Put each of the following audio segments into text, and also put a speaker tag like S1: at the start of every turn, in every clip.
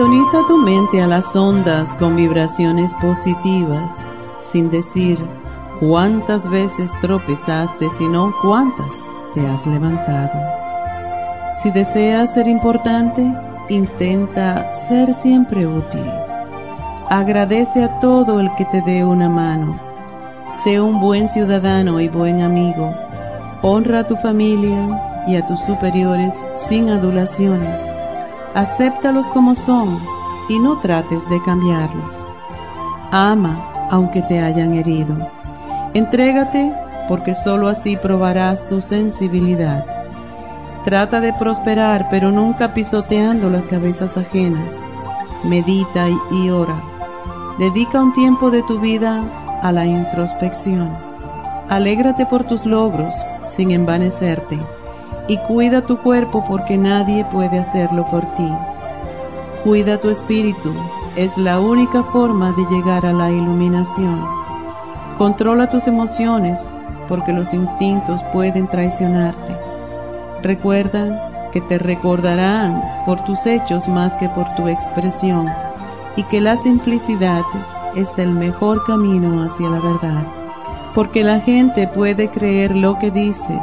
S1: Sintoniza tu mente a las ondas con vibraciones positivas, sin decir cuántas veces tropezaste, sino cuántas te has levantado. Si deseas ser importante, intenta ser siempre útil. Agradece a todo el que te dé una mano. Sé un buen ciudadano y buen amigo. Honra a tu familia y a tus superiores sin adulaciones acéptalos como son y no trates de cambiarlos. Ama aunque te hayan herido. Entrégate porque sólo así probarás tu sensibilidad. Trata de prosperar pero nunca pisoteando las cabezas ajenas. Medita y ora. Dedica un tiempo de tu vida a la introspección. Alégrate por tus logros sin envanecerte y cuida tu cuerpo porque nadie puede hacerlo por ti. Cuida tu espíritu, es la única forma de llegar a la iluminación. Controla tus emociones porque los instintos pueden traicionarte. Recuerda que te recordarán por tus hechos más que por tu expresión y que la simplicidad es el mejor camino hacia la verdad. Porque la gente puede creer lo que dices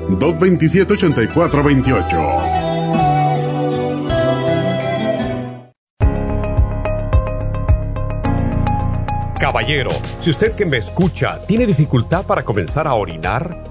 S2: 227-8428.
S3: Caballero, si usted que me escucha tiene dificultad para comenzar a orinar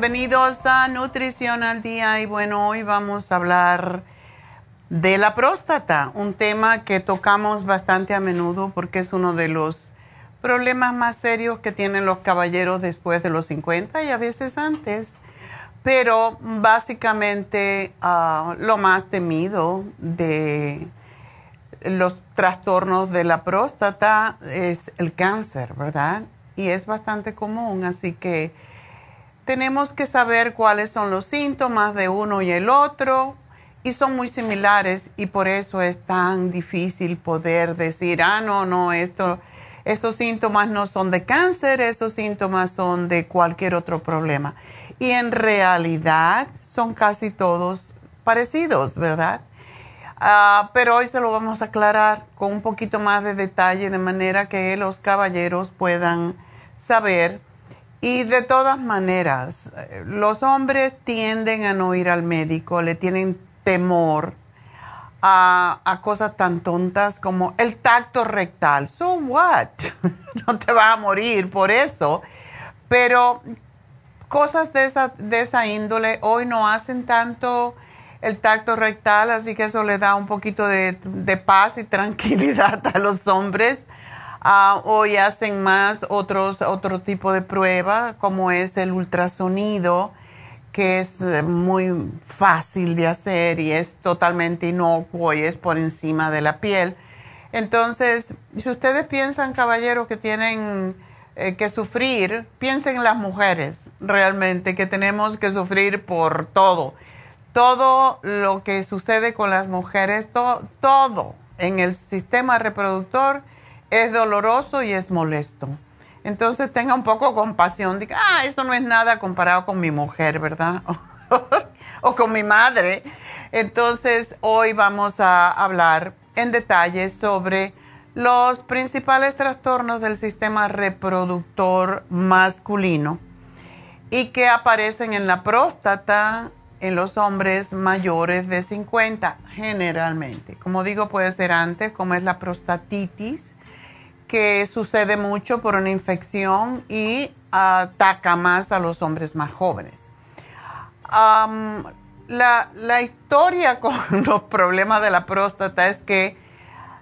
S4: Bienvenidos a Nutrición al Día y bueno, hoy vamos a hablar de la próstata, un tema que tocamos bastante a menudo porque es uno de los problemas más serios que tienen los caballeros después de los 50 y a veces antes, pero básicamente ah, lo más temido de los trastornos de la próstata es el cáncer, ¿verdad? y es bastante común, así que tenemos que saber cuáles son los síntomas de uno y el otro y son muy similares y por eso es tan difícil poder decir, ah, no, no, esto, estos síntomas no son de cáncer, esos síntomas son de cualquier otro problema. Y en realidad son casi todos parecidos, ¿verdad? Ah, pero hoy se lo vamos a aclarar con un poquito más de detalle de manera que los caballeros puedan saber. Y de todas maneras, los hombres tienden a no ir al médico, le tienen temor a, a, cosas tan tontas como el tacto rectal. So what? no te vas a morir por eso. Pero cosas de esa, de esa índole hoy no hacen tanto el tacto rectal, así que eso le da un poquito de, de paz y tranquilidad a los hombres. Ah, hoy hacen más otros, otro tipo de prueba, como es el ultrasonido, que es eh, muy fácil de hacer y es totalmente inocuo y es por encima de la piel. Entonces, si ustedes piensan, caballeros, que tienen eh, que sufrir, piensen en las mujeres realmente, que tenemos que sufrir por todo. Todo lo que sucede con las mujeres, todo en el sistema reproductor es doloroso y es molesto. Entonces tenga un poco de compasión, diga, ah, eso no es nada comparado con mi mujer, ¿verdad? o con mi madre. Entonces hoy vamos a hablar en detalle sobre los principales trastornos del sistema reproductor masculino y que aparecen en la próstata en los hombres mayores de 50 generalmente. Como digo, puede ser antes, como es la prostatitis, que sucede mucho por una infección y ataca más a los hombres más jóvenes. la, historia con los problemas de la próstata es que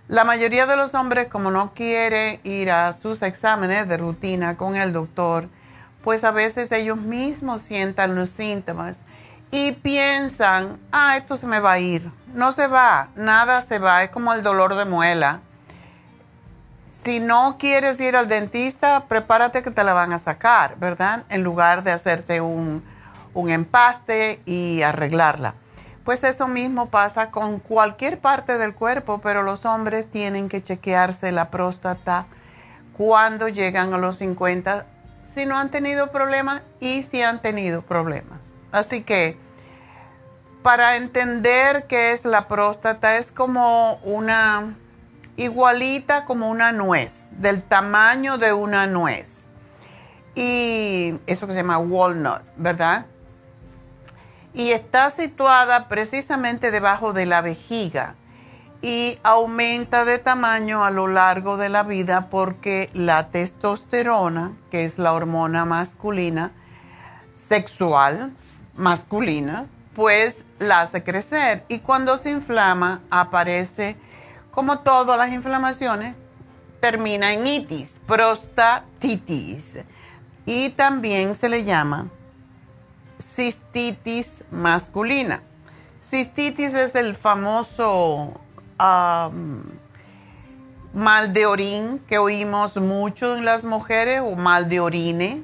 S4: la mayoría de los hombres, como no quiere ir a sus exámenes de rutina con el doctor, pues a veces ellos mismos sientan los síntomas y piensan, ah, esto se me va a ir. No se va, nada se va, es como el dolor de muela si no quieres ir al dentista, prepárate que te la van a sacar, ¿verdad? En lugar de hacerte un, empaste y arreglarla. Pues eso mismo pasa con cualquier parte del cuerpo, pero los hombres tienen que chequearse la próstata cuando llegan a los 50 si no han tenido problemas y si han tenido problemas. Así que para entender qué es la próstata es como una igualita como una nuez, del tamaño de una nuez. Y eso que se llama walnut, ¿verdad? Y está situada precisamente debajo de la vejiga y aumenta de tamaño a lo largo de la vida porque la testosterona, que es la hormona masculina, sexual masculina, pues la hace crecer y cuando se inflama aparece como todas las inflamaciones, termina en itis, prostatitis. Y también se le llama cistitis masculina. Cistitis es el famoso mal de orín que oímos mucho en las mujeres o mal de orine.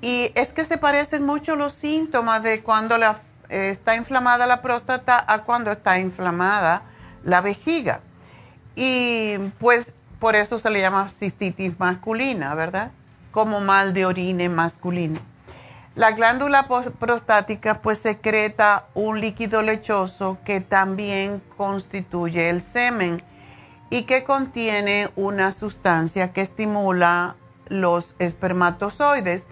S4: Y es que se parecen mucho los síntomas de cuando la, está inflamada la próstata a cuando está inflamada la vejiga. Y pues por eso se le llama cistitis masculina, ¿verdad? Como mal de orina masculino. La glándula prostática pues secreta un líquido lechoso que también constituye el semen y que contiene una sustancia que estimula los espermatozoides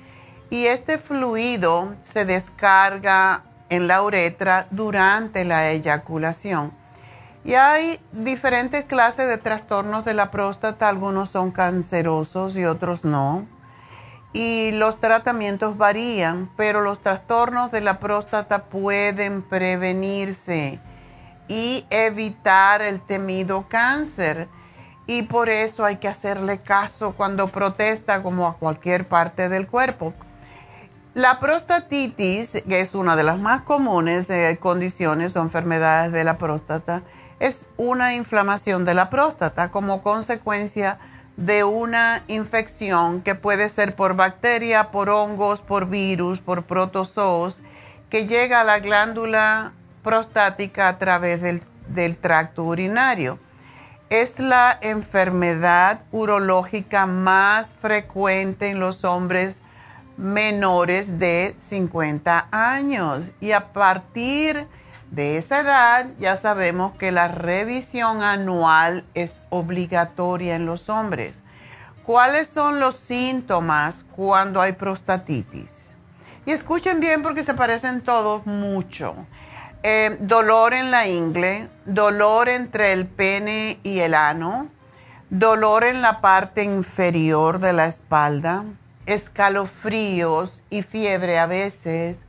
S4: y este fluido se descarga en la uretra durante la eyaculación. Y hay diferentes clases de trastornos de la próstata, algunos son cancerosos y otros no. y los tratamientos varían, pero los trastornos de la próstata pueden prevenirse y evitar el temido cáncer. Y por eso hay que hacerle caso cuando protesta como a cualquier parte del cuerpo. La prostatitis, que es una de las más comunes eh, condiciones o enfermedades de la próstata, es una inflamación de la próstata como consecuencia de una infección que puede ser por bacteria, por hongos, por virus, por protozoos, que llega a la glándula prostática a través del, tracto urinario. Es la enfermedad urológica más frecuente en los hombres menores de 50 años y a partir de esa edad ya sabemos que la revisión anual es obligatoria en los hombres. ¿Cuáles son los síntomas cuando hay prostatitis? Y escuchen bien porque se parecen todos mucho. Eh, dolor en la ingle, dolor entre el pene y el ano, dolor en la parte inferior de la espalda, escalofríos y fiebre a veces,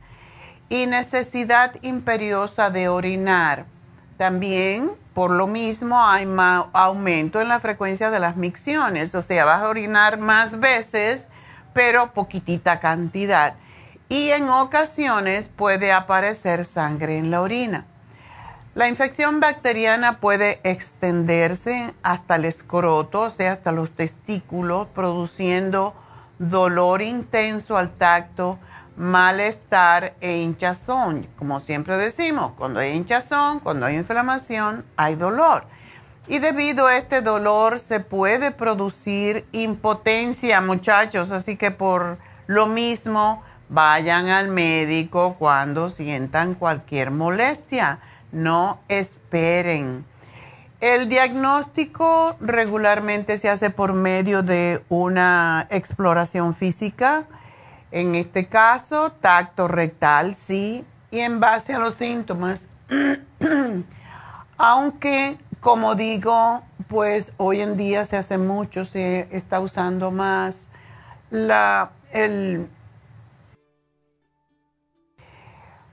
S4: y necesidad imperiosa de orinar. También, por lo mismo, hay aumento en la frecuencia de las micciones, o sea, vas a orinar más veces, pero poquitita cantidad. Y en ocasiones puede aparecer sangre en la orina. La infección bacteriana puede extenderse hasta el escroto, o sea, hasta los testículos, produciendo dolor intenso al tacto, malestar e hinchazón. Como siempre decimos, cuando hay hinchazón, cuando hay inflamación, hay dolor. Y debido a este dolor se puede producir impotencia, muchachos. Así que por lo mismo, vayan al médico cuando sientan cualquier molestia. No esperen. El diagnóstico regularmente se hace por medio de una exploración física, en este caso tacto rectal, sí, y en base a los síntomas. Aunque, como digo, pues hoy en día se hace mucho, se está usando más la, el,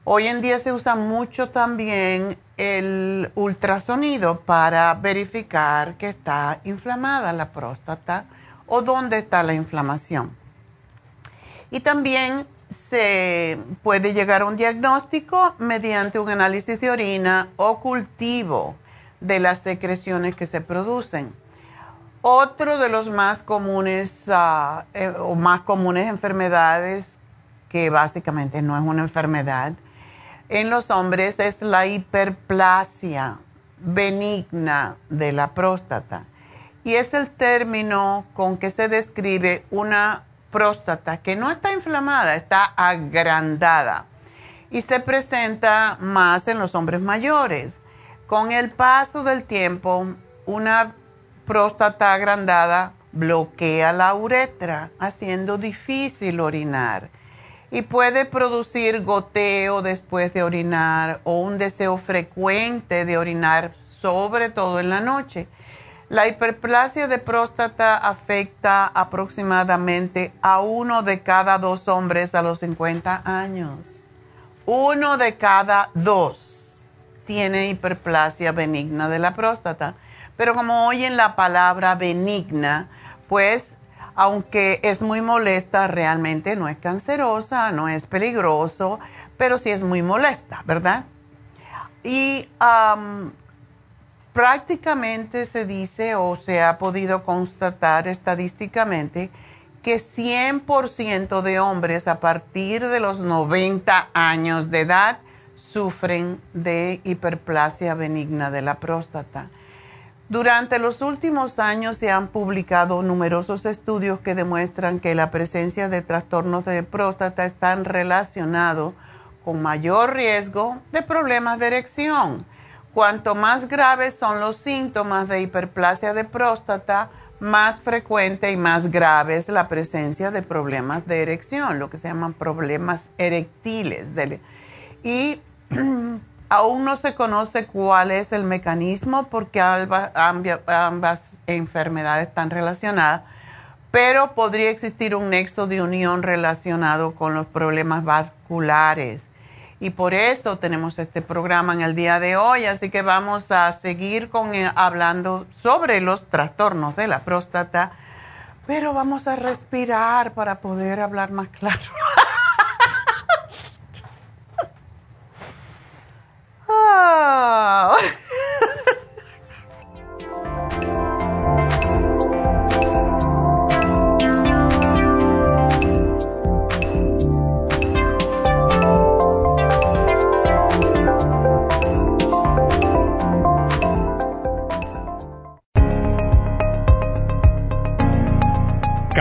S4: Hoy en día se usa mucho también el ultrasonido para verificar que está inflamada la próstata o dónde está la inflamación. Y también se puede llegar a un diagnóstico mediante un análisis de orina o cultivo de las secreciones que se producen. Otro de los más comunes ah, eh, o más comunes enfermedades, que básicamente no es una enfermedad, en los hombres es la hiperplasia benigna de la próstata. Y es el término con que se describe una próstata que no está inflamada, está agrandada. Y se presenta más en los hombres mayores. Con el paso del tiempo, una próstata agrandada bloquea la uretra, haciendo difícil orinar y puede producir goteo después de orinar o un deseo frecuente de orinar, sobre todo en la noche. La hiperplasia de próstata afecta aproximadamente a uno de cada dos hombres a los 50 años. Uno de cada dos tiene hiperplasia benigna de la próstata. Pero como oyen la palabra benigna, pues aunque es muy molesta, realmente no es cancerosa, no es peligroso, pero sí es muy molesta, ¿verdad? Y prácticamente se dice o se ha podido constatar estadísticamente que 100% de hombres a partir de los 90 años de edad sufren de hiperplasia benigna de la próstata. Durante los últimos años se han publicado numerosos estudios que demuestran que la presencia de trastornos de próstata están relacionados con mayor riesgo de problemas de erección. Cuanto más graves son los síntomas de hiperplasia de próstata, más frecuente y más grave es la presencia de problemas de erección, lo que se llaman problemas erectiles. y Aún no se conoce cuál es el mecanismo porque ambas, enfermedades están relacionadas, pero podría existir un nexo de unión relacionado con los problemas vasculares. Y por eso tenemos este programa en el día de hoy, así que vamos a seguir con, eh, hablando sobre los trastornos de la próstata, pero vamos a respirar para poder hablar más claro. ah.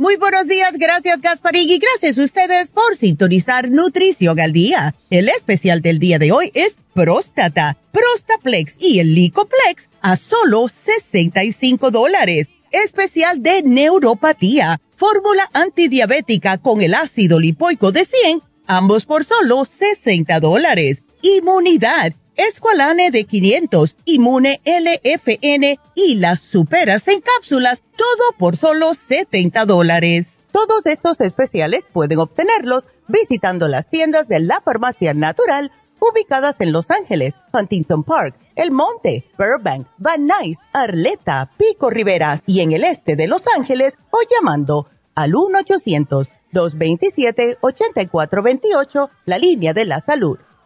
S5: Muy buenos días, gracias Gasparín y gracias a ustedes por sintonizar Nutrición al Día. El especial del día de hoy es próstata, Prostaplex y el Licoplex a solo 65 dólares. Especial de neuropatía fórmula antidiabética con el ácido lipoico de 100, ambos por solo 60 dólares. Inmunidad, Esqualane de 500, Inmune LFN y las superas en cápsulas, todo por solo 70 dólares. Todos estos especiales pueden obtenerlos visitando las tiendas de la farmacia natural ubicadas en Los Ángeles, Huntington Park, El Monte, Burbank, Van Nuys, Arleta, Pico Rivera y en el este de Los Ángeles o llamando al 1-800-227-8428, la línea de la salud.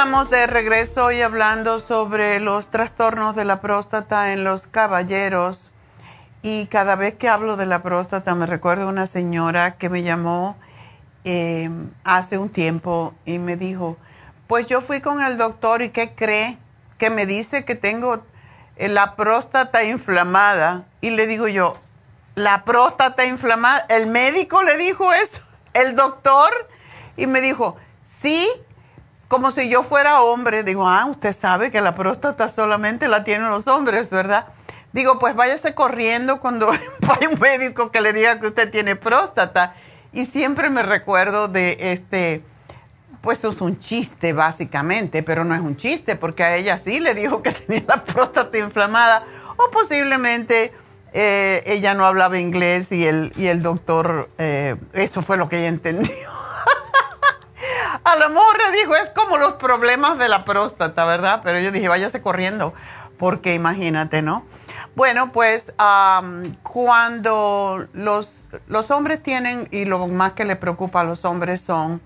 S4: Estamos de regreso hoy hablando sobre los trastornos de la próstata en los caballeros. Y cada vez que hablo de la próstata me recuerdo una señora que me llamó em, hace un tiempo y me dijo, pues yo fui con el doctor y ¿qué cree? Que me dice que tengo eh, la próstata inflamada. Y le digo yo, la próstata inflamada, el médico le dijo eso, el doctor, y me dijo, sí, como si yo fuera hombre, digo, ah, usted sabe que la próstata solamente la tienen los hombres, ¿verdad? Digo, pues váyase corriendo cuando vaya un médico que le diga que usted tiene próstata. Y siempre me recuerdo de este, pues es un chiste básicamente, pero no es un chiste porque a ella sí le dijo que tenía la próstata inflamada o posiblemente eh, ella no hablaba inglés y el, y el doctor, eh, eso fue lo que ella entendió. a mejor le dijo, es como los problemas de la próstata, ¿verdad? Pero yo dije, váyase corriendo, porque imagínate, ¿no? Bueno, pues cuando los, los, hombres tienen, y lo más que le preocupa a los hombres son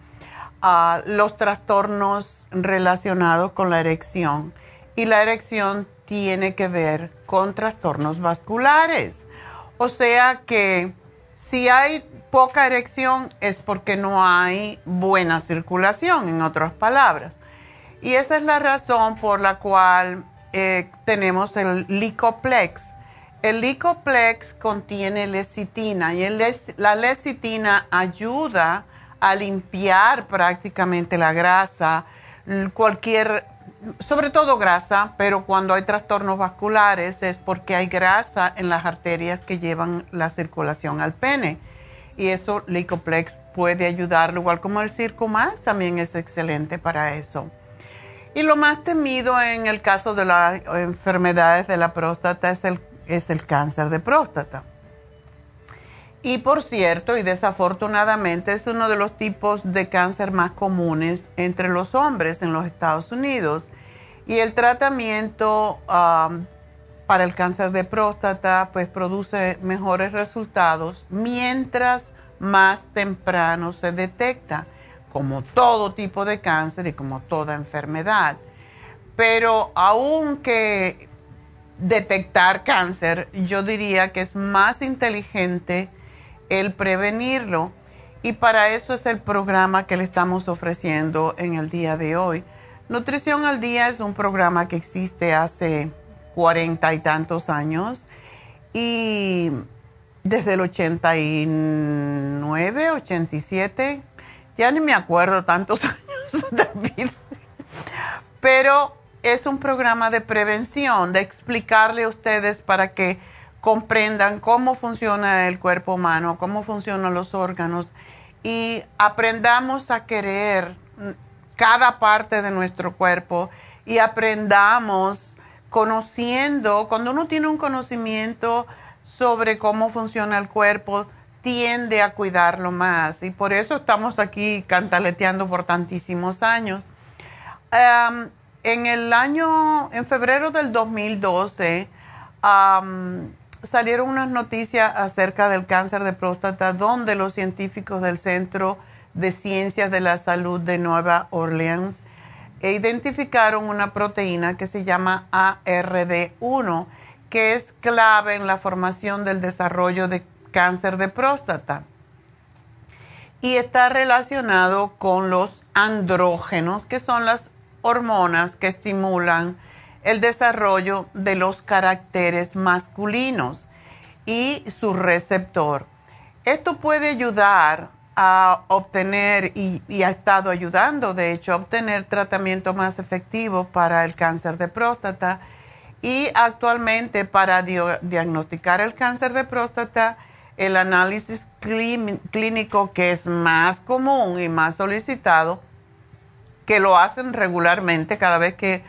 S4: uh, los trastornos relacionados con la erección. Y la erección tiene que ver con trastornos vasculares. O sea que si hay poca erección es porque no hay buena circulación, en otras palabras. Y esa es la razón por la cual eh, tenemos el Licoplex. El Licoplex contiene lecitina y la lecitina ayuda a limpiar prácticamente la grasa, cualquier, sobre todo grasa, pero cuando hay trastornos vasculares es porque hay grasa en las arterias que llevan la circulación al pene y eso Licoplex puede ayudarlo, igual como el Circo Más también es excelente para eso. Y lo más temido en el caso de las enfermedades de la próstata es el, es el cáncer de próstata. Y por cierto, y desafortunadamente es uno de los tipos de cáncer más comunes entre los hombres en los Estados Unidos. Y el tratamiento um, para el cáncer de próstata pues produce mejores resultados mientras más temprano se detecta, como todo tipo de cáncer y como toda enfermedad. Pero aunque detectar cáncer, yo diría que es más inteligente el prevenirlo. Y para eso es el programa que le estamos ofreciendo en el día de hoy. Nutrición al Día es un programa que existe hace cuarenta y tantos años. Y desde el 89, 87, ya ni me acuerdo tantos años de vida, pero es un programa de prevención, de explicarle a ustedes para que comprendan cómo funciona el cuerpo humano, cómo funcionan los órganos y aprendamos a querer cada parte de nuestro cuerpo y aprendamos conociendo, cuando uno tiene un conocimiento sobre cómo funciona el cuerpo, tiende a cuidarlo más. Y por eso estamos aquí cantaleteando por tantísimos años. en el año, en febrero del 2012, salieron unas noticias acerca del cáncer de próstata donde los científicos del Centro de Ciencias de la Salud de Nueva Orleans identificaron una proteína que se llama ARD1, que es clave en la formación del desarrollo de cáncer de próstata. Y está relacionado con los andrógenos, que son las hormonas que estimulan el desarrollo de los caracteres masculinos y su receptor. Esto puede ayudar a obtener y, ha estado ayudando, de hecho, a obtener tratamiento más efectivo para el cáncer de próstata. Y actualmente para diagnosticar el cáncer de próstata, el análisis clínico que es más común y más solicitado, que lo hacen regularmente cada vez que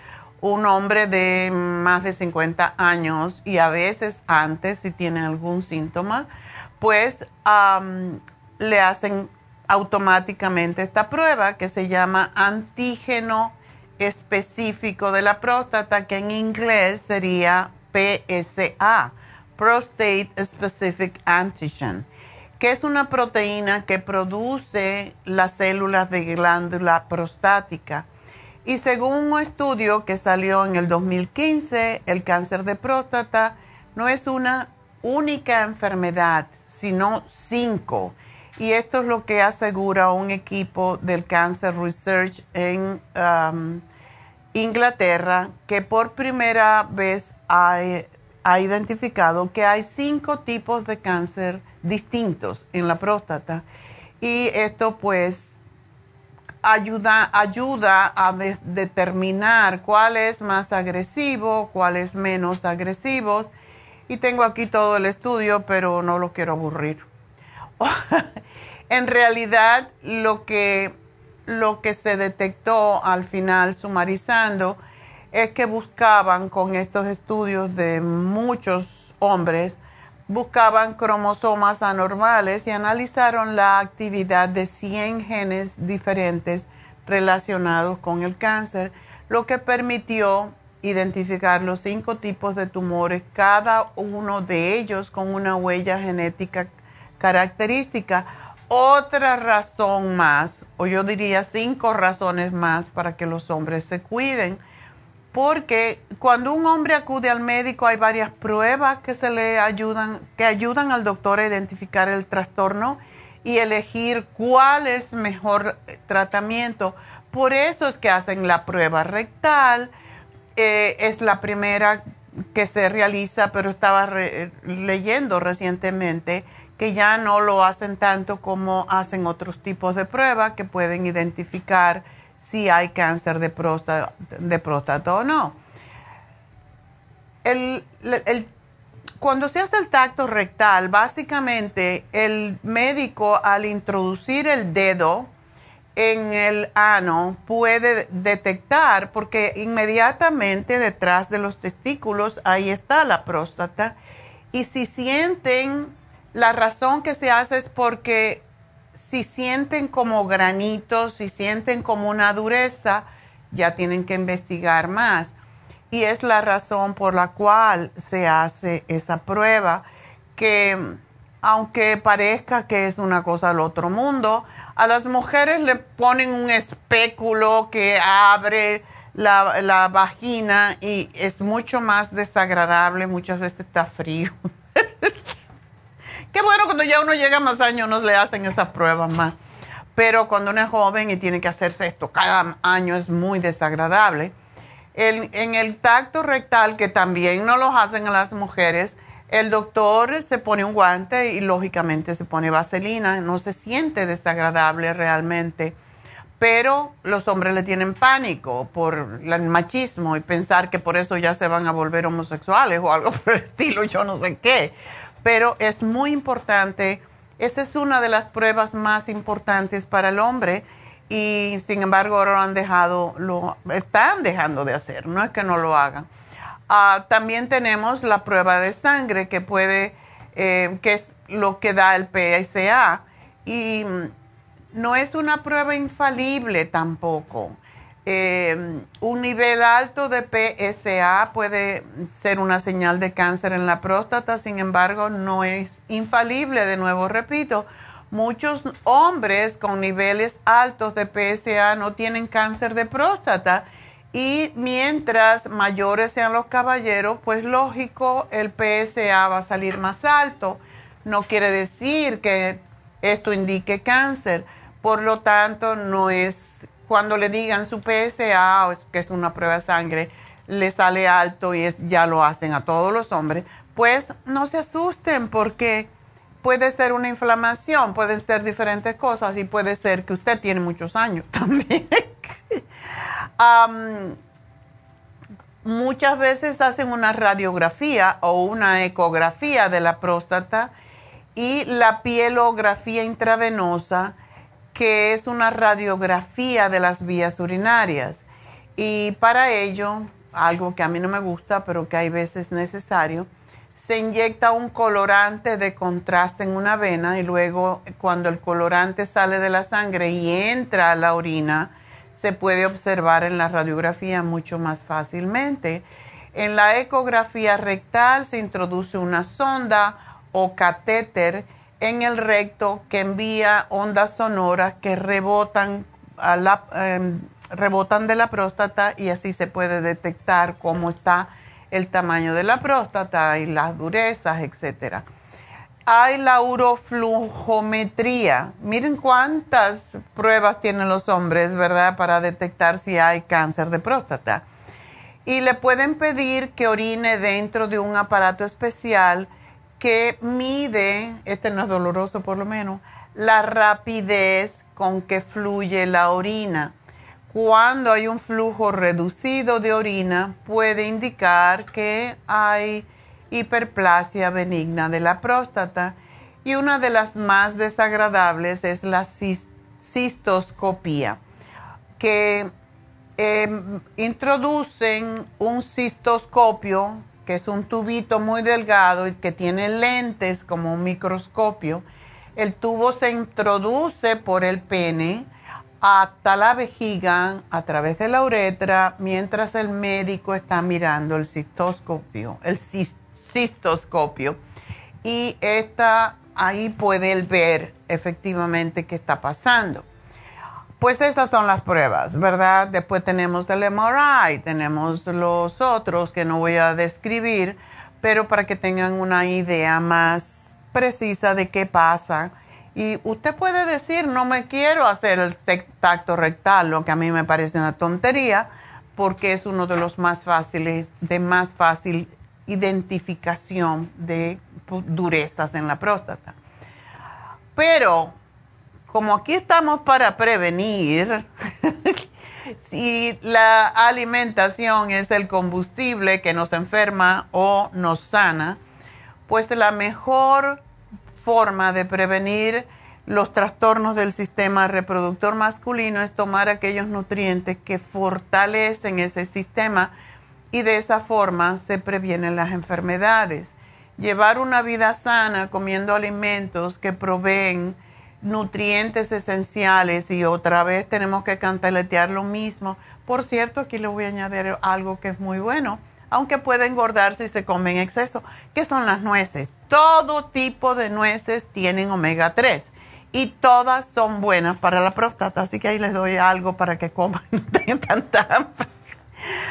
S4: un hombre de más de 50 años y a veces antes si tiene algún síntoma, pues le hacen automáticamente esta prueba que se llama antígeno específico de la próstata, que en inglés sería PSA, Prostate Specific Antigen, que es una proteína que produce las células de glándula prostática. Y según un estudio que salió en el 2015, el cáncer de próstata no es una única enfermedad, sino cinco y esto es lo que asegura un equipo del Cancer Research en um, Inglaterra, que por primera vez ha, ha identificado que hay cinco tipos de cáncer distintos en la próstata. Y esto pues ayuda, ayuda a determinar cuál es más agresivo, cuál es menos agresivo. Y tengo aquí todo el estudio, pero no lo quiero aburrir. en realidad, lo que, lo que se detectó al final sumarizando es que buscaban con estos estudios de muchos hombres, buscaban cromosomas anormales y analizaron la actividad de 100 genes diferentes relacionados con el cáncer, lo que permitió identificar los cinco tipos de tumores, cada uno de ellos con una huella genética característica. Otra razón más, o yo diría cinco razones más para que los hombres se cuiden porque cuando un hombre acude al médico hay varias pruebas que se le ayudan, que ayudan al doctor a identificar el trastorno y elegir cuál es mejor tratamiento. Por eso es que hacen la prueba rectal, eh, es la primera que se realiza, pero estaba leyendo recientemente que ya no lo hacen tanto como hacen otros tipos de pruebas que pueden identificar si hay cáncer de próstata, o no. cuando se hace el tacto rectal, básicamente el médico al introducir el dedo en el ano puede detectar, porque inmediatamente detrás de los testículos ahí está la próstata, y si sienten, la razón que se hace es porque si sienten como granitos, si sienten como una dureza, ya tienen que investigar más. Y es la razón por la cual se hace esa prueba, que aunque parezca que es una cosa del otro mundo, a las mujeres le ponen un espéculo que abre la, la vagina y es mucho más desagradable, muchas veces está frío. Qué bueno cuando ya uno llega más años nos le hacen esas pruebas más. Pero cuando uno es joven y tiene que hacerse esto cada año es muy desagradable. en el tacto rectal, que también no lo hacen a las mujeres, el doctor se pone un guante y lógicamente se pone vaselina. No se siente desagradable realmente. Pero los hombres le tienen pánico por el machismo y pensar que por eso ya se van a volver homosexuales o algo por el estilo, yo no sé qué pero es muy importante. Esa es una de las pruebas más importantes para el hombre y sin embargo ahora lo han dejado, lo están dejando de hacer, no es que no lo hagan. Ah, también tenemos la prueba de sangre que puede, eh, que es lo que da el PSA y mm, no es una prueba infalible tampoco. Eh, un nivel alto de PSA puede ser una señal de cáncer en la próstata, sin embargo, no es infalible, de nuevo repito. Muchos hombres con niveles altos de PSA no tienen cáncer de próstata y mientras mayores sean los caballeros, pues lógico, el PSA va a salir más alto. No quiere decir que esto indique cáncer, por lo tanto, no es cuando le digan su PSA, que es una prueba de sangre, le sale alto y es, ya lo hacen a todos los hombres, pues no se asusten porque puede ser una inflamación, pueden ser diferentes cosas y puede ser que usted tiene muchos años también. muchas veces hacen una radiografía o una ecografía de la próstata y la pielografía intravenosa que es una radiografía de las vías urinarias. Y para ello, algo que a mí no me gusta, pero que hay veces necesario, se inyecta un colorante de contraste en una vena y luego cuando el colorante sale de la sangre y entra a la orina, se puede observar en la radiografía mucho más fácilmente. En la ecografía rectal se introduce una sonda o catéter en el recto que envía ondas sonoras que rebotan, em, rebotan de la próstata y así se puede detectar cómo está el tamaño de la próstata y las durezas, etc. Hay la uroflujometría. Miren cuántas pruebas tienen los hombres, ¿verdad? Para detectar si hay cáncer de próstata. Y le pueden pedir que orine dentro de un aparato especial que mide, este no es doloroso por lo menos, la rapidez con que fluye la orina. Cuando hay un flujo reducido de orina, puede indicar que hay hiperplasia benigna de la próstata y una de las más desagradables es la cistoscopía, que em, introducen un cistoscopio, que es un tubito muy delgado y que tiene lentes como un microscopio. El tubo se introduce por el pene hasta la vejiga a través de la uretra mientras el médico está mirando el cistoscopio, el cistoscopio. Y está, ahí puede ver efectivamente qué está pasando. Pues esas son las pruebas, ¿verdad? Después tenemos el MRI, tenemos los otros que no voy a describir, pero para que tengan una idea más precisa de qué pasa y usted puede decir, no me quiero hacer el tacto rectal, lo que a mí me parece una tontería, porque es uno de los más fáciles, de más fácil identificación de durezas en la próstata. Pero, como aquí estamos para prevenir, si la alimentación es el combustible que nos enferma o nos sana, pues la mejor forma de prevenir los trastornos del sistema reproductor masculino es tomar aquellos nutrientes que fortalecen ese sistema y de esa forma se previenen las enfermedades. Llevar una vida sana comiendo alimentos que proveen nutrientes esenciales y otra vez tenemos que cantaletear lo mismo. Por cierto, aquí le voy a añadir algo que es muy bueno aunque puede engordar si se come en exceso, que son las nueces. Todo tipo de nueces tienen omega 3 y todas son buenas para la próstata, así que ahí les doy algo para que coman, no tanta.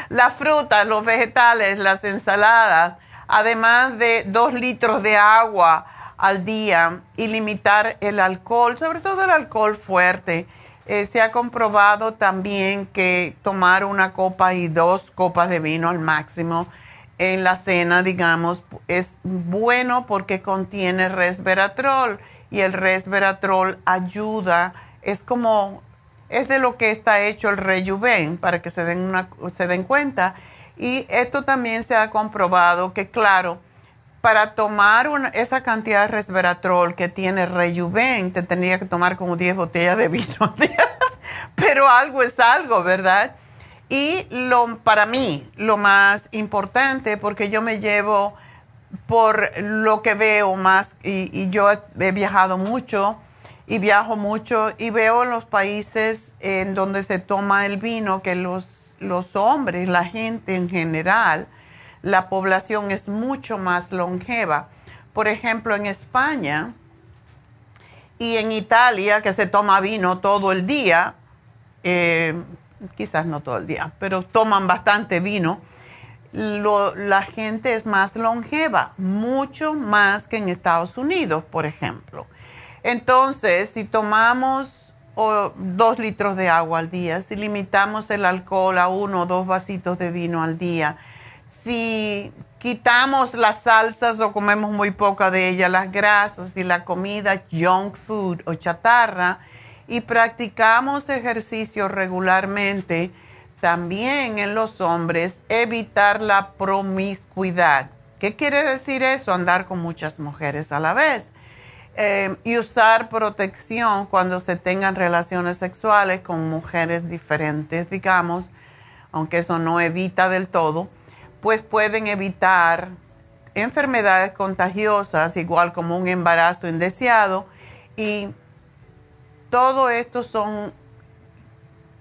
S4: Las frutas, los vegetales, las ensaladas, además de dos litros de agua al día y limitar el alcohol, sobre todo el alcohol fuerte eh, se ha comprobado también que tomar una copa y dos copas de vino al máximo en la cena, digamos, es bueno porque contiene resveratrol y el resveratrol ayuda, es como, es de lo que está hecho el rejuven para que se den, una, se den cuenta. Y esto también se ha comprobado que, claro, para tomar esa cantidad de resveratrol que tiene Rejuven, te tendría que tomar como 10 botellas de vino. Pero algo es algo, ¿verdad? Y lo, para mí, lo más importante, porque yo me llevo por lo que veo más, y, yo he viajado mucho y viajo mucho, y veo en los países en donde se toma el vino que los, los hombres, la gente en general, la población es mucho más longeva. Por ejemplo, en España y en Italia, que se toma vino todo el día, eh, quizás no todo el día, pero toman bastante vino, la gente es más longeva, mucho más que en Estados Unidos, por ejemplo. Entonces, si tomamos dos litros de agua al día, si limitamos el alcohol a uno o dos vasitos de vino al día, si quitamos las salsas o comemos muy poca de ellas, las grasas y la comida junk food o chatarra, y practicamos ejercicio regularmente, también en los hombres, evitar la promiscuidad. ¿Qué quiere decir eso? Andar con muchas mujeres a la vez. Eh, y usar protección cuando se tengan relaciones sexuales con mujeres diferentes, digamos, aunque eso no evita del todo pues pueden evitar enfermedades contagiosas, igual como un embarazo indeseado. Y todo esto son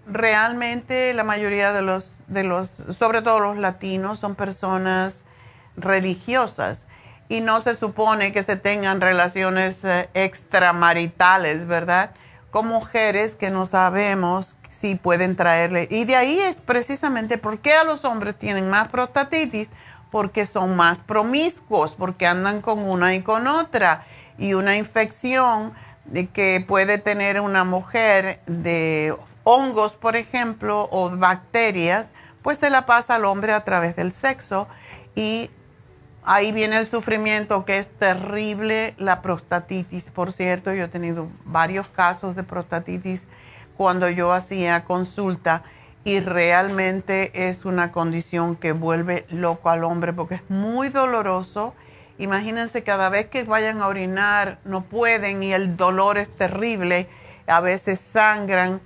S4: realmente la mayoría de los, de los, sobre todo los latinos, son personas religiosas y no se supone que se tengan relaciones eh, extramaritales, ¿verdad? Con mujeres que no sabemos si pueden traerle. Y de ahí es precisamente por qué a los hombres tienen más prostatitis, porque son más promiscuos, porque andan con una y con otra. Y una infección que puede tener una mujer de hongos, por ejemplo, o bacterias, pues se la pasa al hombre a través del sexo y ahí viene el sufrimiento que es terrible, la prostatitis. Por cierto, yo he tenido varios casos de prostatitis cuando yo hacía consulta y realmente es una condición que vuelve loco al hombre porque es muy doloroso. Imagínense cada vez que vayan a orinar no pueden y el dolor es terrible, a veces sangran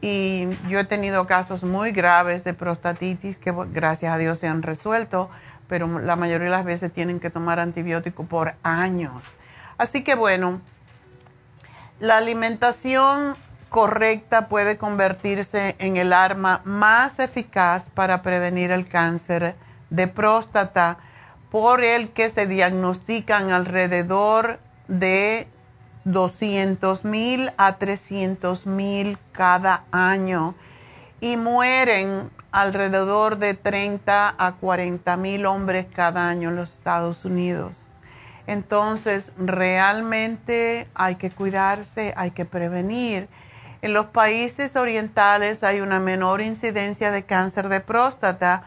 S4: y yo he tenido casos muy graves de prostatitis que gracias a Dios se han resuelto, pero la mayoría de las veces tienen que tomar antibiótico por años. Así que bueno, la alimentación correcta puede convertirse en el arma más eficaz para prevenir el cáncer de próstata, por el que se diagnostican alrededor de 200 mil a 300 mil cada año y mueren alrededor de 30 a 40 mil hombres cada año en los Estados Unidos. Entonces, realmente hay que cuidarse, hay que prevenir en los países orientales hay una menor incidencia de cáncer de próstata,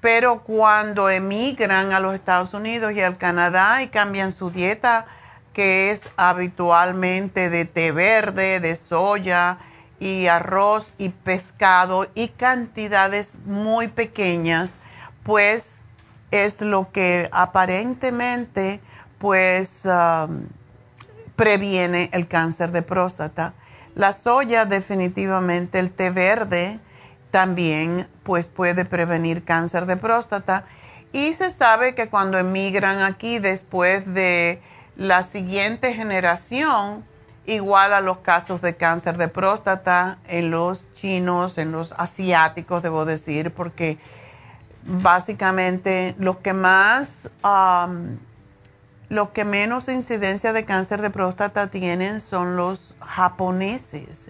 S4: pero cuando emigran a los Estados Unidos y al Canadá y cambian su dieta, que es habitualmente de té verde, de soya y arroz y pescado y cantidades muy pequeñas, pues es lo que aparentemente pues um, previene el cáncer de próstata. La soya definitivamente, el té verde también pues puede prevenir cáncer de próstata. Y se sabe que cuando emigran aquí después de la siguiente generación, igual a los casos de cáncer de próstata en los chinos, en los asiáticos, debo decir, porque básicamente los que más los que menos incidencia de cáncer de próstata tienen son los japoneses.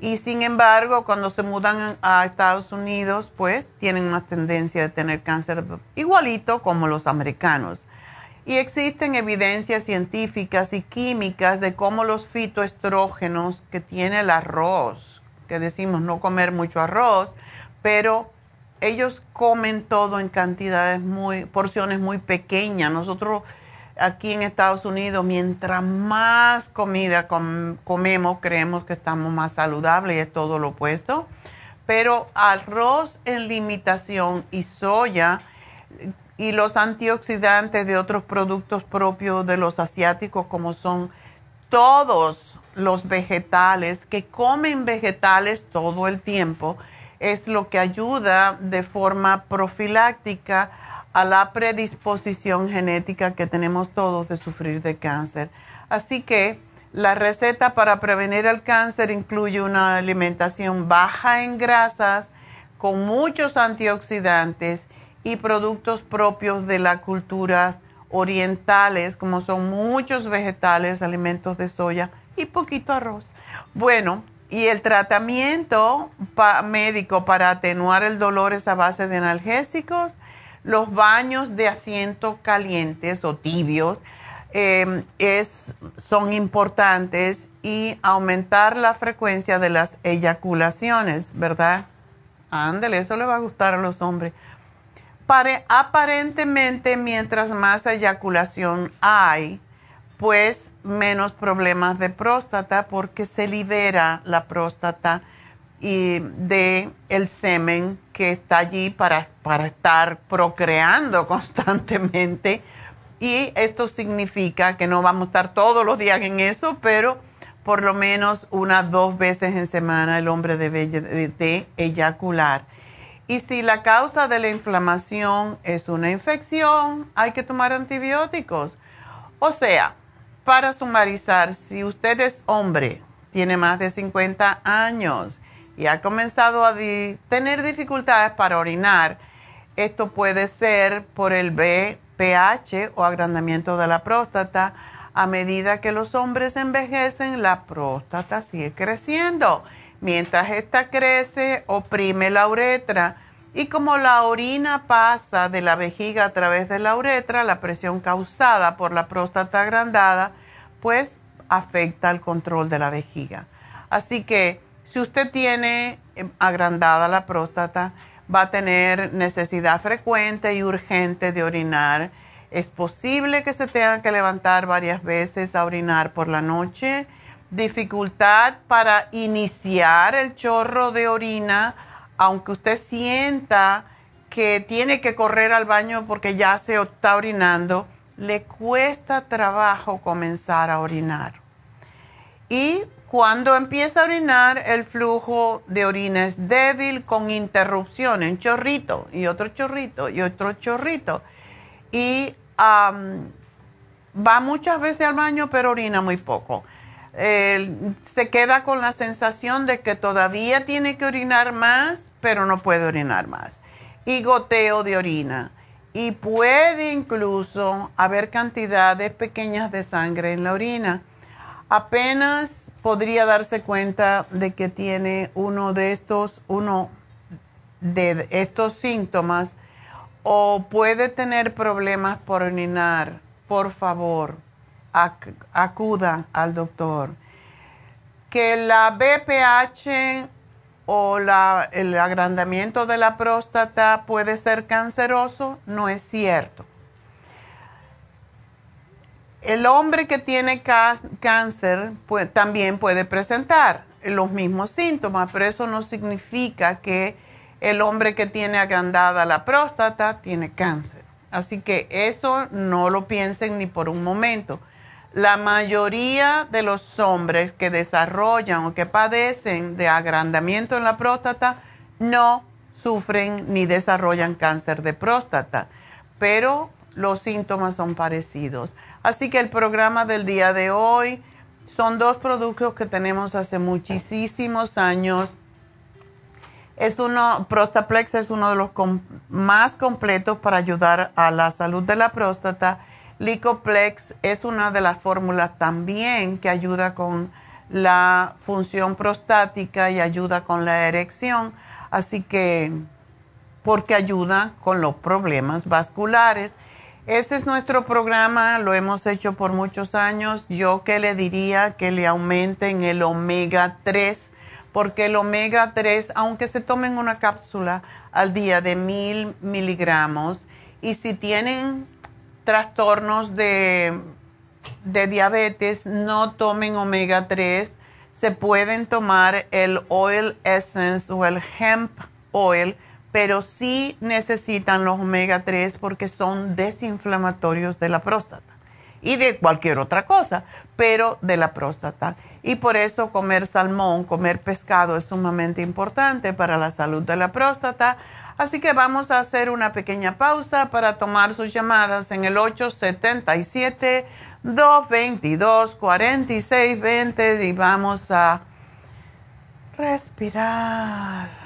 S4: Y sin embargo, cuando se mudan a Estados Unidos, pues tienen más tendencia de tener cáncer igualito como los americanos. Y existen evidencias científicas y químicas de cómo los fitoestrógenos que tiene el arroz, que decimos no comer mucho arroz, pero ellos comen todo en cantidades muy, porciones muy pequeñas. Nosotros aquí en Estados Unidos, mientras más comida comemos, creemos que estamos más saludables y es todo lo opuesto. Pero arroz en limitación y soya y los antioxidantes de otros productos propios de los asiáticos, como son todos los vegetales, que comen vegetales todo el tiempo, es lo que ayuda de forma profiláctica a la predisposición genética que tenemos todos de sufrir de cáncer. Así que la receta para prevenir el cáncer incluye una alimentación baja en grasas, con muchos antioxidantes y productos propios de las culturas orientales, como son muchos vegetales, alimentos de soya y poquito arroz. Bueno, y el tratamiento médico para atenuar el dolor es a base de analgésicos los baños de asiento calientes o tibios em, son importantes y aumentar la frecuencia de las eyaculaciones, ¿verdad? Ándale, eso le va a gustar a los hombres. aparentemente, mientras más eyaculación hay, pues menos problemas de próstata porque se libera la próstata y de semen que está allí para, para estar procreando constantemente. Y esto significa que no vamos a estar todos los días en eso, pero por lo menos unas dos veces en semana el hombre debe de eyacular. Y si la causa de la inflamación es una infección, hay que tomar antibióticos. O sea, para sumarizar, si usted es hombre, tiene más de 50 años, y ha comenzado a tener dificultades para orinar, esto puede ser por el BPH o agrandamiento de la próstata. A medida que los hombres envejecen, la próstata sigue creciendo. Mientras esta crece, oprime la uretra. Y como la orina pasa de la vejiga a través de la uretra, la presión causada por la próstata agrandada, pues afecta al control de la vejiga. Así que si usted tiene eh, agrandada la próstata, va a tener necesidad frecuente y urgente de orinar. Es posible que se tenga que levantar varias veces a orinar por la noche. Dificultad para iniciar el chorro de orina, aunque usted sienta que tiene que correr al baño porque ya se está orinando, le cuesta trabajo comenzar a orinar. Y cuando empieza a orinar, el flujo de orina es débil con interrupciones, chorrito y otro chorrito y otro chorrito. Y va muchas veces al baño, pero orina muy poco. se queda con la sensación de que todavía tiene que orinar más, pero no puede orinar más. Y goteo de orina. Y puede incluso haber cantidades pequeñas de sangre en la orina. Apenas podría darse cuenta de que tiene uno de estos, uno de estos síntomas o puede tener problemas por orinar, por favor, acuda al doctor. Que la BPH o el agrandamiento de la próstata puede ser canceroso, no es cierto el hombre que tiene cáncer también puede presentar los mismos síntomas, pero eso no significa que el hombre que tiene agrandada la próstata tiene cáncer. Así que eso no lo piensen ni por un momento. La mayoría de los hombres que desarrollan o que padecen de agrandamiento en la próstata no sufren ni desarrollan cáncer de próstata, pero los síntomas son parecidos. Así que el programa del día de hoy son dos productos que tenemos hace muchísimos años. Es uno, Prostaplex es uno de los más completos para ayudar a la salud de la próstata. Licoplex es una de las fórmulas también que ayuda con la función prostática y ayuda con la erección. Así que, porque ayuda con los problemas vasculares. Este es nuestro programa, lo hemos hecho por muchos años. Yo que le diría que le aumenten el omega 3, porque el omega 3, aunque se tomen una cápsula al día de mil miligramos, y si tienen trastornos de, de diabetes, no tomen omega 3, se pueden tomar el oil essence o el hemp oil pero sí necesitan los omega 3 porque son desinflamatorios de la próstata y de cualquier otra cosa, pero de la próstata. Y por eso comer salmón, comer pescado es sumamente importante para la salud de la próstata. Así que vamos a hacer una pequeña pausa para tomar sus llamadas en el 877-222-4620 y vamos a respirar.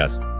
S3: Yes.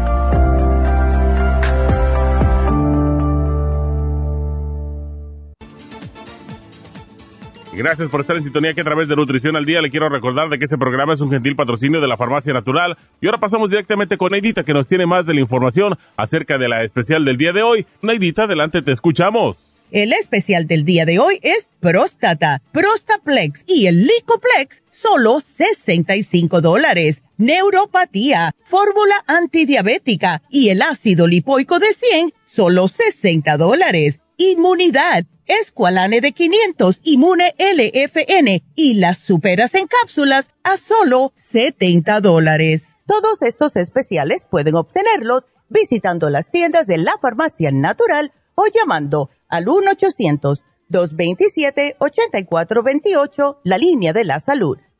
S6: Gracias por estar en sintonía que a través de Nutrición al Día le quiero recordar de que este programa es un gentil patrocinio de la Farmacia Natural. Y ahora pasamos directamente con Neidita que nos tiene más de la información acerca de la especial del día de hoy. Neidita, adelante, te escuchamos.
S5: El especial del día de hoy es próstata, Prostaplex y el Licoplex, solo 65 dólares. Neuropatía, fórmula antidiabética y el ácido lipoico de 100, solo 60 dólares. Inmunidad, Esqualane de 500, Inmune LFN y las superas en cápsulas a solo 70 dólares. Todos estos especiales pueden obtenerlos visitando las tiendas de la farmacia natural o llamando al 1-800-227-8428, la línea de la salud.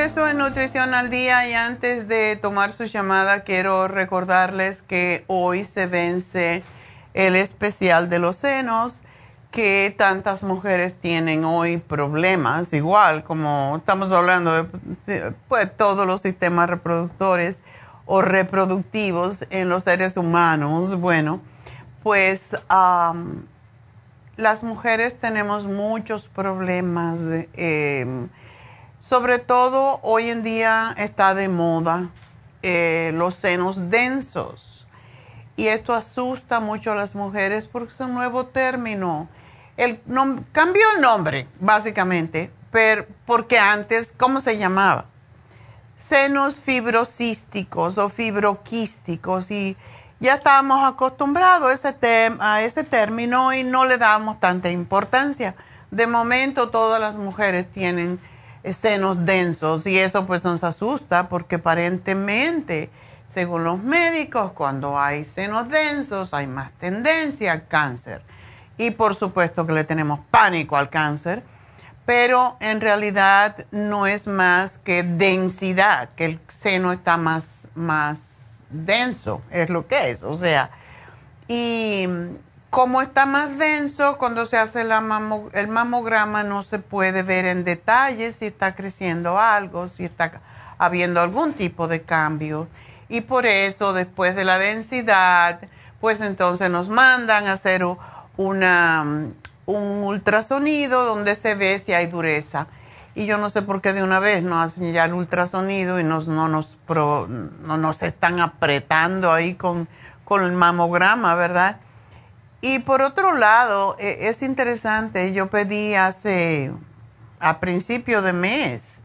S4: Regreso en Nutrición al Día y antes de tomar su llamada quiero recordarles que hoy se vence el especial de los senos, que tantas mujeres tienen hoy problemas, igual como estamos hablando de pues, todos los sistemas reproductores o reproductivos en los seres humanos. Bueno, pues las mujeres tenemos muchos problemas. Eh, sobre todo hoy en día está de moda eh, los senos densos. Y esto asusta mucho a las mujeres porque es un nuevo término. El, cambió el nombre, básicamente, pero porque antes, ¿cómo se llamaba? Senos fibrocísticos o fibroquísticos. Y ya estábamos acostumbrados a ese, a ese término y no le dábamos tanta importancia. De momento todas las mujeres tienen senos densos y eso pues nos asusta porque aparentemente, según los médicos, cuando hay senos densos hay más tendencia al cáncer. Y por supuesto que le tenemos pánico al cáncer, pero en realidad no es más que densidad, que el seno está más, más denso, es lo que es. O sea, y como está más denso, cuando se hace el mamograma no se puede ver en detalle si está creciendo algo, si está habiendo algún tipo de cambio. Y por eso, después de la densidad, pues entonces nos mandan a hacer una, un ultrasonido donde se ve si hay dureza. Y yo no sé por qué de una vez no hacen ya el ultrasonido y nos, no, nos no nos están apretando ahí con, con el mamograma, ¿verdad? Y por otro lado, e, es interesante, yo pedí hace, a principio de mes,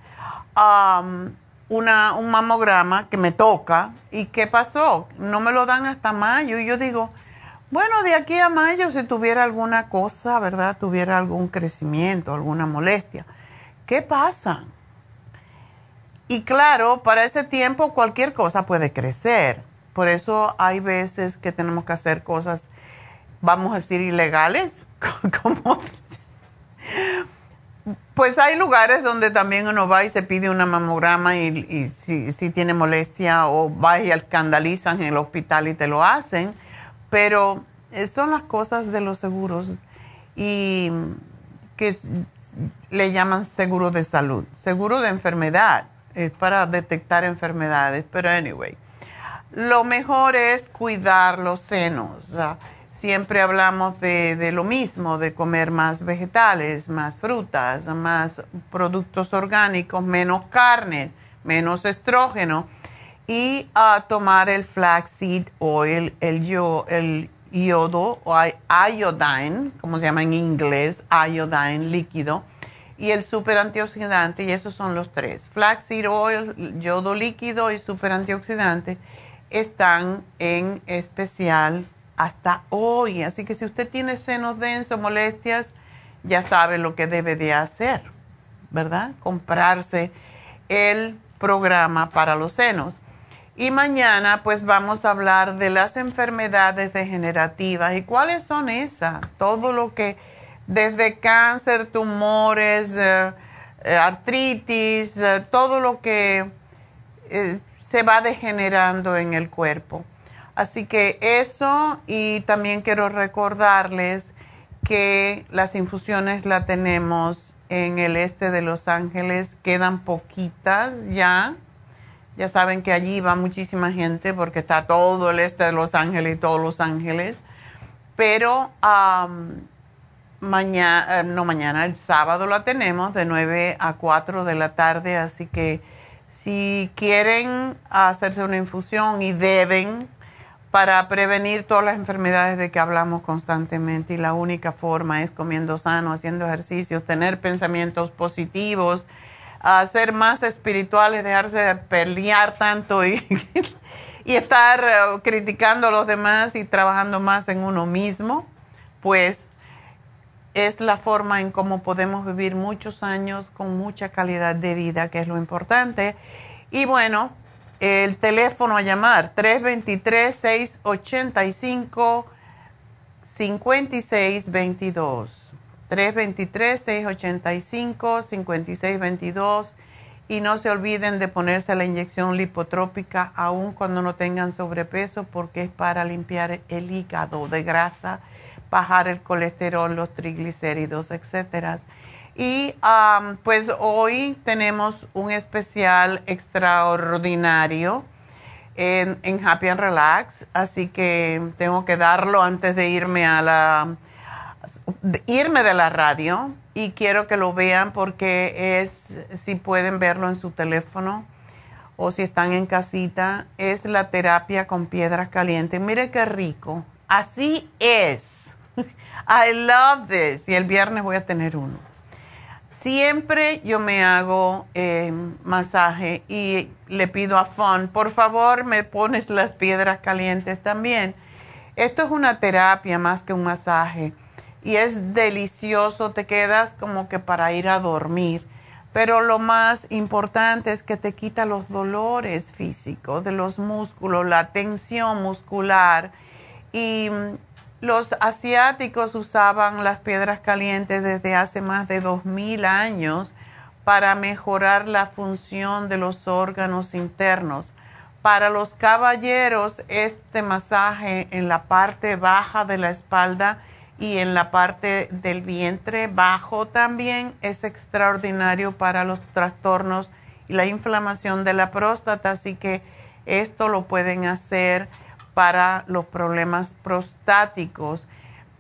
S4: una, un mamograma que me toca. ¿Y qué pasó? No me lo dan hasta mayo. Y yo digo, bueno, de aquí a mayo, si tuviera alguna cosa, ¿verdad? Tuviera algún crecimiento, alguna molestia. ¿Qué pasa? Y claro, para ese tiempo cualquier cosa puede crecer. Por eso hay veces que tenemos que hacer cosas vamos a decir, ilegales. pues hay lugares donde también uno va y se pide una mamograma y, si, tiene molestia o va y escandalizan en el hospital y te lo hacen, pero eh, son las cosas de los seguros y que le llaman seguro de salud, seguro de enfermedad, es para detectar enfermedades, pero anyway. lo mejor es cuidar los senos. Siempre hablamos de, de, lo mismo, de comer más vegetales, más frutas, más productos orgánicos, menos carnes, menos estrógeno y a tomar el flaxseed oil, el, yo, el yodo o iodine, como se llama en inglés, iodine líquido, y el super antioxidante, y esos son los tres. Flaxseed oil, yodo líquido y super antioxidante están en especial hasta hoy. Así que si usted tiene senos densos, molestias, ya sabe lo que debe de hacer, ¿verdad? Comprarse el programa para los senos. Y mañana pues vamos a hablar de las enfermedades degenerativas y cuáles son esas. Todo lo que desde cáncer, tumores, eh, eh, artritis, eh, todo lo que se va degenerando en el cuerpo. Así que eso y también quiero recordarles que las infusiones las tenemos en el este de Los Ángeles, quedan poquitas ya ya saben que allí va muchísima gente porque está todo el este de Los Ángeles y todos Los Ángeles. Pero mañana, eh, no mañana, el sábado la tenemos de 9 a 4 de la tarde. Así que si quieren hacerse una infusión y deben para prevenir todas las enfermedades de que hablamos constantemente y la única forma es comiendo sano, haciendo ejercicios, tener pensamientos positivos ser más espirituales, dejarse de pelear tanto y, y estar eh, criticando a los demás y trabajando más en uno mismo, pues es la forma en cómo podemos vivir muchos años con mucha calidad de vida, que es lo importante. Y bueno, el teléfono a llamar 323-685-5622. 323-685-5622 y no se olviden de ponerse la inyección lipotrópica aun cuando no tengan sobrepeso porque es para limpiar el hígado de grasa, bajar el colesterol, los triglicéridos, etcétera. Y pues hoy tenemos un especial extraordinario en, Happy and Relax, así que tengo que darlo antes de irme a la irme de la radio y quiero que lo vean porque es, si pueden verlo en su teléfono o si están en casita, es la terapia con piedras calientes. Mire qué rico. Así es. I love this. Y el viernes voy a tener uno. Siempre yo me hago eh, masaje y le pido a Fon, por favor me pones las piedras calientes también. Esto es una terapia más que un masaje y es delicioso, te quedas como que para ir a dormir. Pero lo más importante es que te quita los dolores físicos de los músculos, la tensión muscular. Y mm, los asiáticos usaban las piedras calientes desde hace más de 2000 años para mejorar la función de los órganos internos. Para los caballeros, este masaje en la parte baja de la espalda y en la parte del vientre bajo también es extraordinario para los trastornos y la inflamación de la próstata, así que esto lo pueden hacer para los problemas prostáticos.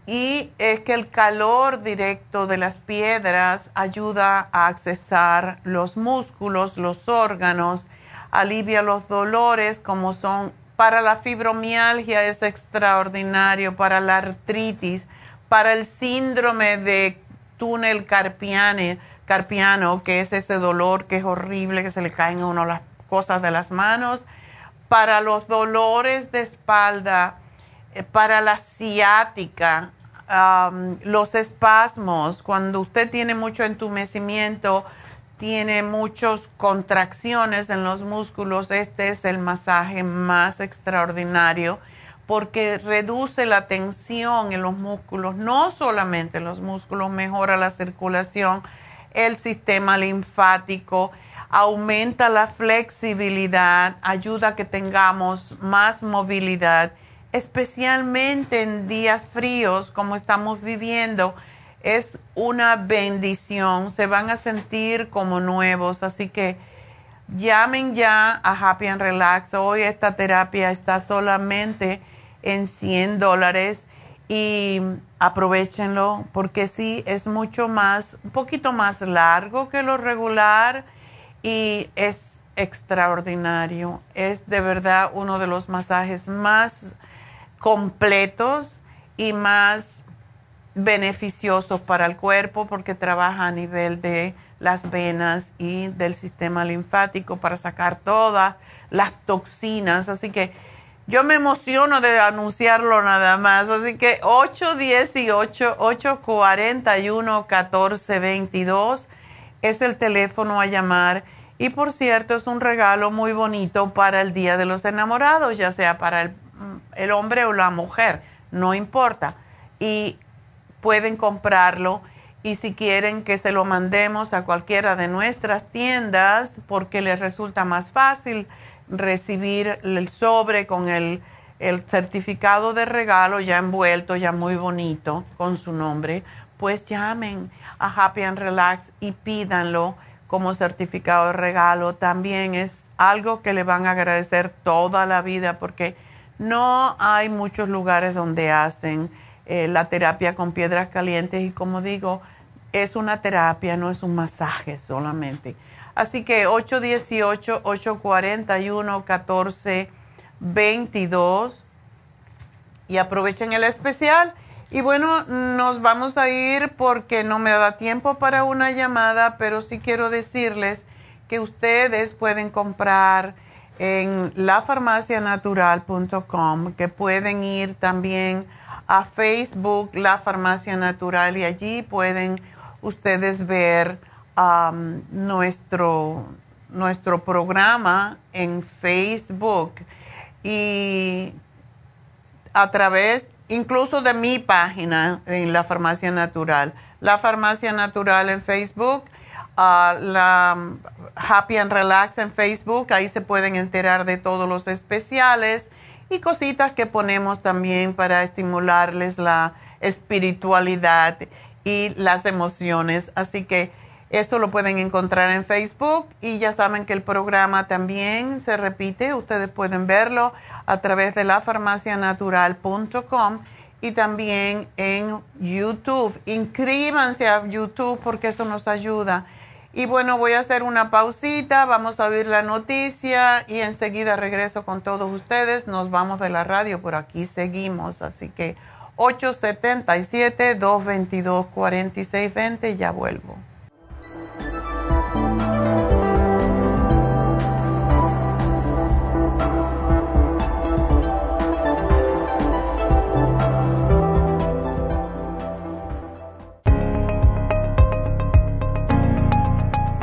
S4: Y es que el calor directo de las piedras ayuda a accesar los músculos, los órganos, alivia los dolores como son para la fibromialgia es extraordinario, para la artritis, para el síndrome de túnel carpiano, que es ese dolor que es horrible, que se le caen a uno las cosas de las manos, para los dolores de espalda, eh, para la ciática, los espasmos, cuando usted tiene mucho entumecimiento, tiene muchas contracciones en los músculos, este es el masaje más extraordinario porque reduce la tensión en los músculos, no solamente en los músculos, mejora la circulación, el sistema linfático, aumenta la flexibilidad, ayuda a que tengamos más movilidad, especialmente en días fríos como estamos viviendo. Es una bendición, se van a sentir como nuevos, así que llamen ya a Happy and Relax. Hoy esta terapia está solamente en 100 dólares y aprovechenlo porque sí es mucho más, un poquito más largo que lo regular y es extraordinario. Es de verdad uno de los masajes más completos y más beneficiosos para el cuerpo porque trabaja a nivel de las venas y del sistema linfático para sacar todas las toxinas. Así que yo me emociono de anunciarlo nada más. Así que 818-841-1422 es el teléfono a llamar. Y por cierto, es un regalo muy bonito para el Día de los Enamorados, ya sea para el, el hombre o la mujer, no importa. Y pueden comprarlo y si quieren que se lo mandemos a cualquiera de nuestras tiendas porque les resulta más fácil recibir el sobre con el, certificado de regalo ya envuelto, ya muy bonito, con su nombre, pues llamen a Happy and Relax y pídanlo como certificado de regalo. También es algo que le van a agradecer toda la vida porque no hay muchos lugares donde hacen eh, la terapia con piedras calientes y como digo, es una terapia, no es un masaje solamente. Así que 818-841-1422 y aprovechen el especial. Y bueno, nos vamos a ir porque no me da tiempo para una llamada, pero sí quiero decirles que ustedes pueden comprar en lafarmacianatural.com, que pueden ir también a Facebook, La Farmacia Natural, y allí pueden ustedes ver nuestro, nuestro programa en Facebook. Y a través incluso de mi página en la Farmacia Natural. La Farmacia Natural en Facebook, la Happy and Relax en Facebook, ahí se pueden enterar de todos los especiales y cositas que ponemos también para estimularles la espiritualidad y las emociones. Así que eso lo pueden encontrar en Facebook y ya saben que el programa también se repite. Ustedes pueden verlo a través de lafarmacianatural.com y también en YouTube. Inscríbanse a YouTube porque eso nos ayuda. Y bueno, voy a hacer una pausita, vamos a oír la noticia y enseguida regreso con todos ustedes. Nos vamos de la radio, por aquí seguimos. Así que 877-222-4620, ya vuelvo.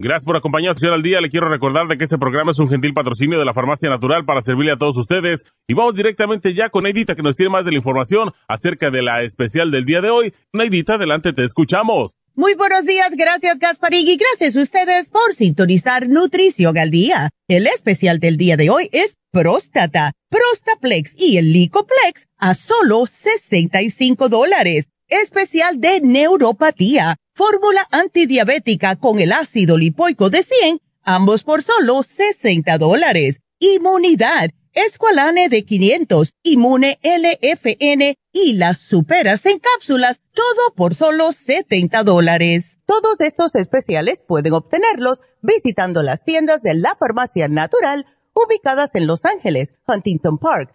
S6: Gracias por acompañarnos, señor al día. Le quiero recordar de que este programa es un gentil patrocinio de la Farmacia Natural para servirle a todos ustedes. Y vamos directamente ya con Neidita que nos tiene más de la información acerca de la especial del día de hoy. Neidita, adelante, te escuchamos.
S5: Muy buenos días, gracias Gasparín y gracias a ustedes por sintonizar Nutrición al Día. El especial del día de hoy es Próstata, Prostaplex y el Licoplex a solo 65 dólares. Especial de Neuropatía, fórmula antidiabética con el ácido lipoico de 100, ambos por solo 60 dólares. Inmunidad Esqualane de 500, Inmune LFN y las superas en cápsulas, todo por solo 70 dólares. Todos estos especiales pueden obtenerlos visitando las tiendas de la farmacia natural ubicadas en Los Ángeles, Huntington Park,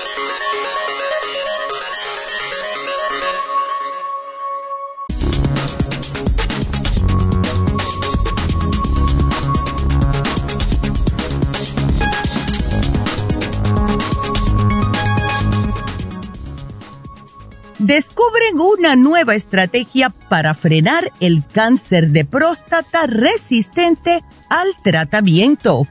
S5: Descubren una nueva estrategia para frenar el cáncer de próstata resistente al tratamiento.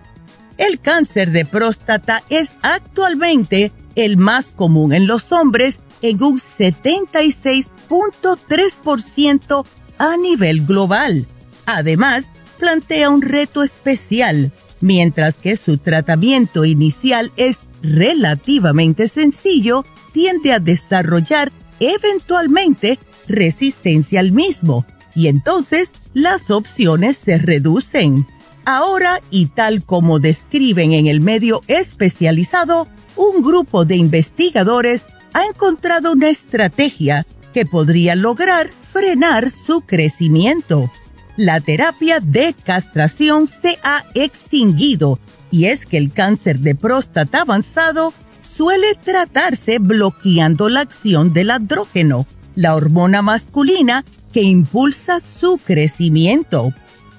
S5: El cáncer de próstata es actualmente el más común en los hombres en un 76.3% a nivel global. Además, plantea un reto especial, mientras que su tratamiento inicial es relativamente sencillo, tiende a desarrollar eventualmente resistencia al mismo y entonces las opciones se reducen. Ahora, y tal como describen en el medio especializado, un grupo de investigadores ha encontrado una estrategia que podría lograr frenar su crecimiento. La terapia de castración se ha extinguido y es que el cáncer de próstata avanzado suele tratarse bloqueando la acción del andrógeno, la hormona masculina que impulsa su crecimiento.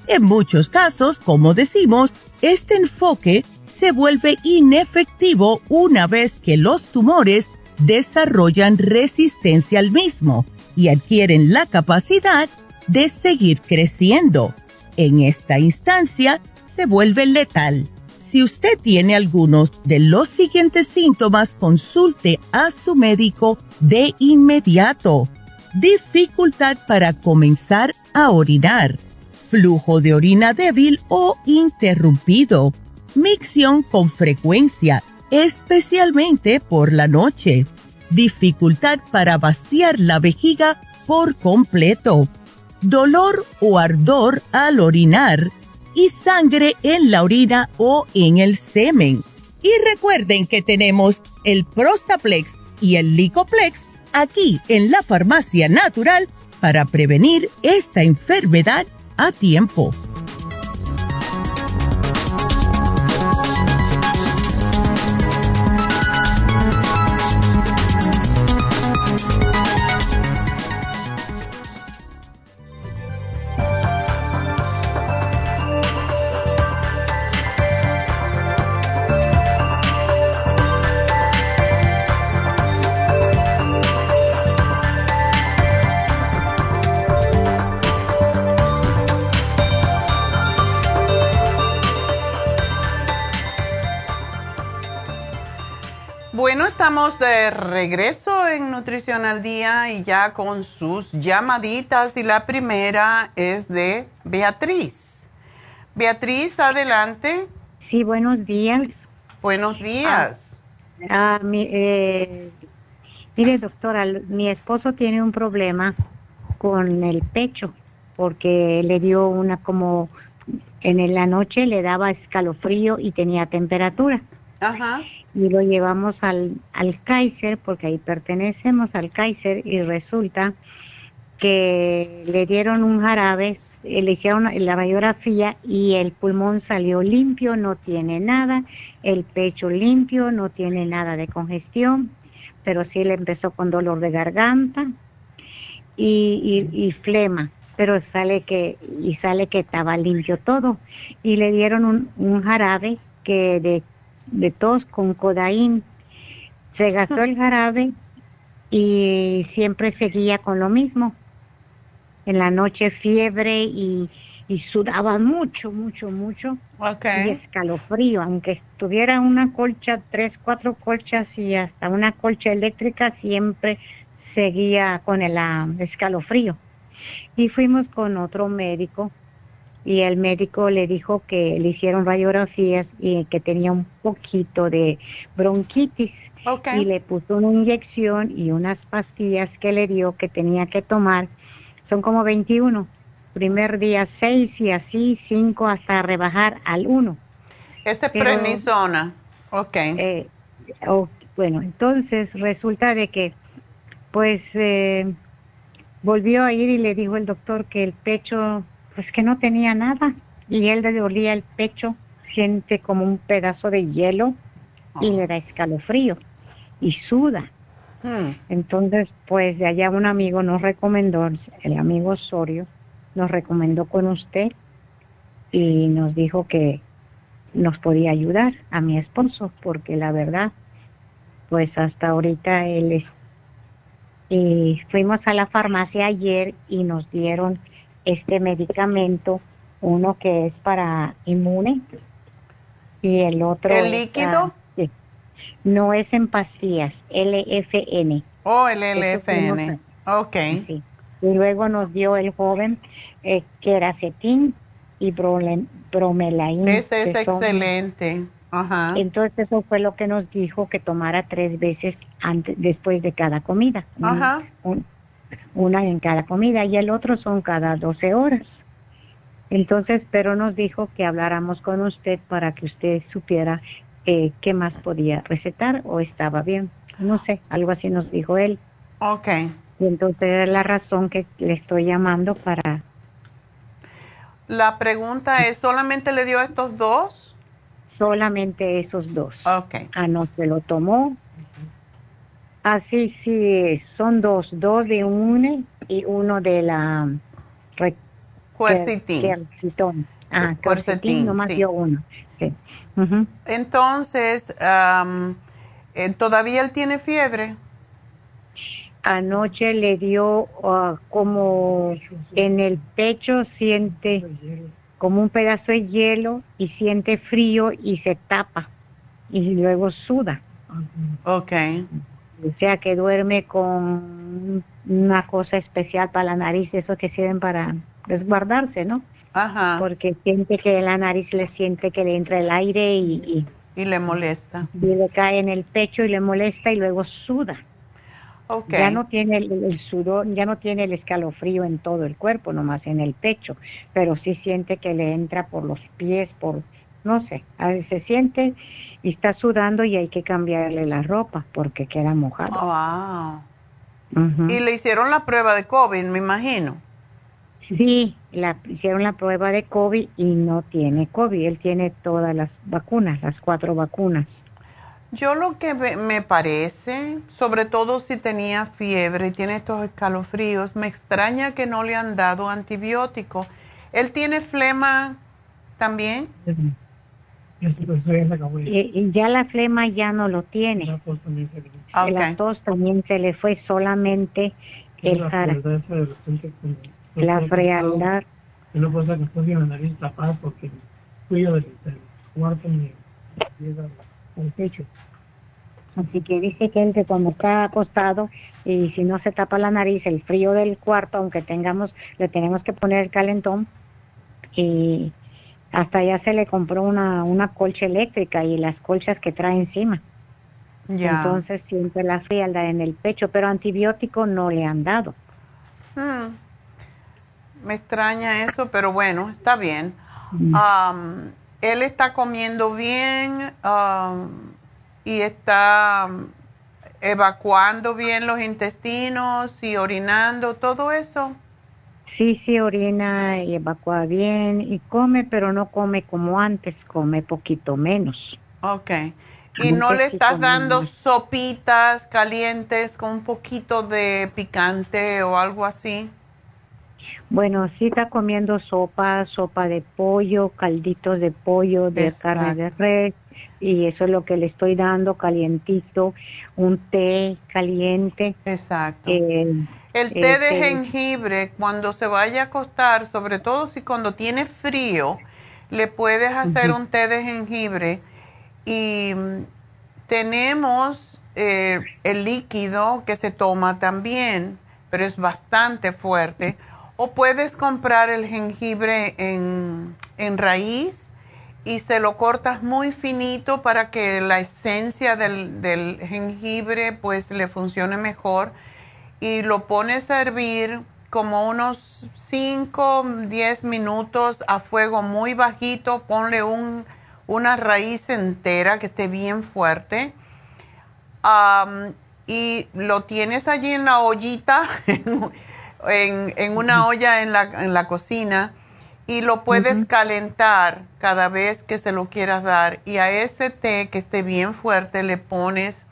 S5: En muchos casos, como decimos, este enfoque se vuelve inefectivo una vez que los tumores desarrollan resistencia al mismo y adquieren la capacidad de seguir creciendo. En esta instancia se vuelve letal. Si usted tiene algunos de los siguientes síntomas, consulte a su médico de inmediato. Dificultad para comenzar a orinar, flujo de orina débil o interrumpido, micción con frecuencia, especialmente por la noche, dificultad para vaciar la vejiga por completo, dolor o ardor al orinar, y sangre en la orina o en el semen. Y recuerden que tenemos el Prostaplex y el Licoplex aquí en la farmacia natural para prevenir esta enfermedad a tiempo.
S4: Estamos de regreso en Nutrición al Día y ya con sus llamaditas y la primera es de Beatriz. Beatriz, adelante.
S7: Sí, buenos días.
S4: Buenos días.
S7: Ah, ah eh, mire, doctora, mi esposo tiene un problema con el pecho porque le dio una como en la noche le daba escalofrío y tenía temperatura.
S4: Ajá
S7: y lo llevamos al, al Kaiser, porque ahí pertenecemos al Kaiser, y resulta que le dieron un jarabe, eh, le hicieron la radiografía y el pulmón salió limpio, no tiene nada, el pecho limpio, no tiene nada de congestión, pero sí le empezó con dolor de garganta y, y, flema, pero sale que y sale que estaba limpio todo. Y le dieron un, un jarabe que de de tos con codaín. Se gastó el jarabe y siempre seguía con lo mismo. En la noche fiebre y, y sudaba mucho, mucho, mucho. Y escalofrío, aunque tuviera una colcha, tres, cuatro colchas y hasta una colcha eléctrica, siempre seguía con el ah, escalofrío. Y fuimos con otro médico y el médico le dijo que le hicieron radiografías y que tenía un poquito de bronquitis y le puso una inyección y unas pastillas que le dio que tenía que tomar. Son como 21. Primer día 6 y así 5 hasta rebajar al 1.
S4: Ese es prednisona. Ok.
S7: Eh, bueno, entonces resulta de que pues eh, volvió a ir y le dijo el doctor que el pecho pues que no tenía nada y él le dolía el pecho, siente como un pedazo de hielo y le da escalofrío y suda. Hmm. Entonces, pues de allá un amigo nos recomendó, el amigo Osorio, nos recomendó con usted y nos dijo que nos podía ayudar a mi esposo, porque la verdad, pues hasta ahorita él es... Y fuimos a la farmacia ayer y nos dieron este medicamento, uno que es para inmune y el otro...
S4: ¿El líquido?
S7: No es en pastillas, LFN.
S4: Oh, el LFN. Ok.
S7: Y luego nos dio el joven eh, queracetín y bromelain.
S4: Ese es excelente. Ajá.
S7: Entonces eso fue lo que nos dijo que tomara tres veces antes, después de cada comida.
S4: Ajá
S7: una en cada comida y el otro son cada 12 horas. Entonces, pero nos dijo que habláramos con usted para que usted supiera eh, qué más podía recetar o estaba bien. No sé, algo así nos dijo él.
S4: Ok.
S7: Y entonces es la razón que le estoy llamando para...
S4: La pregunta es, ¿solamente le dio estos dos?
S7: Solamente esos dos.
S4: Ok.
S7: Anoche lo tomó Así sí, son dos, dos de UNE y uno de la
S4: Quercetin.
S7: Ah, nomás dio uno. Sí.
S4: Entonces, eh, ¿todavía él tiene fiebre?
S7: Anoche le dio ah, como en el pecho, siente como un pedazo de hielo y siente frío y se tapa y luego suda.
S4: Okay.
S7: O sea que duerme con una cosa especial para la nariz, eso que sirven para resguardarse, ¿no?
S4: Ajá.
S7: Porque siente que la nariz le siente que le entra el aire y,
S4: y, le molesta.
S7: Y le cae en el pecho y le molesta y luego suda.
S4: Okay.
S7: Ya no tiene el, sudor, ya no tiene el escalofrío en todo el cuerpo, nomás en el pecho, pero sí siente que le entra por los pies, por, no sé, a veces se siente y está sudando y hay que cambiarle la ropa porque queda mojado.
S4: wow. Y le hicieron la prueba de COVID, me imagino.
S7: Sí, la, hicieron la prueba de COVID y no tiene COVID. Él tiene todas las vacunas, las cuatro vacunas.
S4: Yo lo que me parece, sobre todo si tenía fiebre y tiene estos escalofríos, me extraña que no le han dado antibiótico. ¿Él tiene flema también?
S7: Y, ya la flema ya no lo tiene. La tos también se, la tos también se le fue solamente el jara. La frialdad.
S8: No puede ser que esté la nariz tapada porque el frío del, cuarto me llega al pecho.
S7: Así que dice que él que cuando está acostado y si no se tapa la nariz, el frío del cuarto, aunque tengamos, le tenemos que poner el calentón y hasta ya se le compró una, una colcha eléctrica y las colchas que trae encima.
S4: Ya.
S7: Entonces siente la frialdad en el pecho, pero antibiótico no le han dado.
S4: Hmm. Me extraña eso, pero bueno, está bien. Um, él está comiendo bien. Um, y está mm, evacuando bien los intestinos y orinando, todo eso.
S7: Sí, sí, orina y evacúa bien y come, pero no come como antes, come poquito menos.
S4: Ok. ¿Y no le estás dando sopitas calientes con un poquito de picante o algo así?
S7: Bueno, sí está comiendo sopa, sopa de pollo, calditos de pollo, de carne de res, y eso es lo que le estoy dando calientito, un té caliente.
S4: Exacto. El té de jengibre, cuando se vaya a acostar, sobre todo si cuando tiene frío, le puedes hacer un té de jengibre y mm, tenemos eh, el líquido que se toma también, pero es bastante fuerte. O puedes comprar el jengibre en, en raíz y se lo cortas muy finito para que la esencia del, del, jengibre pues le funcione mejor y lo pones a hervir como unos 5, 10 minutos a fuego muy bajito, ponle un una raíz entera que esté bien fuerte. y lo tienes allí en la ollita, en, una olla en la, cocina, y lo puedes calentar cada vez que se lo quieras dar. Y a ese té que esté bien fuerte le pones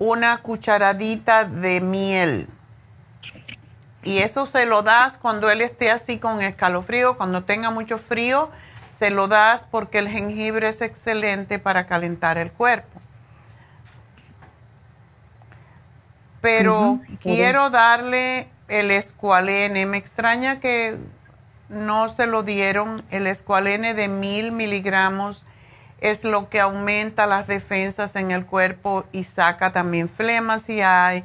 S4: una cucharadita de miel. Y eso se lo das cuando él esté así con escalofrío, cuando tenga mucho frío se lo das porque el jengibre es excelente para calentar el cuerpo. Pero quiero darle el escualene. Me extraña que no se lo dieron. El escualene de mil miligramos es lo que aumenta las defensas en el cuerpo y saca también flemas si hay.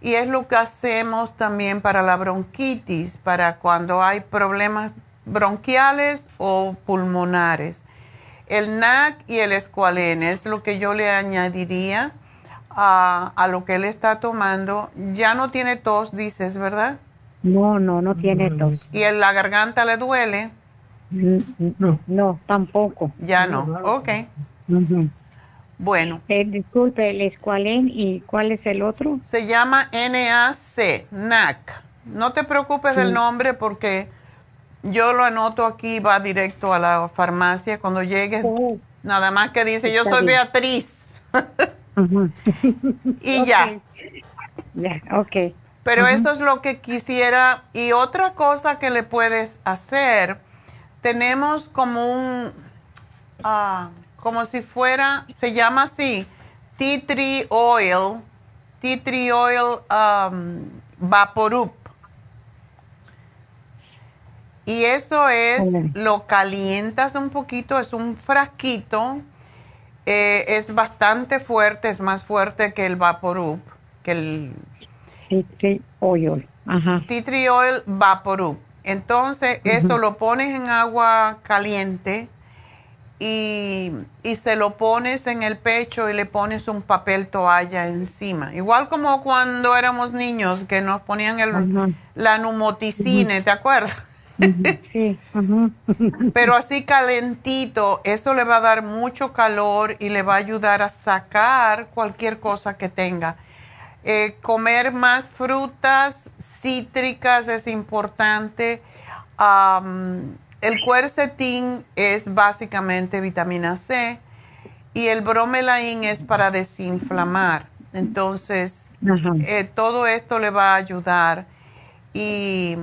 S4: Y es lo que hacemos también para la bronquitis, para cuando hay problemas bronquiales o pulmonares. El NAC y el escualene es lo que yo le añadiría a, a, lo que él está tomando. Ya no tiene tos, dices, ¿verdad?
S7: No, no, no tiene tos.
S4: ¿Y en la garganta le duele?
S7: No, no, tampoco.
S4: Ya no, ok. Bueno.
S7: Eh, disculpe, el escualene y cuál es el otro?
S4: Se llama NAC, NAC. No te preocupes del nombre porque yo lo anoto aquí, va directo a la farmacia cuando llegue. Oh. Nada más que dice, yo soy Beatriz. y ya.
S7: ok.
S4: Pero eso es lo que quisiera. Y otra cosa que le puedes hacer, tenemos como un, ah, como si fuera, se llama así, tea tree oil, tea tree oil um, vaporup y eso es, lo calientas un poquito, es un frasquito, eh, es bastante fuerte, es más fuerte que el Vaporup, que el...
S7: Tea tree oil, ajá.
S4: Tea tree oil Vaporup. Entonces, eso lo pones en agua caliente y, y, se lo pones en el pecho y le pones un papel toalla encima. Igual como cuando éramos niños que nos ponían el, la numoticine, ¿te acuerdas?
S7: Sí.
S4: Pero así calentito, eso le va a dar mucho calor y le va a ayudar a sacar cualquier cosa que tenga. Eh, comer más frutas cítricas es importante. el cuercetín es básicamente vitamina C y el bromelain es para desinflamar. Entonces, eh, todo esto le va a ayudar. Y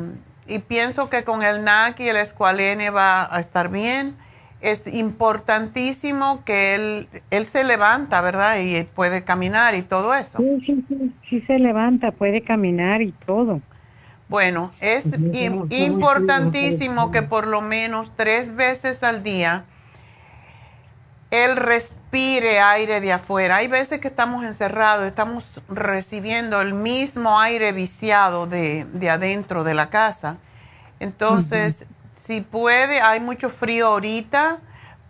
S4: y pienso que con el NAC y el escualene va a estar bien. Es importantísimo que él, él se levanta, ¿verdad? Y puede caminar y todo eso.
S7: Sí, sí, sí, sí se levanta, puede caminar y todo.
S4: Bueno, es importantísimo que por lo menos tres veces al día él respire aire de afuera. Hay veces que estamos encerrados, estamos recibiendo el mismo aire viciado de, adentro de la casa. Entonces, si puede, hay mucho frío ahorita,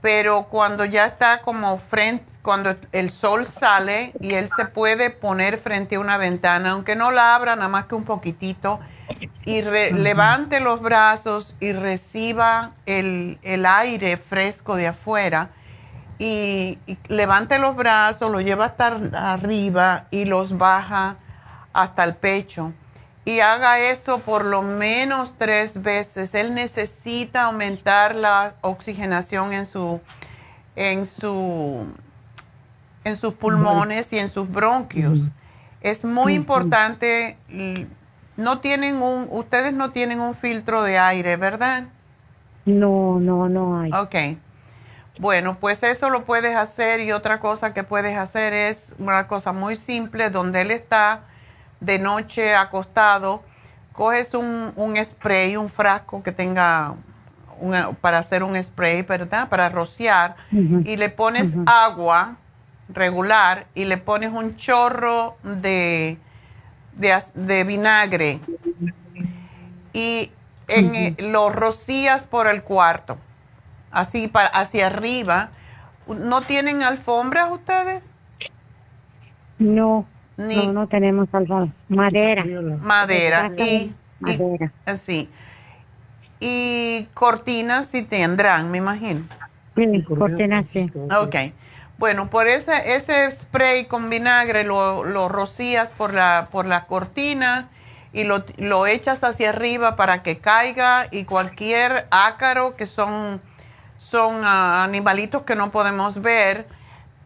S4: pero cuando ya está como frente, cuando el sol sale y él se puede poner frente a una ventana, aunque no la abra nada más que un poquitito, y levante los brazos y reciba el, el aire fresco de afuera y, levante los brazos, los lleva hasta arriba y los baja hasta el pecho. Y haga eso por lo menos tres veces. Él necesita aumentar la oxigenación en su, en su, en sus pulmones y en sus bronquios. Es muy importante. No tienen un, ustedes no tienen un filtro de aire, ¿verdad?
S7: No, no, no hay.
S4: Ok. Bueno, pues eso lo puedes hacer y otra cosa que puedes hacer es una cosa muy simple, donde él está de noche acostado, coges un, un spray, un frasco que tenga para hacer un spray, ¿verdad? Para rociar y le pones agua regular y le pones un chorro de, de, vinagre y en, lo rocías por el cuarto así para, hacia arriba. ¿No tienen alfombras ustedes?
S7: No, no, no tenemos alfombras. Madera.
S4: Madera. Y,
S7: Madera.
S4: así. Y cortinas sí tendrán, me imagino.
S7: Sí, cortinas sí.
S4: Ok. Bueno, por ese, ese spray con vinagre lo, lo rocías por la, por la cortina y lo, lo echas hacia arriba para que caiga y cualquier ácaro que son son ah, animalitos que no podemos ver,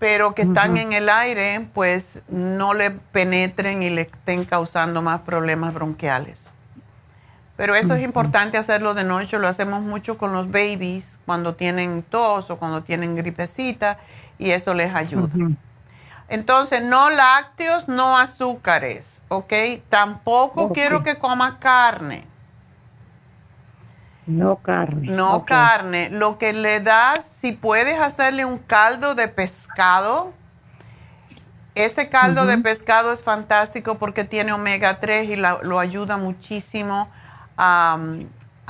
S4: pero que están en el aire, pues no le penetren y le estén causando más problemas bronquiales. Pero eso es importante hacerlo de noche, lo hacemos mucho con los babies cuando tienen tos o cuando tienen gripecita y eso les ayuda. Entonces, no lácteos, no azúcares, ¿ok? Tampoco quiero que coma carne.
S7: No carne.
S4: No carne. Lo que le das, si puedes hacerle un caldo de pescado, ese caldo de pescado es fantástico porque tiene omega 3 y lo ayuda muchísimo a,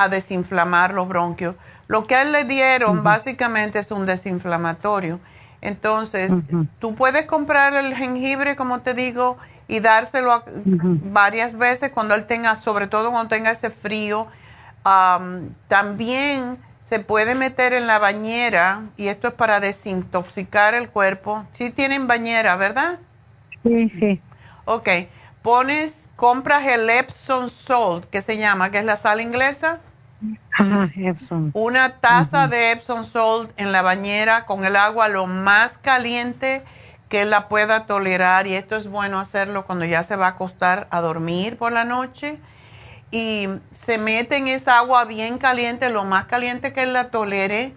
S4: desinflamar los bronquios. Lo que a él le dieron básicamente es un desinflamatorio. Entonces, tú puedes comprar el jengibre, como te digo, y dárselo varias veces cuando él tenga, sobre todo cuando tenga ese frío también se puede meter en la bañera y esto es para desintoxicar el cuerpo. Sí tienen bañera, ¿verdad?
S7: Sí, sí.
S4: Ok. Pones, compras el Epsom Salt, que se llama, que es la sal inglesa.
S7: Epsom.
S4: Una taza de Epsom Salt en la bañera con el agua lo más caliente que la pueda tolerar y esto es bueno hacerlo cuando ya se va a acostar a dormir por la noche y se mete en esa agua bien caliente, lo más caliente que él la tolere,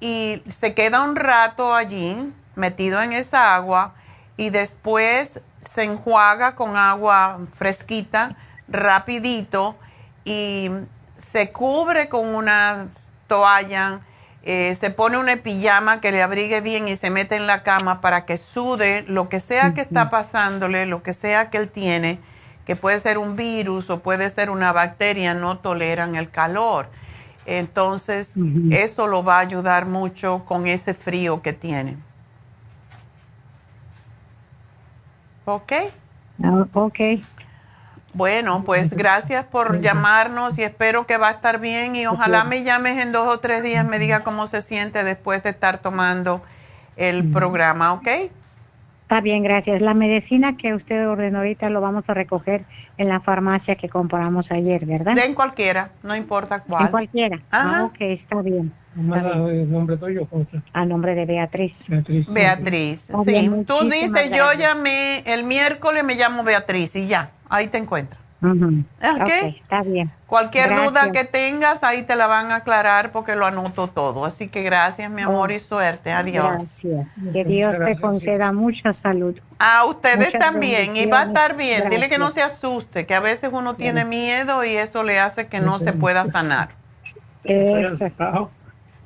S4: y se queda un rato allí metido en esa agua y después se enjuaga con agua fresquita rapidito y se cubre con una toalla, eh, se pone una pijama que le abrigue bien y se mete en la cama para que sude lo que sea que está pasándole, lo que sea que él tiene que puede ser un virus o puede ser una bacteria, no toleran el calor. Entonces, eso lo va a ayudar mucho con ese frío que tiene. ¿Ok?
S7: Ah, ok.
S4: Bueno, pues gracias por llamarnos y espero que va a estar bien y ojalá me llames en dos o tres días, me diga cómo se siente después de estar tomando el programa, ¿ok?
S7: Está bien, gracias. La medicina que usted ordenó ahorita lo vamos a recoger en la farmacia que compramos ayer, ¿verdad?
S4: En cualquiera, no importa cuál.
S7: En cualquiera. Ah, ok, está bien.
S8: ¿El nombre tuyo,
S7: A nombre de Beatriz.
S8: Beatriz.
S4: Beatriz, sí. Tú dices, yo llamé, el miércoles me llamo Beatriz y ya, ahí te encuentro.
S7: Okay. está bien.
S4: Cualquier duda que tengas, ahí te la van a aclarar porque lo anoto todo. Así que gracias, mi amor, y suerte. Adiós.
S7: Gracias. Que Dios te conceda mucha salud.
S4: A ustedes también, y va a estar bien. Dile que no se asuste, que a veces uno tiene miedo y eso le hace que no se pueda sanar.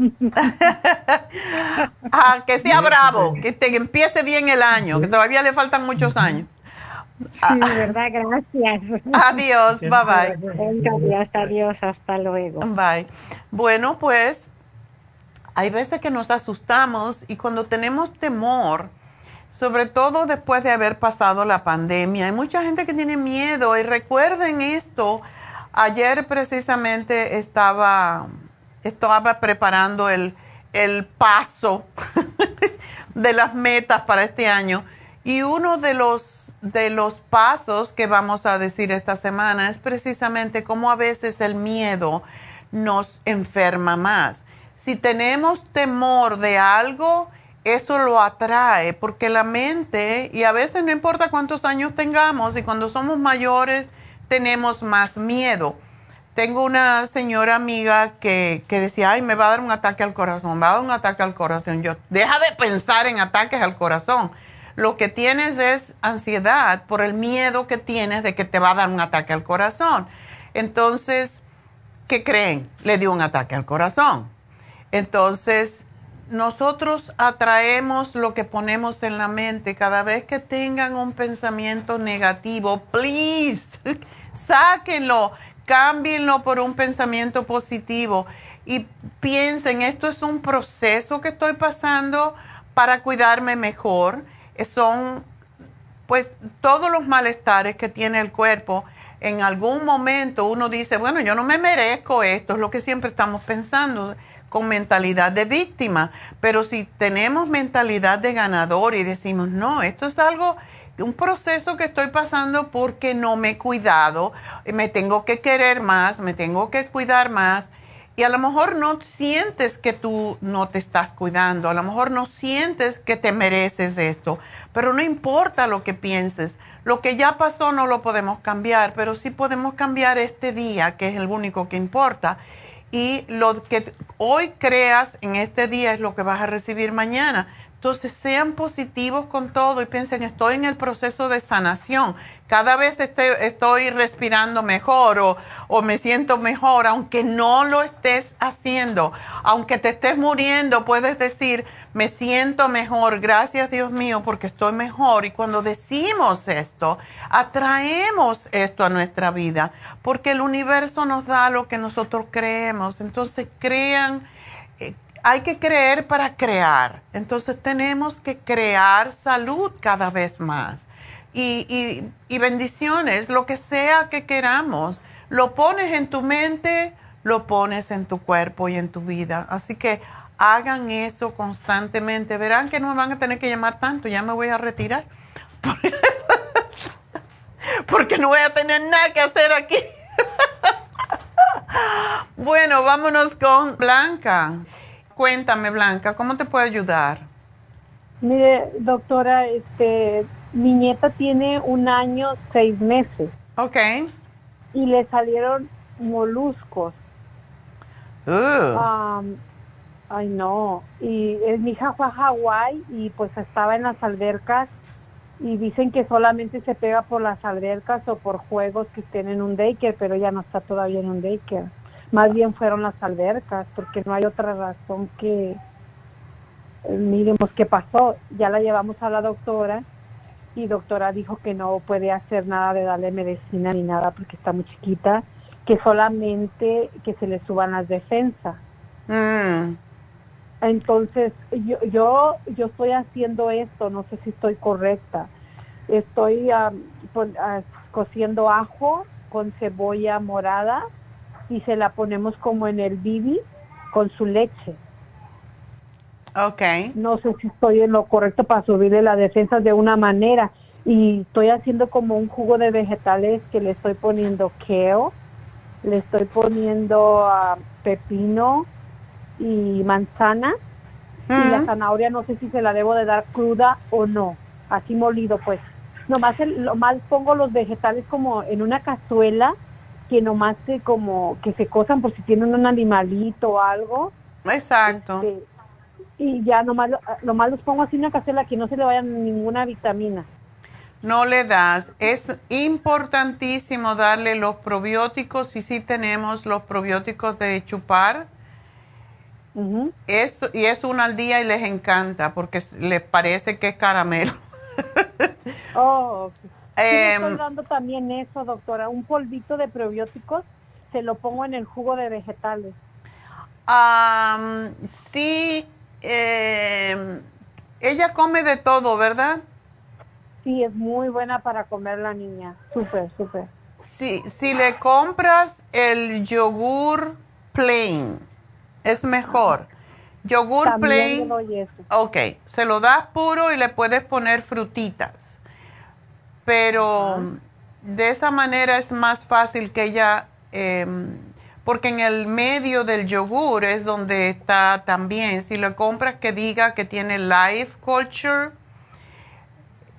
S4: ah, que sea bravo, que, te, que empiece bien el año, que todavía le faltan muchos años.
S7: Sí, de verdad, gracias.
S4: Adiós, bye bye.
S7: Adiós, adiós, hasta luego.
S4: Bye. Bueno, pues hay veces que nos asustamos y cuando tenemos temor, sobre todo después de haber pasado la pandemia, hay mucha gente que tiene miedo y recuerden esto. Ayer precisamente estaba, estaba preparando el, el paso de las metas para este año. Y uno de los, de los pasos que vamos a decir esta semana es precisamente cómo a veces el miedo nos enferma más. Si tenemos temor de algo, eso lo atrae, porque la mente, y a veces no importa cuántos años tengamos, y cuando somos mayores tenemos más miedo. Tengo una señora amiga que, que, decía, ay, me va a dar un ataque al corazón, me va a dar un ataque al corazón. Yo, deja de pensar en ataques al corazón. Lo que tienes es ansiedad por el miedo que tienes de que te va a dar un ataque al corazón. Entonces, ¿qué creen? Le dio un ataque al corazón. Entonces, nosotros atraemos lo que ponemos en la mente. Cada vez que tengan un pensamiento negativo, please, sáquenlo, cámbienlo por un pensamiento positivo y piensen, esto es un proceso que estoy pasando para cuidarme mejor. Son, pues, todos los malestares que tiene el cuerpo. En algún momento uno dice, bueno, yo no me merezco esto, es lo que siempre estamos pensando con mentalidad de víctima, pero si tenemos mentalidad de ganador y decimos, no, esto es algo, un proceso que estoy pasando porque no me he cuidado, me tengo que querer más, me tengo que cuidar más, y a lo mejor no sientes que tú no te estás cuidando, a lo mejor no sientes que te mereces esto, pero no importa lo que pienses, lo que ya pasó no lo podemos cambiar, pero sí podemos cambiar este día, que es el único que importa y lo que hoy creas en este día es lo que vas a recibir mañana. Entonces sean positivos con todo y piensen, estoy en el proceso de sanación. Cada vez estoy, respirando mejor o, o, me siento mejor, aunque no lo estés haciendo. Aunque te estés muriendo, puedes decir, me siento mejor, gracias Dios mío, porque estoy mejor. Y cuando decimos esto, atraemos esto a nuestra vida, porque el universo nos da lo que nosotros creemos. Entonces crean hay que creer para crear. Entonces tenemos que crear salud cada vez más. Y, bendiciones, lo que sea que queramos, lo pones en tu mente, lo pones en tu cuerpo y en tu vida. Así que hagan eso constantemente. Verán que no me van a tener que llamar tanto, ya me voy a retirar. Porque no voy a tener nada que hacer aquí. bueno, vámonos con Blanca. Cuéntame, Blanca, ¿cómo te puedo ayudar?
S9: Mire, doctora, este, mi nieta tiene un año, seis meses.
S4: Ok.
S9: Y le salieron moluscos. ay, no. Y eh, mi hija fue a Hawái y pues estaba en las albercas y dicen que solamente se pega por las albercas o por juegos que estén en un daycare, pero ya no está todavía en un daycare más bien fueron las albercas, porque no hay otra razón que eh, miremos qué pasó. Ya la llevamos a la doctora y doctora dijo que no puede hacer nada de darle medicina ni nada porque está muy chiquita, que solamente que se le suban las defensas. Mm. Entonces, yo, yo, yo estoy haciendo esto, no sé si estoy correcta. Estoy uh, cociendo ajo con cebolla morada y se la ponemos como en el bibi con su leche.
S4: Ok.
S9: No sé si estoy en lo correcto para subirle la defensa de una manera. Y estoy haciendo como un jugo de vegetales que le estoy poniendo kale, le estoy poniendo uh, pepino y manzana. Y la zanahoria no sé si se la debo de dar cruda o no, así molido pues. Nomás, lo más pongo los vegetales como en una cazuela que nomás se como que se cosan por si tienen un animalito o algo.
S4: Exacto.
S9: Este, y ya nomás, nomás los pongo así en una cazuela que no se le vaya ninguna vitamina.
S4: No le das. Es importantísimo darle los probióticos y sí tenemos los probióticos de chupar. es, y es uno al día y les encanta porque les parece que es caramelo.
S9: oh, estoy em, dando también eso, doctora, un polvito de probióticos, se lo pongo en el jugo de vegetales.
S4: sí, em, ella come de todo, ¿verdad?
S9: Sí, es muy buena para comer la niña, súper, súper.
S4: Sí, si le compras el yogur plain, es mejor. Yogur
S9: También
S4: plain.
S9: le doy eso.
S4: Ok, se lo das puro y le puedes poner frutitas. Pero de esa manera es más fácil que ella, em, porque en el medio del yogur es donde está también. Si lo compras que diga que tiene Life Culture,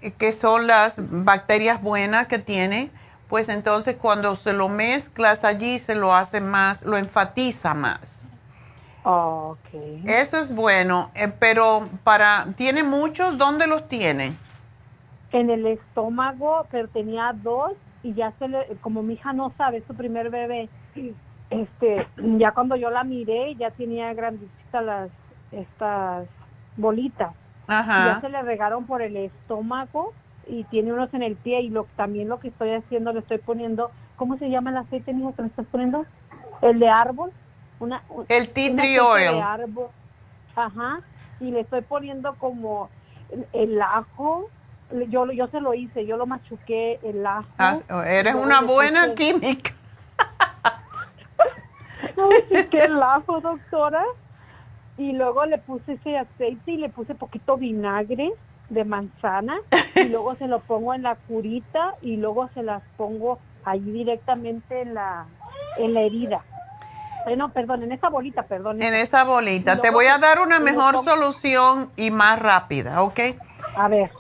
S4: eh, que son las bacterias buenas que tiene, pues entonces cuando se lo mezclas allí se lo hace más, lo enfatiza más.
S9: Ok.
S4: Eso es bueno, eh, pero para, ¿tiene muchos? ¿Dónde los tiene?
S9: En el estómago, pero tenía dos y ya se le, como mi hija no sabe, su primer bebé, este, ya cuando yo la miré, ya tenía grandecitas las, estas bolitas. Y ya
S4: Ajá.
S9: se le regaron por el estómago y tiene unos en el pie y lo también lo que estoy haciendo le estoy poniendo ¿cómo se llama el aceite mijo que le estás poniendo? el de árbol una un-
S4: El tea tree
S9: de árbol ajá y le estoy poniendo como el, el ajo yo yo se lo hice yo lo machuqué el ajo
S4: Ah, eres
S9: Luego
S4: una buena química.
S9: machuqué el ajo doctora y luego le puse ese aceite y le puse poquito vinagre de manzana y luego se lo pongo en la curita y luego se las pongo ahí directamente en la en la herida. Eh, no, perdón, en esa bolita, perdón.
S4: En esa bolita. Te voy a dar una
S9: lo
S4: mejor solución y más rápida, ¿ok?
S9: A ver,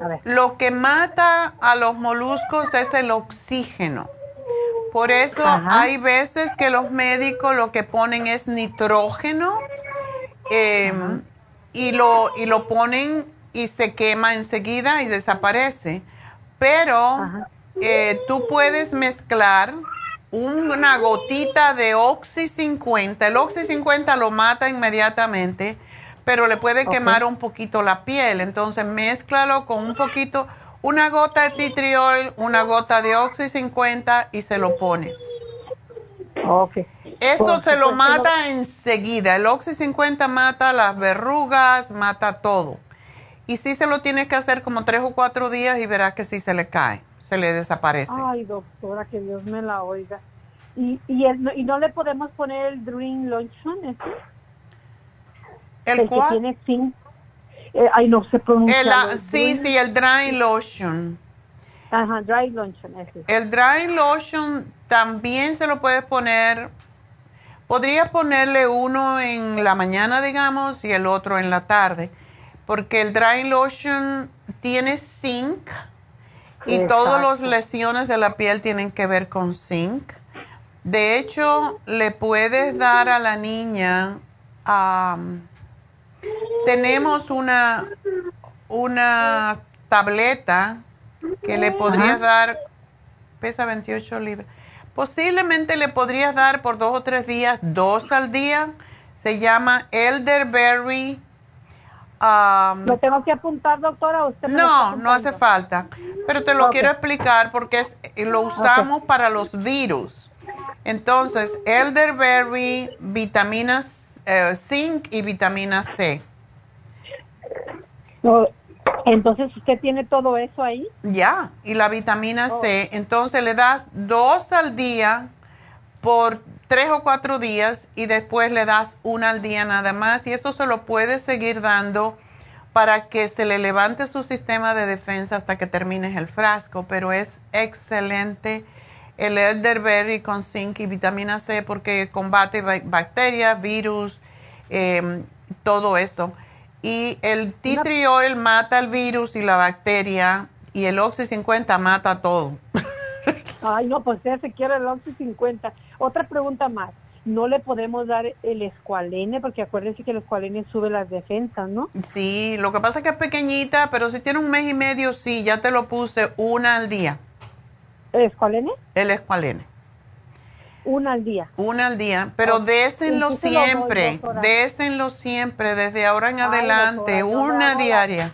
S9: a ver.
S4: Lo que mata a los moluscos es el oxígeno. Por eso
S9: Ajá.
S4: hay veces que los médicos lo que ponen es nitrógeno eh, y, lo, y lo ponen y se quema enseguida y desaparece. Pero eh, tú puedes mezclar una gotita de Oxy 50. El Oxy 50 lo mata inmediatamente, pero le puede quemar un poquito la piel. Entonces, mézclalo con un poquito, una gota de tea tree oil, una gota de Oxy 50 y se lo pones.
S9: Ok.
S4: Eso te lo mata enseguida. El Oxy 50 mata las verrugas, mata todo. Y sí se lo tienes que hacer como tres o cuatro días y verás que sí se le cae, se le desaparece.
S9: Ay, doctora, que Dios me la oiga. Y, y, el- y no le podemos poner el Dream Lotion, ese?
S4: ¿El
S9: que tiene zinc. Eh, ay, no sé pronunciar.
S4: El, ah, sí, sí, el dry lotion.
S9: Ajá, Dry Lotion, ese.
S4: El dry lotion también se lo puedes poner. Podrías ponerle uno en la mañana, digamos, y el otro en la tarde, porque el dry lotion tiene zinc y todas las
S9: Exacto.
S4: lesiones de la piel tienen que ver con zinc. De hecho, le puedes dar a la niña, tenemos una, una tableta que le podrías dar, pesa 28 libras. Posiblemente le podrías dar por dos o tres días, dos al día. Se llama elderberry. am,
S9: ¿Lo tengo que apuntar, doctora? ¿o Usted
S4: no, no hace falta. Pero te lo quiero explicar porque es- lo usamos para los virus. Entonces, elderberry, vitaminas eh, zinc y vitamina C.
S9: Entonces, ¿usted tiene todo eso ahí?
S4: Ya, y la vitamina C. Entonces le das dos al día por tres o cuatro días y después le das una al día nada más. Y eso se lo puedes seguir dando para que se le levante su sistema de defensa hasta que termines el frasco. Pero es excelente el elderberry con zinc y vitamina C porque combate ba- bacterias, virus, em, todo eso. Y el tea tree oil mata el virus y la bacteria y el Oxy 50 mata todo.
S9: Ay, no, pues ella se quiere el Oxy 50. Otra pregunta más. No le podemos dar el escualene, porque acuérdense que el escualene sube las defensas, ¿no?
S4: Sí, lo que pasa es que es pequeñita, pero si tiene un mes y medio, sí, ya te lo puse una al día,
S9: ¿El escualene?
S4: el escualene.
S9: Una al día.
S4: Una al día, pero
S9: Ok.
S4: désenlo
S9: ¿Y sí se lo doy,
S4: siempre, désenlo siempre, desde ahora en
S9: Ay,
S4: adelante,
S9: doctora,
S4: una
S9: la-
S4: diaria.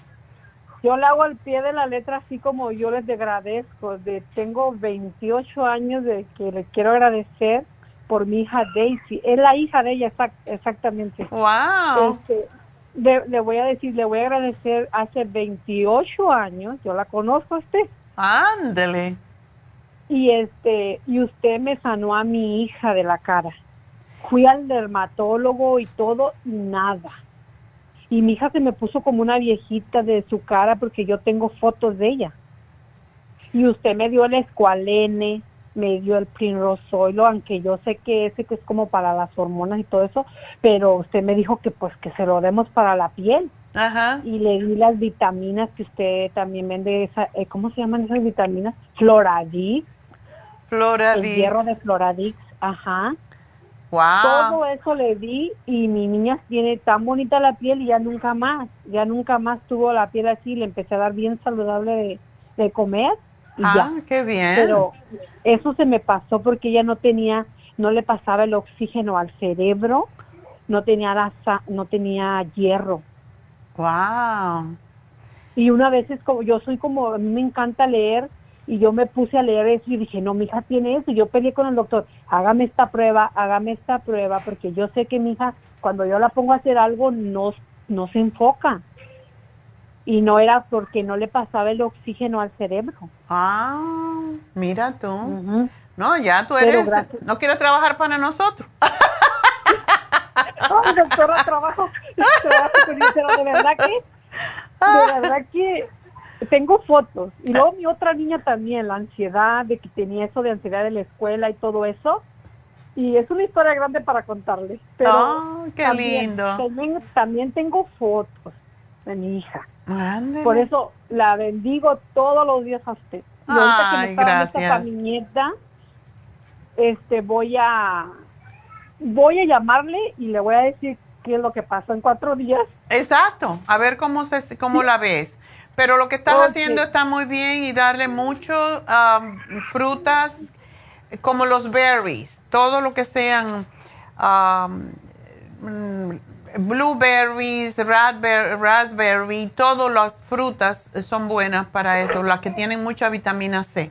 S9: Yo le hago al pie de la letra así como yo les agradezco. De, tengo 28 años de que les quiero agradecer por mi hija Daisy. Es la hija de ella exact- exactamente.
S4: Wow.
S9: Este, le, le voy a decir, le voy a agradecer hace 28 años, yo la conozco a usted,
S4: Ándele.
S9: Y este, y usted me sanó a mi hija de la cara. Fui al dermatólogo y todo, y nada. Y mi hija se me puso como una viejita de su cara porque yo tengo fotos de ella. Y usted me dio el escualene, me dio el Oilo, aunque yo sé que ese que es como para las hormonas y todo eso, pero usted me dijo que pues que se lo demos para la piel.
S4: Ajá.
S9: Y le di las vitaminas que usted también vende, esa, eh, ¿cómo se llaman esas vitaminas? Floradix.
S4: Floradix.
S9: El hierro de Floradix, ajá.
S4: Wow.
S9: Todo eso le di y mi niña tiene tan bonita la piel y ya nunca más, ya nunca más tuvo la piel así, le empecé a dar bien saludable de, de comer y
S4: ah,
S9: ya.
S4: qué bien.
S9: Pero eso se me pasó porque ella no tenía, no le pasaba el oxígeno al cerebro, no tenía la, sa- no tenía hierro.
S4: Wow.
S9: Y una vez es como, yo soy como, a mí me encanta leer y yo me puse a leer eso y dije, no, mi hija tiene eso. Y yo peleé con el doctor, hágame esta prueba, hágame esta prueba, porque yo sé que mi hija, cuando yo la pongo a hacer algo, no, no se enfoca. Y no era porque no le pasaba el oxígeno al cerebro.
S4: Ah, mira tú. No, ya tú eres. No quieres trabajar para nosotros.
S9: Ay, doctora, trabajo, trabajo con pero de verdad que, de verdad que tengo fotos. Y luego mi otra niña también, la ansiedad, de que tenía eso de ansiedad de la escuela y todo eso. Y es una historia grande para contarles. Pero
S4: Ah, qué
S9: también-
S4: lindo.
S9: También, también tengo fotos de mi hija.
S4: Ándele.
S9: Por eso la bendigo todos los días a usted. Y ahorita que me
S4: Ay,
S9: está dando esta
S4: gracias.
S9: nieta, este, voy a, voy a llamarle y le voy a decir qué es lo que pasó en cuatro días.
S4: Exacto, a ver cómo, se, cómo la ves. Pero lo que estás haciendo está muy bien y darle mucho am, frutas como los berries, todo lo que sean am, mm, blueberries, raspberry, todas las frutas son buenas para eso, las que tienen mucha vitamina C.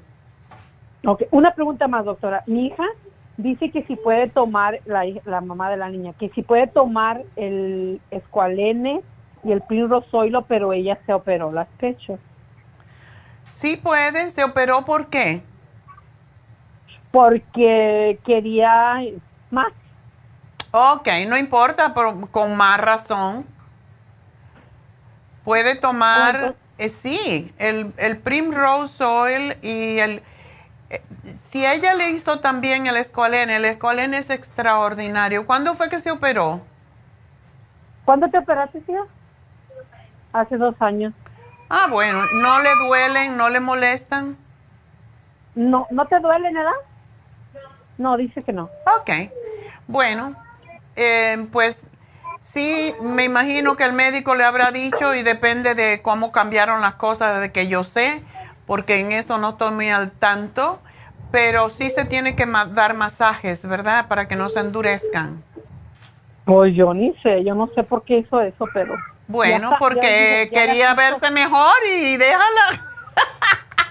S9: Ok, Una pregunta más, doctora. Mi hija dice que si puede tomar, la, la mamá de la niña, que si puede tomar el escualene y el Zoilo, pero ella se operó las pechos.
S4: Sí puedes, se operó, ¿por qué?
S9: Porque quería más.
S4: Ok, no importa, pero con más razón. Puede tomar,
S9: Entonces-
S4: eh, sí, el, el Primrose Oil y el... eh, si ella le hizo también el escualene, el escualene es extraordinario. ¿Cuándo fue que se operó?
S9: ¿Cuándo te operaste, tía? Hace dos años.
S4: Ah, bueno, ¿no le duelen, no le molestan?
S9: No, ¿no te duele nada? No, dice que no.
S4: Ok, bueno, eh, pues sí, me imagino que el médico le habrá dicho y depende de cómo cambiaron las cosas desde que yo sé, porque en eso no estoy muy al tanto, pero sí se tiene que dar masajes, ¿verdad? Para que no se endurezcan.
S9: Pues yo ni sé, yo no sé por qué hizo eso, pero...
S4: Bueno,
S9: está,
S4: porque
S9: ya dije, ya
S4: quería verse mejor y déjala.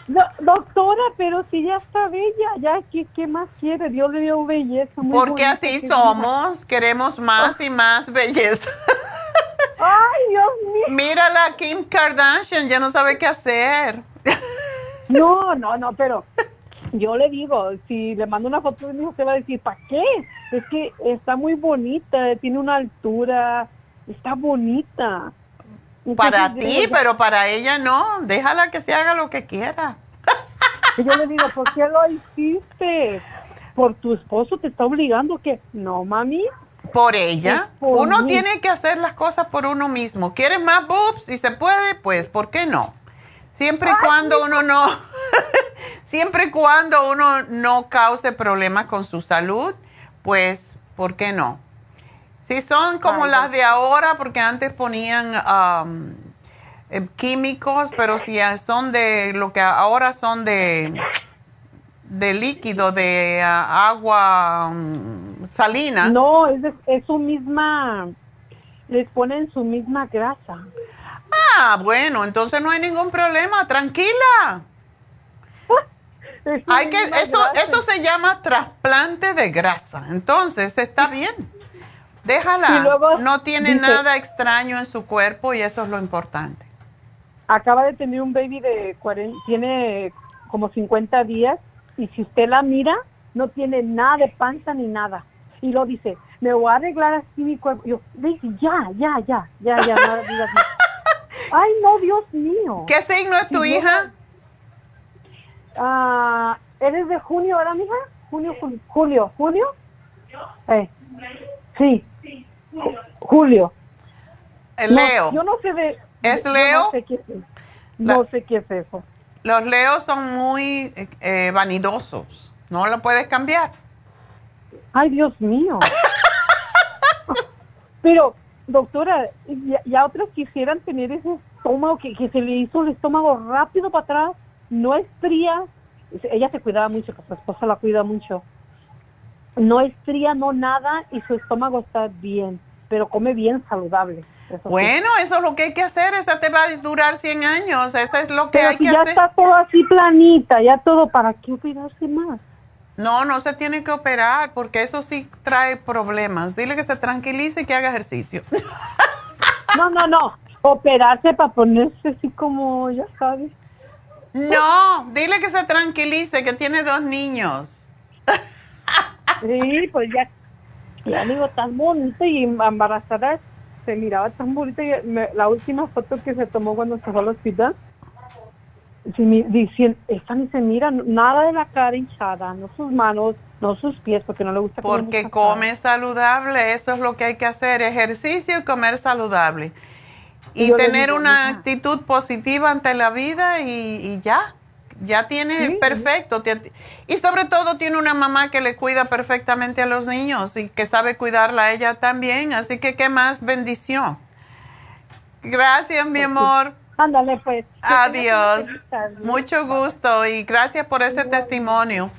S9: No, doctora, pero si ya está bella, ya, ¿qué, qué más quiere? Dios le dio belleza. muy
S4: Porque
S9: bonita,
S4: así somos, queremos más y más belleza.
S9: Ay, Dios mío.
S4: Mírala Kim Kardashian, ya no sabe qué hacer.
S9: No, no, no, pero yo le digo, si le mando una foto de mi hijo, se va a decir, ¿para qué? Es que está muy bonita, tiene una altura, está bonita.
S4: Para ti,
S9: digo,
S4: pero para ella no. Déjala que se haga lo que quiera.
S9: Yo le digo, ¿por qué lo hiciste? ¿Por tu esposo te está obligando que No, mami.
S4: Por ella.
S9: Por
S4: uno
S9: mí.
S4: tiene que hacer las cosas por uno mismo. ¿Quieres más boobs? Si se puede, pues, ¿por qué no? Siempre y cuando uno no, siempre y cuando uno no cause problemas con su salud, pues, ¿por qué no? Si son como
S9: Ay,
S4: las de ahora, porque antes ponían am, eh, químicos, pero si son de lo que ahora son de, de líquido, de ah, agua mm, salina.
S9: No, es, de- es su misma, les ponen su misma grasa.
S4: Ah, bueno, entonces no hay ningún problema, tranquila.
S9: Es
S4: Hay que, eso,
S9: grasa.
S4: eso se llama trasplante de grasa. Entonces está bien.
S9: Y
S4: Déjala.
S9: luego
S4: no tiene
S9: dice-
S4: nada extraño en su cuerpo y eso es lo importante.
S9: Acaba de tener un baby de 40, tiene como 50 días y si usted la mira, no tiene nada de panza ni nada. Y lo dice, me voy a arreglar así mi cuerpo. Yo, Daisy, ya, ya, ya, ya, ya, no digas más. Ay, no, Dios mío.
S4: ¿Qué signo es tu hija?
S9: Ah, ¿Eres de junio, verdad, mija? Junio, julio, julio, julio. Eh, sí, julio.
S4: El
S9: No,
S4: Leo.
S9: yo no sé de...
S4: ¿Es Leo?
S9: No sé qué es eso. No sé qué es eso.
S4: Los leos son muy eh, vanidosos. No lo puedes cambiar.
S9: Ay, Dios mío. Pero, doctora, ya, ya otros quisieran tener ese estómago que, que se le hizo el estómago rápido para atrás. No estría. Ella se cuidaba mucho, que su esposa la cuida mucho. No estría, no nada, y su estómago está bien, pero come bien saludable. eso sí.
S4: Bueno, eso es lo que hay que hacer. Esa te va a durar 100 años. Eso es lo que
S9: pero
S4: hay
S9: si
S4: que
S9: ya
S4: hacer.
S9: está todo así planita, ya todo, ¿para qué cuidarse más?
S4: No, no se tiene que operar porque eso sí trae problemas. Dile que se tranquilice y que haga ejercicio.
S9: No, no, no. Operarse para ponerse así como, ya sabes.
S4: No, dile que se tranquilice, que tiene dos niños.
S9: Sí, pues ya, ya digo, tan bonita y embarazada, se miraba tan bonita. Y me- la última foto que se tomó cuando se fue al hospital, se mi- dicien- esta ni se mira nada de la cara hinchada, no sus manos, no sus pies, porque no le gusta comer
S4: Porque come saludable, eso es lo que hay que hacer, ejercicio y comer saludable.
S9: Y
S4: tener
S9: digo,
S4: una actitud positiva ante la vida y, y ya, ya
S9: Sí,
S4: perfecto. Y sobre todo tiene una mamá que le cuida perfectamente a los niños y que sabe cuidarla a ella también, así que qué más bendición. Gracias, mi amor.
S9: Ándale, pues.
S4: Adiós. Mucho gusto y gracias por ese testimonio.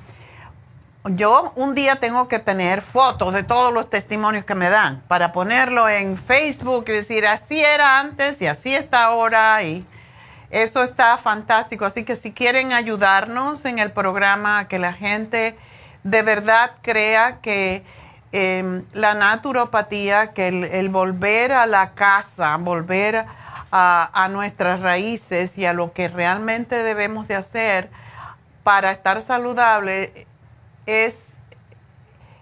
S4: Yo un día tengo que tener fotos de todos los testimonios que me dan para ponerlo en Facebook y decir así era antes y así está ahora y eso está fantástico. Así que si quieren ayudarnos en el programa, que la gente de verdad crea que eh, la naturopatía, que el, volver a la casa, volver a, nuestras raíces y a lo que realmente debemos de hacer para estar saludable es,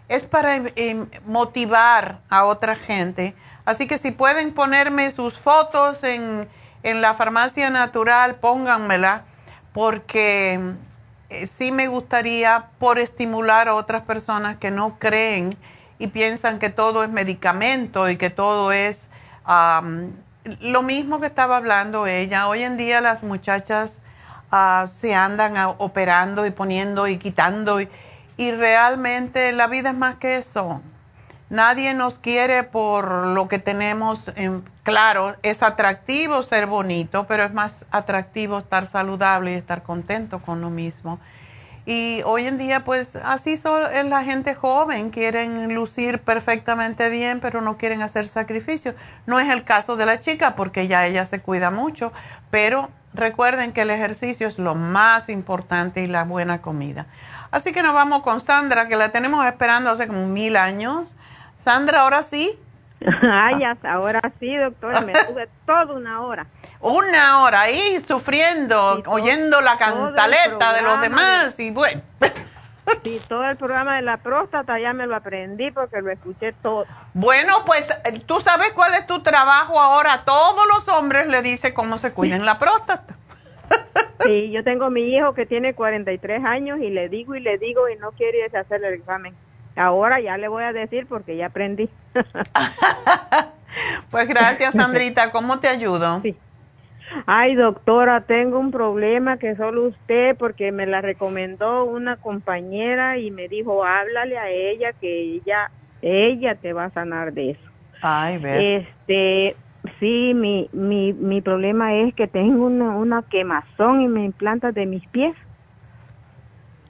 S4: es para eh, motivar a otra gente. Así que si pueden ponerme sus fotos en, en la farmacia natural, pónganmela, porque eh, sí me gustaría por estimular a otras personas que no creen y piensan que todo es medicamento y que todo es am, lo mismo que estaba hablando ella. Hoy en día las muchachas ah, se andan operando y poniendo y quitando y, y realmente la vida es más que eso. Nadie nos quiere por lo que tenemos. En, claro, es atractivo ser bonito, pero es más atractivo estar saludable y estar contento con lo mismo. Y hoy en día, pues así es la gente joven, quieren lucir perfectamente bien, pero no quieren hacer sacrificios. No es el caso de la chica, porque ya ella se cuida mucho, pero recuerden que el ejercicio es lo más importante y la buena comida. Así que nos vamos con Sandra, que la tenemos esperando hace como mil años. Sandra, ahora sí,
S10: Ay, hasta ahora sí, doctora, me tuve toda una hora.
S4: una hora ahí sufriendo,
S10: todo-
S4: oyendo la cantaleta de los demás y bueno.
S10: Sí, todo el programa de la próstata ya me lo aprendí porque lo escuché todo.
S4: Bueno, pues tú sabes cuál es tu trabajo ahora. Todos los hombres le dice cómo se cuiden la próstata.
S10: Sí, yo tengo mi hijo que tiene 43 años y le digo y le digo y no quiere hacer el examen. Ahora ya le voy a decir porque ya aprendí.
S4: Pues gracias, Sandrita. ¿Cómo te ayudo?
S10: Sí. Ay, doctora, tengo un problema que solo usted, porque me la recomendó una compañera y me dijo, háblale a ella que ella, ella te va a sanar de eso.
S4: Ay, ver.
S10: Este, sí, mi, mi, mi problema es que tengo una, una quemazón y me implanta de mis pies.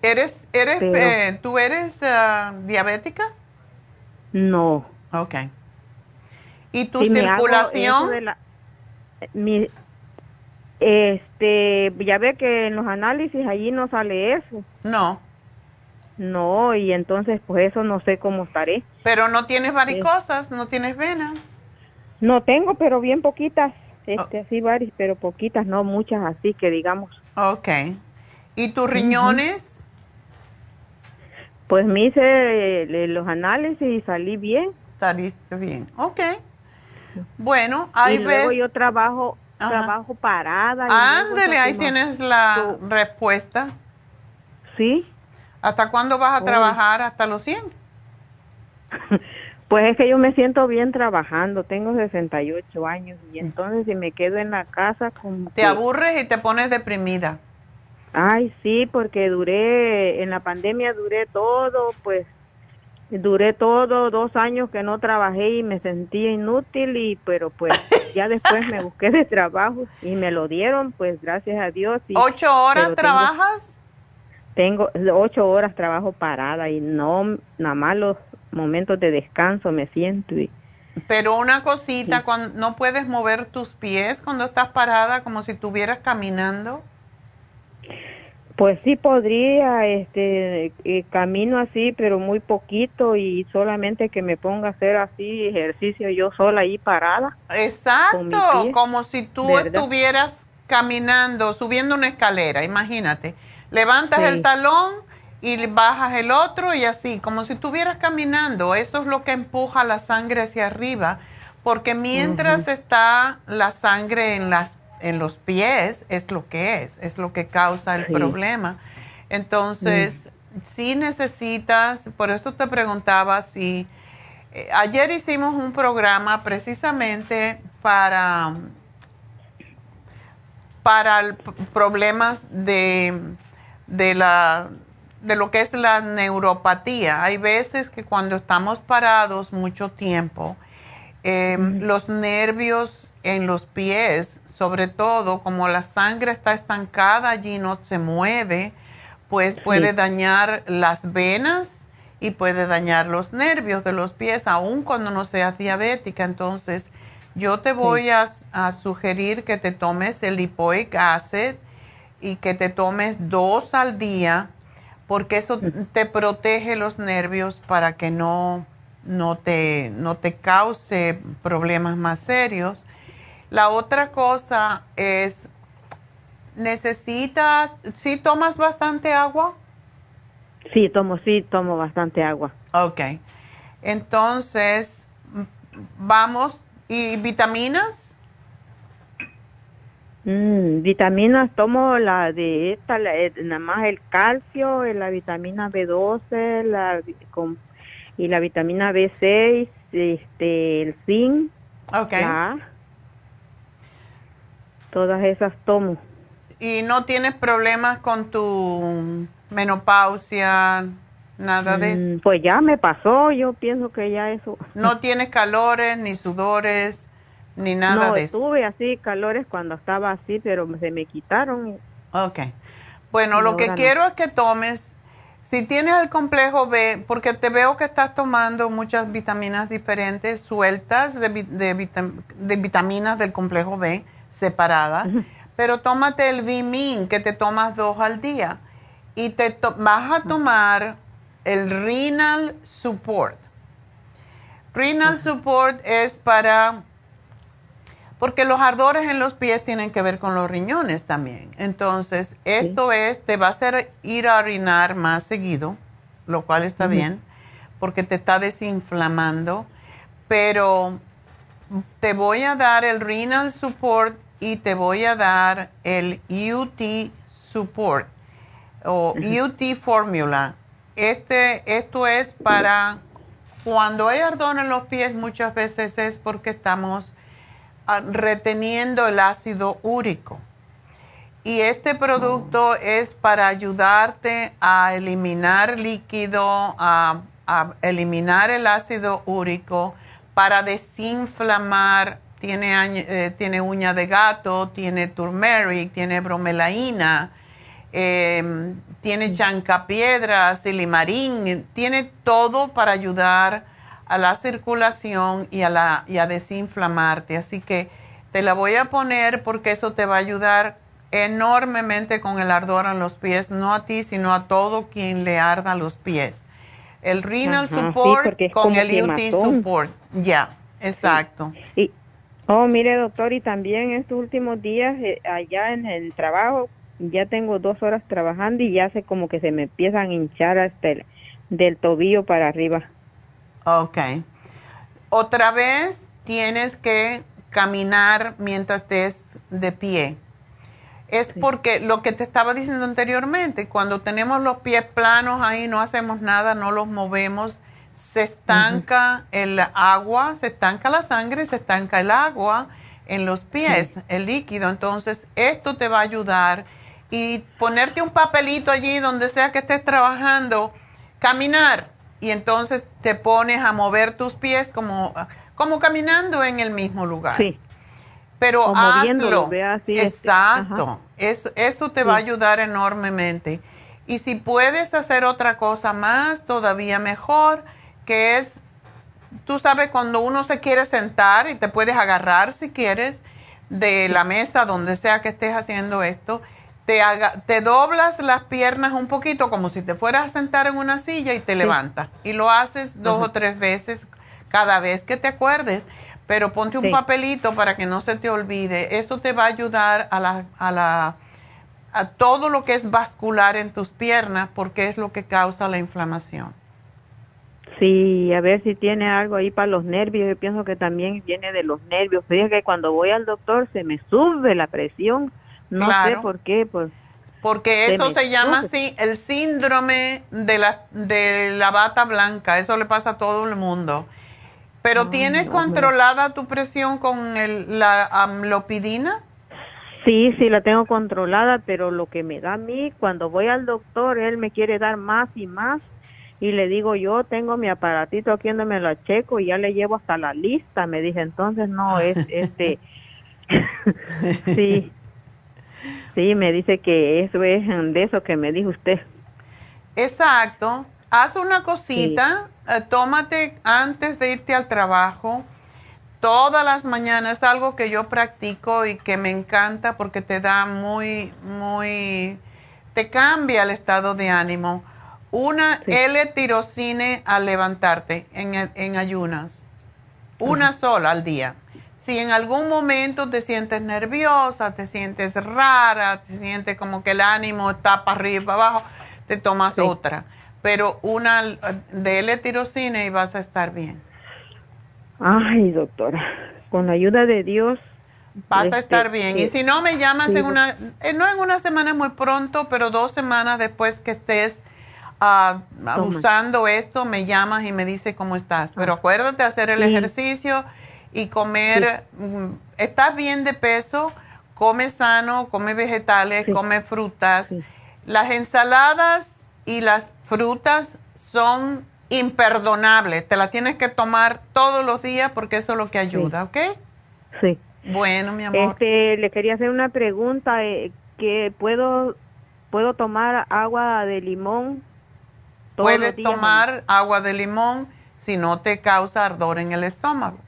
S4: ¿Eres, eres,
S10: pero-
S4: eh, tú eres ah, diabética?
S10: No.
S4: Ok. ¿Y tu
S10: Sí,
S4: circulación?
S10: la- mi, este, ya ve que en los análisis allí no sale eso.
S4: No.
S10: No, y entonces pues eso no sé cómo estaré.
S4: Pero no tienes varicosas, no tienes venas.
S10: No tengo, pero bien poquitas.
S4: Oh.
S10: Este, así varias, pero poquitas, no muchas así que digamos.
S4: Ok. ¿Y tus riñones?
S10: Pues me hice eh, los análisis y salí bien.
S4: Saliste bien, ok. Bueno, ahí
S10: y luego
S4: ves.
S10: yo trabajo, trabajo parada.
S4: Ándele, ahí tienes la respuesta.
S10: Sí.
S4: ¿Hasta cuándo vas a
S10: Oh.
S4: trabajar? ¿Hasta los 100?
S10: Pues es que yo me siento bien trabajando, tengo 68 años y entonces si me quedo en la casa como
S4: Te
S10: que-
S4: aburres y te pones deprimida.
S10: Ay, sí, porque duré, en la pandemia duré todo, pues duré todo, dos años que no trabajé y me sentía inútil y pero pues ya después me busqué de trabajo y me lo dieron, pues gracias a Dios. y-
S4: ¿Ocho horas
S10: tengo-
S4: trabajas?
S10: Tengo ocho horas trabajo parada y no, nada más los momentos de descanso me siento y
S4: Pero una cosita, cuando no puedes mover tus pies cuando estás parada como si estuvieras caminando.
S10: Pues sí podría, este, eh, camino así, pero muy poquito y solamente que me ponga a hacer así ejercicio yo sola ahí parada.
S4: Exacto, como si tú
S10: ¿Verdad?
S4: estuvieras caminando, subiendo una escalera, imagínate. Levantas
S10: Sí.
S4: el talón y bajas el otro y así, como si estuvieras caminando. Eso es lo que empuja la sangre hacia arriba, porque mientras está la sangre en las en los pies, es lo que es, es lo que causa el
S11: Sí.
S4: problema. Entonces, si necesitas, por eso te preguntaba si eh, ayer hicimos un programa precisamente para para el problemas de, de la de lo que es la neuropatía. Hay veces que cuando estamos parados mucho tiempo, eh, los nervios en los pies, sobre todo como la sangre está estancada allí, no se mueve, pues puede
S11: Sí.
S4: dañar las venas y puede dañar los nervios de los pies, aun cuando no seas diabética. Entonces, yo te voy a, a sugerir que te tomes el lipoic acid y que te tomes dos al día, porque eso te protege los nervios para que no, no, te, no te cause problemas más serios. La otra cosa es, necesitas, si tomas bastante agua?
S10: Sí, tomo, sí, tomo bastante agua.
S4: Ok. Entonces, vamos, ¿y vitaminas?
S10: Mm, vitaminas tomo la de esta, la, eh, nada más el calcio, eh, la vitamina B12, la, con- y la vitamina B6, este, el zinc,
S4: Ok.
S10: la. Todas esas tomo.
S4: ¿Y no tienes problemas con tu menopausia, nada de eso?
S10: Mm, Pues ya me pasó, yo pienso que ya eso.
S4: No tienes calores, ni sudores, ni nada
S10: no,
S4: de eso.
S10: tuve así calores cuando estaba así, pero se me quitaron.
S4: Ok. Bueno, lo que
S10: no.
S4: quiero es que tomes, si tienes el complejo B, porque te veo que estás tomando muchas vitaminas diferentes, sueltas de, de de vitaminas del complejo B, separadas, pero tómate el Vimin, que te tomas dos al día, y te vas a tomar el Renal Support. Renal Support es para porque los ardores en los pies tienen que ver con los riñones también. Entonces, esto es, te va a hacer ir a orinar más seguido, lo cual está bien, porque te está desinflamando. Pero te voy a dar el renal support y te voy a dar el UT support o UT formula. Este, esto es para cuando hay ardor en los pies, muchas veces es porque estamos ah, reteniendo el ácido úrico. Y este producto es para ayudarte a eliminar líquido, a, a eliminar el ácido úrico, para desinflamar. Tiene, eh, tiene uña de gato, tiene turmeric, tiene bromelaína, eh, tiene chancapiedras, silimarín, tiene todo para ayudar a la circulación y a, la, y a desinflamarte. Así que te la voy a poner porque eso te va a ayudar enormemente con el ardor en los pies, no a ti, sino a todo quien le arda los pies. El renal
S10: Ajá, sí,
S4: support
S10: porque es
S4: con el UT
S10: quemazón.
S4: support. Ya, exacto.
S10: Y, oh, mire, doctor, y también estos últimos días eh, allá en el trabajo, ya tengo dos horas trabajando y ya sé como que se me empiezan a hinchar hasta el- del tobillo para arriba.
S4: Ok. Otra vez tienes que caminar mientras estés de pie. Es porque lo que te estaba diciendo anteriormente, cuando tenemos los pies planos ahí, no hacemos nada, no los movemos, se estanca el agua, se estanca la sangre, se estanca el agua en los pies, el líquido. Entonces, esto te va a ayudar y ponerte un papelito allí donde sea que estés trabajando, caminar y entonces te pones a mover tus pies como, como caminando en el mismo lugar. Sí. Pero hazlo. Este, Exacto. Eso, eso te va a ayudar enormemente. Y si puedes hacer otra cosa más, todavía mejor, que es, tú sabes, cuando uno se quiere sentar y te puedes agarrar si quieres de la mesa, donde sea que estés haciendo esto, te, haga, te doblas las piernas un poquito como si te fueras a sentar en una silla y te levantas. Y lo haces dos o tres veces cada vez que te acuerdes. Pero ponte un papelito para que no se te olvide. Eso te va a ayudar a la, a la a todo lo que es vascular en tus piernas porque es lo que causa la inflamación.
S10: Sí, a ver si tiene algo ahí para los nervios. Yo pienso que también viene de los nervios. Fíjate que cuando voy al doctor se me sube la presión no sé por qué, pues.
S4: Porque eso se, llama así el síndrome de la, de la bata blanca. Eso le pasa a todo el mundo. Pero ¿tienes controlada tu presión con el, la amlopidina?
S10: Sí, sí, la tengo controlada, pero lo que me da a mí, cuando voy al doctor, él me quiere dar más y más. Y le digo, yo tengo mi aparatito aquí donde me lo checo y ya le llevo hasta la lista. Me dije, entonces no, es este. sí, Sí, me dice que eso es de eso que me dijo usted.
S4: Exacto. Haz una cosita, eh, tómate antes de irte al trabajo. Todas las mañanas es algo que yo practico y que me encanta porque te da muy, muy, te cambia el estado de ánimo. Una L-tirocine al levantarte en, en ayunas. Una sola al día. Si en algún momento te sientes nerviosa, te sientes rara, te sientes como que el ánimo está para arriba y para abajo, te tomas otra. Pero una de L-tirocina y vas a estar bien.
S10: Ay, doctora, con la ayuda de Dios.
S4: Vas a este, estar bien. y si no, me llamas en una, eh, no en una semana muy pronto, pero dos semanas después que estés uh, usando esto, me llamas y me dices cómo estás. Pero ah. acuérdate hacer el ejercicio y comer, mm, estás bien de peso, come sano, come vegetales, come frutas. Las ensaladas y las frutas son imperdonables, te las tienes que tomar todos los días porque eso es lo que ayuda, ¿ok?
S10: Sí.
S4: Bueno, mi amor.
S10: Este, le quería hacer una pregunta, eh, que puedo puedo tomar agua de limón.
S4: Puedes tomar agua de limón si no te causa ardor en el estómago.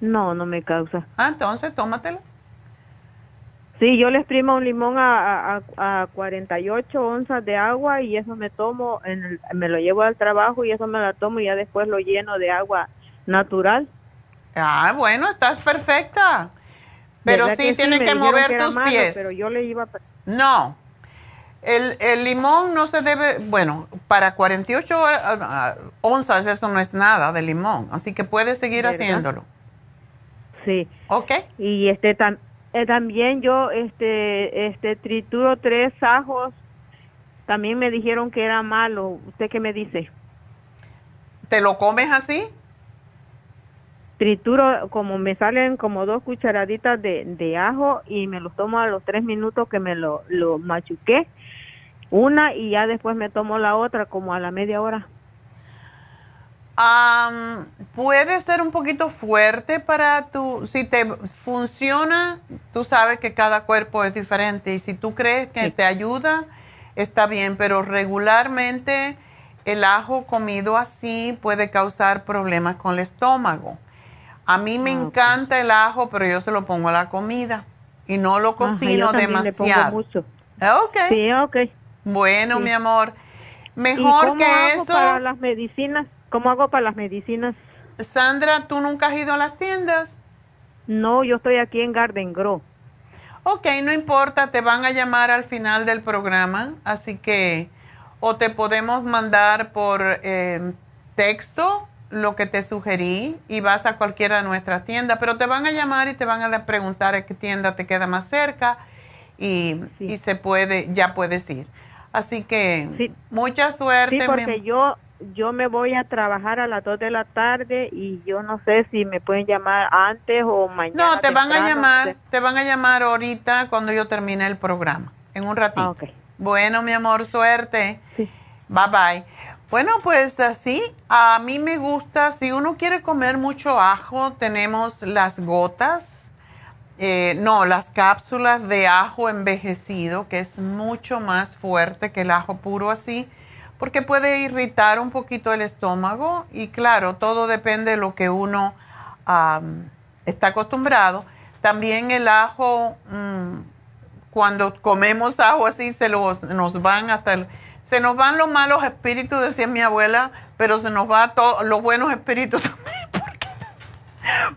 S10: No, no me causa.
S4: Ah, entonces tómatelo.
S10: Sí, yo le exprimo un limón a, a, a 48 onzas de agua y eso me tomo, en me lo llevo al trabajo y eso me la tomo y ya después lo lleno de agua natural.
S4: Ah, bueno, estás perfecta. Pero sí, tienes que mover tus pies.
S10: Pero yo le iba
S4: No. El, el, limón no se debe, bueno, para 48 onzas eso no es nada de limón, así que puedes seguir haciéndolo.
S10: Sí.
S4: Ok.
S10: Y este eh, también yo este este trituro tres ajos. También me dijeron que era malo. ¿Usted qué me dice?
S4: ¿Te lo comes así?
S10: Trituro, como me salen como dos cucharaditas de, de ajo y me los tomo a los tres minutos que me lo, lo machuqué. Una y ya después me tomo la otra como a la media hora
S4: puede ser un poquito fuerte para tu, si te funciona, tú sabes que cada cuerpo es diferente y si tú crees que te ayuda, está bien, pero regularmente el ajo comido así puede causar problemas con el estómago. A mí me ah, encanta el ajo, pero yo se lo pongo a la comida y no lo cocino demasiado.
S10: mucho.
S4: Okay.
S10: Sí, ok.
S4: Bueno, mi amor, mejor que eso.
S10: Para las medicinas ¿Cómo hago para las medicinas?
S4: Sandra, ¿tú nunca has ido a las tiendas?
S10: No, yo estoy aquí en Garden Grove.
S4: Ok, no importa, te van a llamar al final del programa, así que o te podemos mandar por eh, texto lo que te sugerí y vas a cualquiera de nuestras tiendas, pero te van a llamar y te van a preguntar a qué tienda te queda más cerca y, y se puede, ya puedes ir. Así que mucha suerte.
S12: Sí, porque yo yo me voy a trabajar a las 2 de la tarde y yo no sé si me pueden llamar antes o mañana.
S4: No, te van a llamar, te van a llamar ahorita cuando yo termine el programa, en un ratito.
S12: Ah,
S4: bueno, mi amor, suerte. Bye bye. Bueno, pues así, a mí me gusta, si uno quiere comer mucho ajo, tenemos las gotas, eh, no, las cápsulas de ajo envejecido, que es mucho más fuerte que el ajo puro así porque puede irritar un poquito el estómago y claro, todo depende de lo que uno está acostumbrado. También el ajo, mm, cuando comemos ajo así, se los, nos van hasta se nos van los malos espíritus, decía mi abuela, pero se nos van los buenos espíritus también,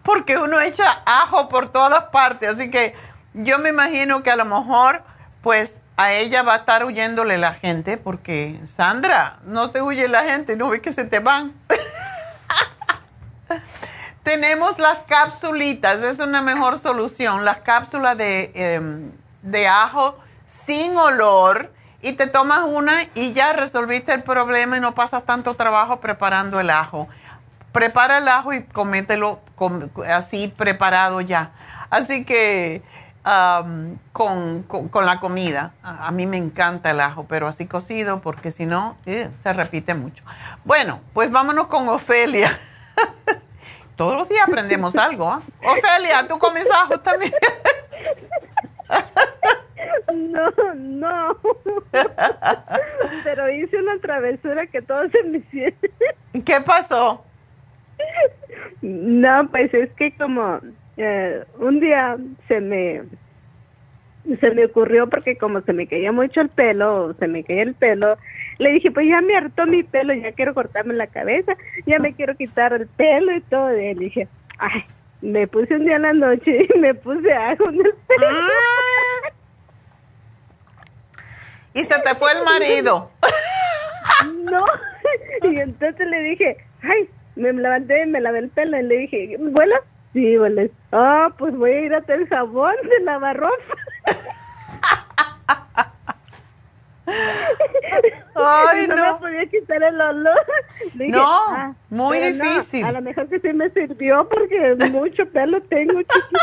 S4: porque uno echa ajo por todas partes. Así que yo me imagino que a lo mejor, pues a ella va a estar huyéndole la gente porque, Sandra, no te huye la gente, no ve que se te van. Tenemos las capsulitas, es una mejor solución, las cápsulas de, em, de ajo sin olor y te tomas una y ya resolviste el problema y no pasas tanto trabajo preparando el ajo. Prepara el ajo y comételo así preparado ya. Así que con, con, la comida. A, mí me encanta el ajo, pero así cocido, porque si no, eh, se repite mucho. Bueno, pues vámonos con Ofelia. Todos los días aprendemos algo. ¿ah? Ofelia, ¿tú comes ajo también?
S12: No, no. Pero hice una travesura que todos se me hicieron.
S4: ¿Qué pasó?
S12: No, pues es que como eh, un día se me se me ocurrió porque como se me caía mucho el pelo, se me caía el pelo, le dije, pues ya me hartó mi pelo, ya quiero cortarme la cabeza, ya me quiero quitar el pelo y todo. Y le dije, ay, me puse un día en la noche y me puse ajo en el pelo. Ah.
S4: Y se te fue el marido.
S12: no, y entonces le dije, ay, me levanté, me lavé el pelo y le dije, bueno, Sí, vale. Ah, pues voy a ir a hacer jabón de lavar ropa.
S4: Ay,
S12: no, no. me podía quitar el olor.
S4: no, ah, muy difícil.
S12: a lo mejor que sí me sirvió porque mucho pelo tengo chiquitito.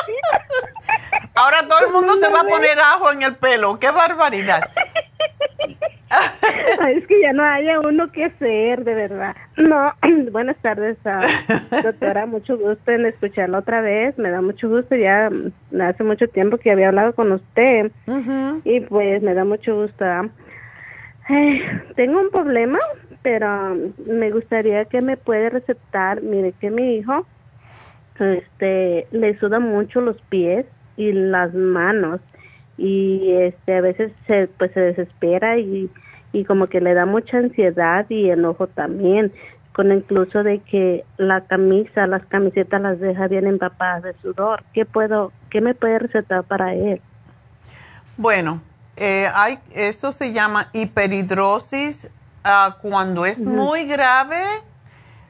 S4: Ahora todo el mundo se va a poner ajo en el pelo. ¡Qué barbaridad!
S12: es que ya no haya uno que ser, de verdad. No, buenas tardes, uh, doctora. Mucho gusto en escucharla otra vez. Me da mucho gusto. Ya hace mucho tiempo que había hablado con usted. Y pues me da mucho gusto. tengo un problema, pero me gustaría que me puede recetar. Mire que mi hijo este le suda mucho los pies y las manos y este a veces se pues se desespera y y como que le da mucha ansiedad y enojo también, con incluso de que la camisa, las camisetas las deja bien empapadas de sudor. ¿Qué puedo, qué me puede recetar para él?
S4: Bueno, eh, hay, eso se llama hiperhidrosis. Ah, cuando es muy grave,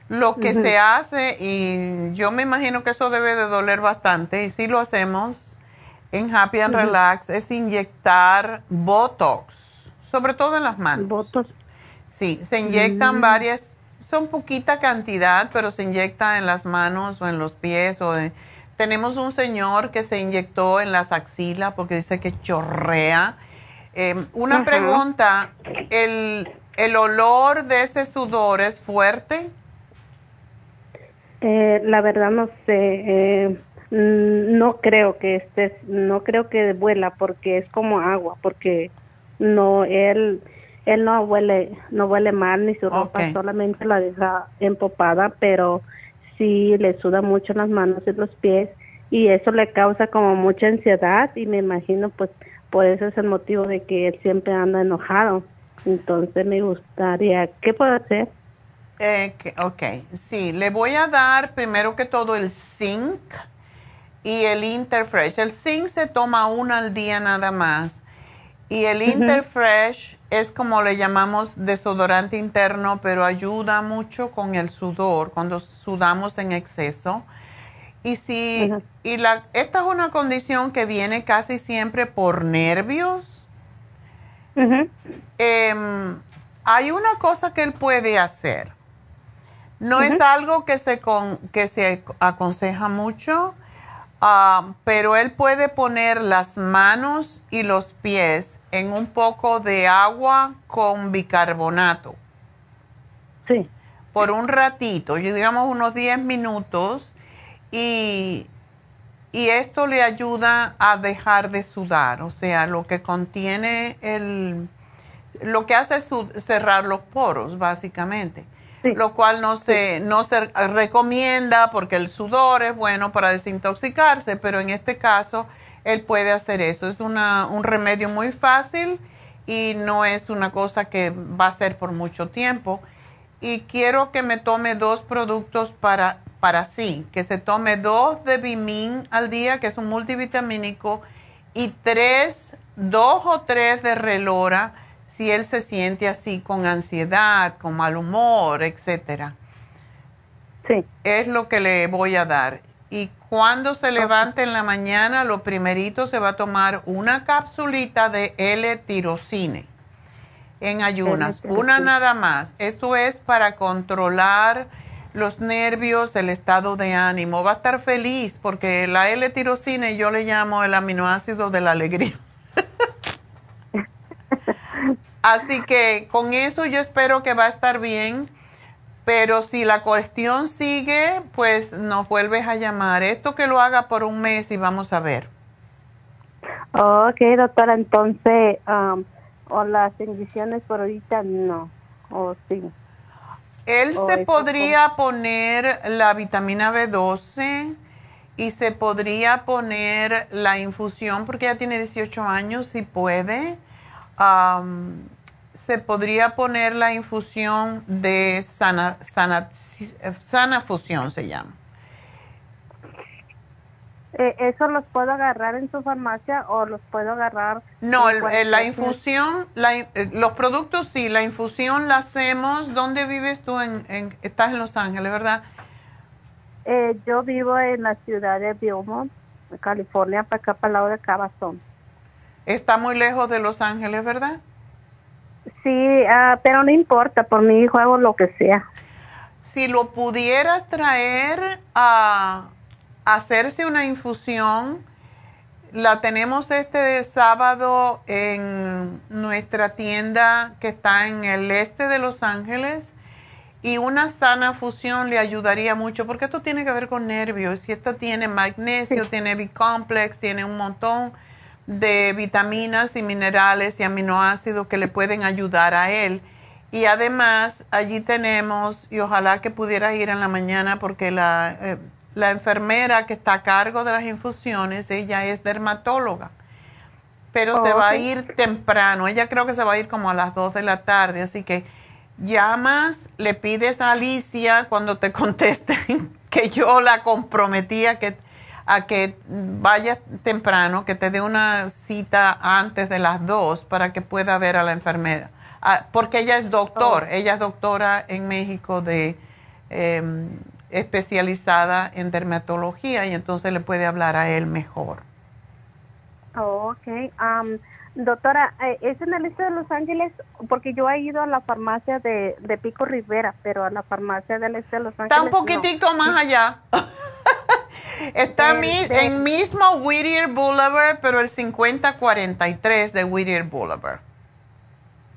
S4: lo que se hace, y yo me imagino que eso debe de doler bastante, y si lo hacemos en Happy and Relax, es inyectar Botox sobre todo en las manos.
S12: Votos.
S4: Sí, se inyectan mm. varias, son poquita cantidad, pero se inyecta en las manos o en los pies. O tenemos un señor que se inyectó en las axilas porque dice que chorrea. Em, una pregunta, ¿el, ¿el olor de ese sudor es fuerte?
S12: Eh, la verdad no sé. Eh, no creo que esté, no creo que vuela porque es como agua, porque no él él no huele no huele mal ni su ropa solamente la deja empopada pero sí le suda mucho las manos y los pies y eso le causa como mucha ansiedad y me imagino pues por eso es el motivo de que él siempre anda enojado. Entonces me gustaría qué puedo hacer
S4: eh, ok sí le voy a dar primero que todo el zinc y el interfresh el zinc se toma uno al día nada más y el Interfresh es como le llamamos desodorante interno, pero ayuda mucho con el sudor cuando sudamos en exceso. Y si y la esta es una condición que viene casi siempre por nervios. Em, hay una cosa que él puede hacer. No es algo que se que se aconseja mucho, ah, pero él puede poner las manos y los pies en un poco de agua con bicarbonato.
S12: Sí.
S4: Por un ratito, digamos unos 10 minutos, y, y esto le ayuda a dejar de sudar, o sea, lo que contiene el, lo que hace es cerrar los poros, básicamente. Lo cual no se, no se recomienda porque el sudor es bueno para desintoxicarse, pero en este caso él puede hacer eso. Es una, un remedio muy fácil y no es una cosa que va a ser por mucho tiempo. Y quiero que me tome dos productos para, para sí, que se tome dos de Bimin al día, que es un multivitamínico, y tres, dos o tres de Relora, si él se siente así con ansiedad, con mal humor, etcétera.
S12: Sí.
S4: Es lo que le voy a dar. Y cuando se levante en la mañana, lo primerito se va a tomar una capsulita de L-tirocine en ayunas, una nada más. Esto es para controlar los nervios, el estado de ánimo. Va a estar feliz porque la L-tirocine yo le llamo el aminoácido de la alegría. Así que con eso yo espero que va a estar bien pero si la cuestión sigue, pues nos vuelves a llamar. Esto que lo haga por un mes y vamos a ver.
S12: Ok, doctora, entonces, um, o las inyecciones por ahorita no, o sí.
S4: Él se podría poner la vitamina B12 y se podría poner la infusión porque ya tiene 18 años, si puede. Um, se podría poner la infusión de sana, sana, sana fusión, se llama.
S12: Eh, ¿Eso los puedo agarrar en su farmacia o los puedo agarrar?
S4: No, la infusión, eh, los productos sí, la infusión la hacemos. ¿Dónde vives tú? En, estás en Los Ángeles, ¿verdad?
S12: Eh, yo vivo en la ciudad de Beaumont, California, para acá, para el lado de Cabazón.
S4: Está muy lejos de Los Ángeles, ¿verdad?
S12: Sí, ah, pero no importa, por mi hijo hago lo que sea.
S4: Si lo pudieras traer a, hacerse una infusión, la tenemos este sábado en nuestra tienda que está en el este de Los Ángeles y una sana fusión le ayudaría mucho porque esto tiene que ver con nervios y esto tiene magnesio, tiene B-complex, tiene un montón de vitaminas y minerales y aminoácidos que le pueden ayudar a él. Y además allí tenemos, y ojalá que pudiera ir en la mañana porque la, eh, la enfermera que está a cargo de las infusiones, ella es dermatóloga, pero se va a ir temprano, ella creo que se va a ir como a las 2 de la tarde, así que llamas, le pides a Alicia cuando te contesten que yo la comprometía que a que vayas temprano, que te dé una cita antes de las dos para que pueda ver a la enfermera. Ah, porque ella es doctor, oh. ella es doctora en México de em, especializada en dermatología y entonces le puede hablar a él mejor.
S12: Oh, ok. doctora, eh, ¿es en el este de Los Ángeles? Porque yo he ido a la farmacia de, Pico Rivera, pero a la farmacia del este de Los Ángeles.
S4: Está un poquitito más allá. Está en mismo Whittier Boulevard, pero el 5043 de Whittier Boulevard.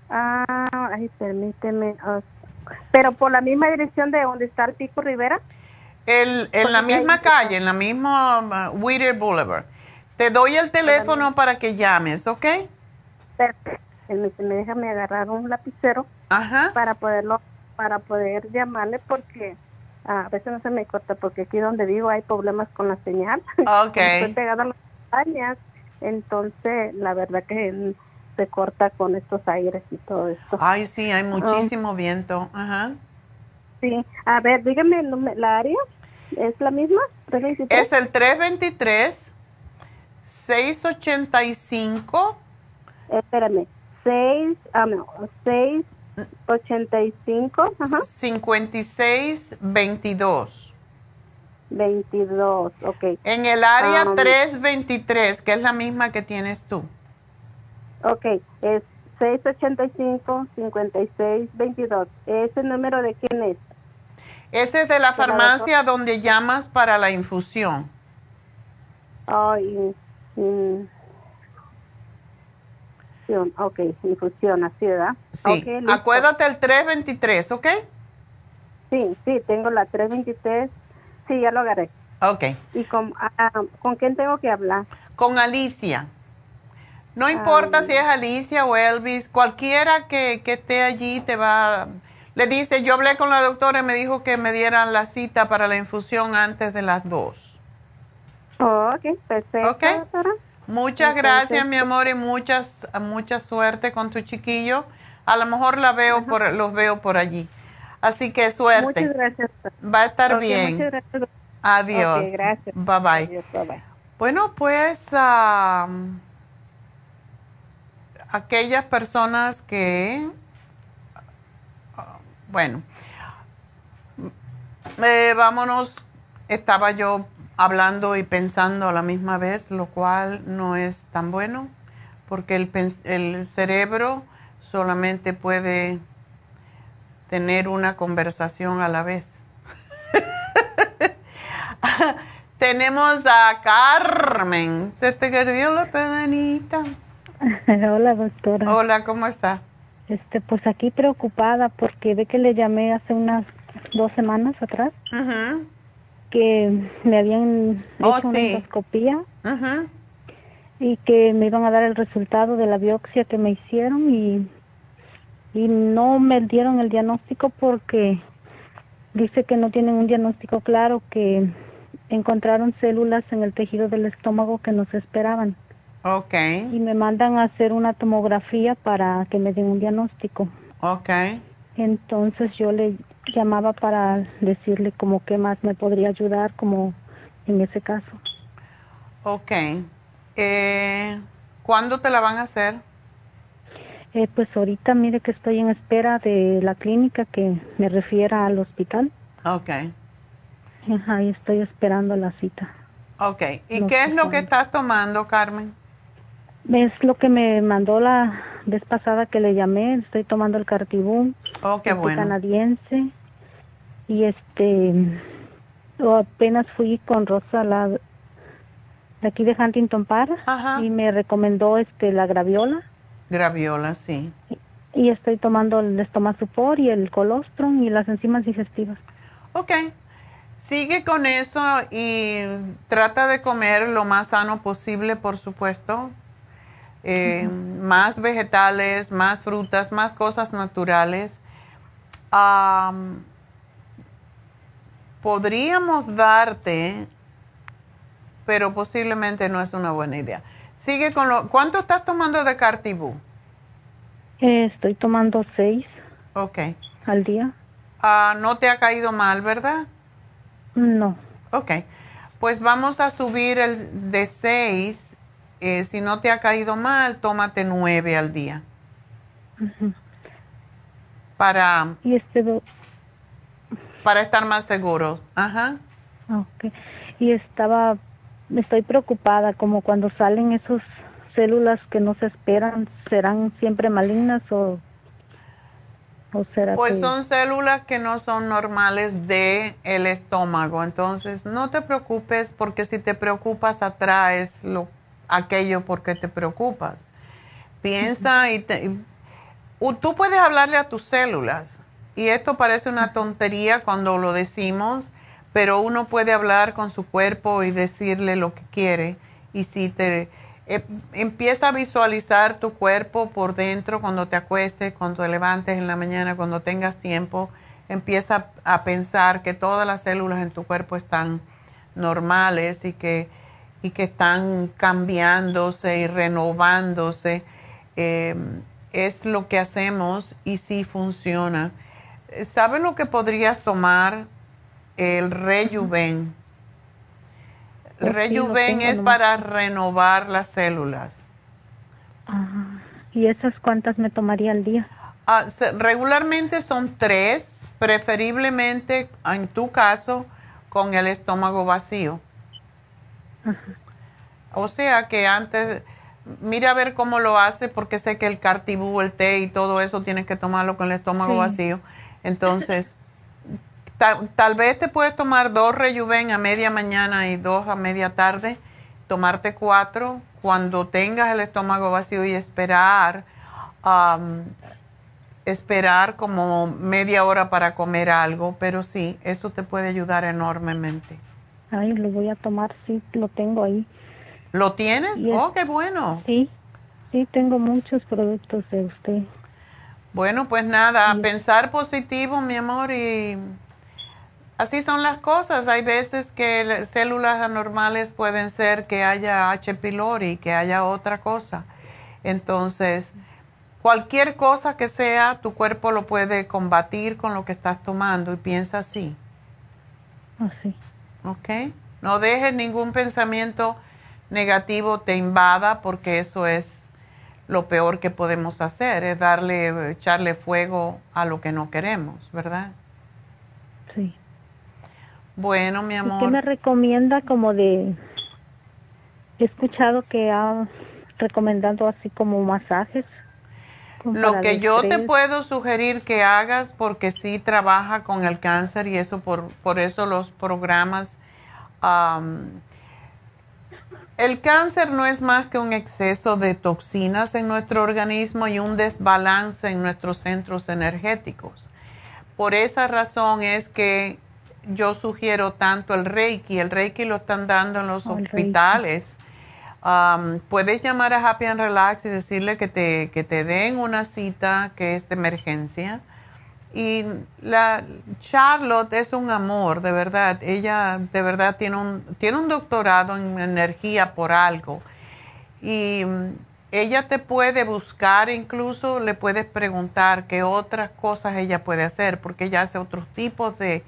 S12: Ah, ay, permíteme. Pero por la misma dirección de donde está el Pico Rivera.
S4: El, en la misma calle, en la misma uh, Whittier Boulevard. Te doy el teléfono para que llames, ¿ok?
S12: Perfecto. Déjame agarrar un lapicero
S4: Ajá.
S12: para poderlo, para poder llamarle porque a veces no se me corta porque aquí donde vivo hay problemas con la señal.
S4: Ok.
S12: Estoy pegada a las montañas, entonces la verdad que se corta con estos aires y todo esto.
S4: Ay, sí, hay muchísimo viento. Ajá.
S12: Sí, a ver, dígame la área. ¿Es la misma?
S4: Es el 323 685
S12: Espérame,
S10: 6, ah, no, 6, 85, ajá.
S4: 56, 22.
S10: 22, ok.
S4: En el área
S10: Um,
S4: 323, que es la misma que tienes tú.
S10: Ok, es 685 56 22. ¿Ese número de quién es?
S4: Ese es de la farmacia donde llamas para la infusión.
S10: Ay, infusión, ok, infusión, así, ¿verdad?
S4: Sí. Acuérdate el 323, ¿ok?
S10: Sí, sí, tengo la 323. Sí, ya lo agarré.
S4: Ok.
S10: ¿Y con, ah, con quién tengo que hablar?
S4: Con Alicia. No importa
S10: Ay.
S4: si es Alicia o Elvis, cualquiera que, que esté allí te va... Le dice, yo hablé con la doctora y me dijo que me dieran la cita para la infusión antes de las dos.
S10: Oh, ok, perfecto,
S4: Ok.
S10: doctora.
S4: Muchas
S10: Entonces,
S4: gracias, mi amor, y muchas, mucha suerte con tu chiquillo. A lo mejor la veo por, los veo por allí. Así que suerte.
S10: Muchas gracias.
S4: Va a estar bien.
S10: Muchas gracias.
S4: Adiós.
S10: Ok, gracias.
S4: Bye bye.
S10: Adiós, bye bye.
S4: Bueno, pues am, aquellas personas que, ah, bueno, eh, vámonos, estaba yo hablando y pensando a la misma vez, lo cual no es tan bueno, porque el, cerebro solamente puede tener una conversación a la vez. Tenemos a Carmen. Se te perdió la pedanita.
S11: Hola, doctora.
S4: Hola, ¿cómo está?
S11: Este, pues aquí preocupada porque ve que le llamé hace unas dos semanas atrás
S4: Ujú,
S11: que me habían
S4: Oh,
S11: hecho una endoscopía y que me iban a dar el resultado de la biopsia que me hicieron y y no me dieron el diagnóstico porque dice que no tienen un diagnóstico claro que encontraron células en el tejido del estómago que no se esperaban
S4: Ok,
S11: y me mandan a hacer una tomografía para que me den un diagnóstico.
S4: ok.
S11: Entonces yo le llamaba para decirle como qué más me podría ayudar como en ese caso.
S4: Ok. Eh, ¿Cuándo te la van a hacer?
S11: Eh, pues ahorita mire que estoy en espera de la clínica que me refiera al hospital.
S4: Ok,
S11: Ajá, y estoy esperando la cita.
S4: ok. ¿Y
S11: No
S4: qué es lo que estás tomando, Carmen?
S11: Es lo que me mandó la vez pasada que le llamé. Estoy tomando el Cartibú,
S4: Oh, qué
S11: el té
S4: bueno.
S11: canadiense. Y este, apenas fui con Rosa, la de aquí de Huntington Park,
S4: Ajá.
S11: y me recomendó este la graviola.
S4: Graviola, sí.
S11: Y estoy tomando el estomazupor y el colostrum y las enzimas digestivas.
S4: Ok. Sigue con eso y trata de comer lo más sano posible, por supuesto. Eh, Más vegetales, más frutas, más cosas naturales. Am, podríamos darte, pero posiblemente no es una buena idea. Sigue con lo... ¿Cuánto estás tomando de Cartibú?
S11: Eh, estoy tomando seis
S4: Ok.
S11: al día.
S4: Ah, no te ha caído mal, ¿verdad?
S11: No.
S4: Ok, pues vamos a subir el de 6. si no te ha caído mal, tómate 9 al día. Para,
S11: Y este, do-
S4: para estar más seguros. Ajá.
S11: okay. Y estaba, estoy preocupada como cuando salen esas células que no se esperan, ¿serán siempre malignas o, o será
S4: Pues
S11: que-
S4: son células que no son normales de el estómago. Entonces, no te preocupes porque si te preocupas atraes lo, aquello porque te preocupas. Piensa y, te- y- tú puedes hablarle a tus células. Y esto parece una tontería cuando lo decimos, pero uno puede hablar con su cuerpo y decirle lo que quiere. Y si te eh, empieza a visualizar tu cuerpo por dentro cuando te acuestes, cuando te levantes en la mañana, cuando tengas tiempo, empieza a pensar que todas las células en tu cuerpo están normales y que, y que están cambiándose y renovándose. Eh, es lo que hacemos y sí funciona. ¿Sabes lo que podrías tomar? El Rejuven. El Rejuven es para renovar las células.
S11: ¿Y esas cuántas me tomaría al día?
S4: Ah, regularmente son tres, preferiblemente en tu caso con el estómago vacío. O sea que antes, mira a ver cómo lo hace, porque sé que el cartibú, el té y todo eso tienes que tomarlo con el estómago vacío. Entonces, tal, vez te puedes tomar dos rejuven a media mañana y dos a media tarde, tomarte cuatro cuando tengas el estómago vacío y esperar, esperar como media hora para comer algo, pero sí, eso te puede ayudar enormemente.
S11: Ay, lo voy a tomar, sí, lo tengo ahí.
S4: ¿Lo tienes? oh, qué bueno.
S11: Sí, sí, tengo muchos productos de usted.
S4: Bueno, pues nada, pensar positivo, mi amor, y así son las cosas. Hay veces que células anormales pueden ser que haya H. pylori, que haya otra cosa. Entonces, cualquier cosa que sea, tu cuerpo lo puede combatir con lo que estás tomando y piensa así.
S11: Así.
S4: ¿Ok? No dejes ningún pensamiento negativo te invada porque eso es lo peor que podemos hacer, es darle, echarle fuego a lo que no queremos, ¿verdad?
S11: Sí.
S4: Bueno, mi amor.
S11: ¿Qué me recomienda como de... He escuchado que ha recomendado así como masajes.
S4: Lo que yo te puedo sugerir que hagas, porque sí trabaja con el cáncer y eso por, por eso los programas el cáncer no es más que un exceso de toxinas en nuestro organismo y un desbalance en nuestros centros energéticos. Por esa razón es que yo sugiero tanto el Reiki. El Reiki lo están dando en los oh, hospitales. Um, puedes llamar a Happy and Relax y decirle que te, que te den una cita que es de emergencia y la Charlotte es un amor, de verdad. Ella de verdad tiene un, tiene un doctorado en energía por algo. Y mm, ella te puede buscar, incluso le puedes preguntar qué otras cosas ella puede hacer, porque ella hace otros tipos de,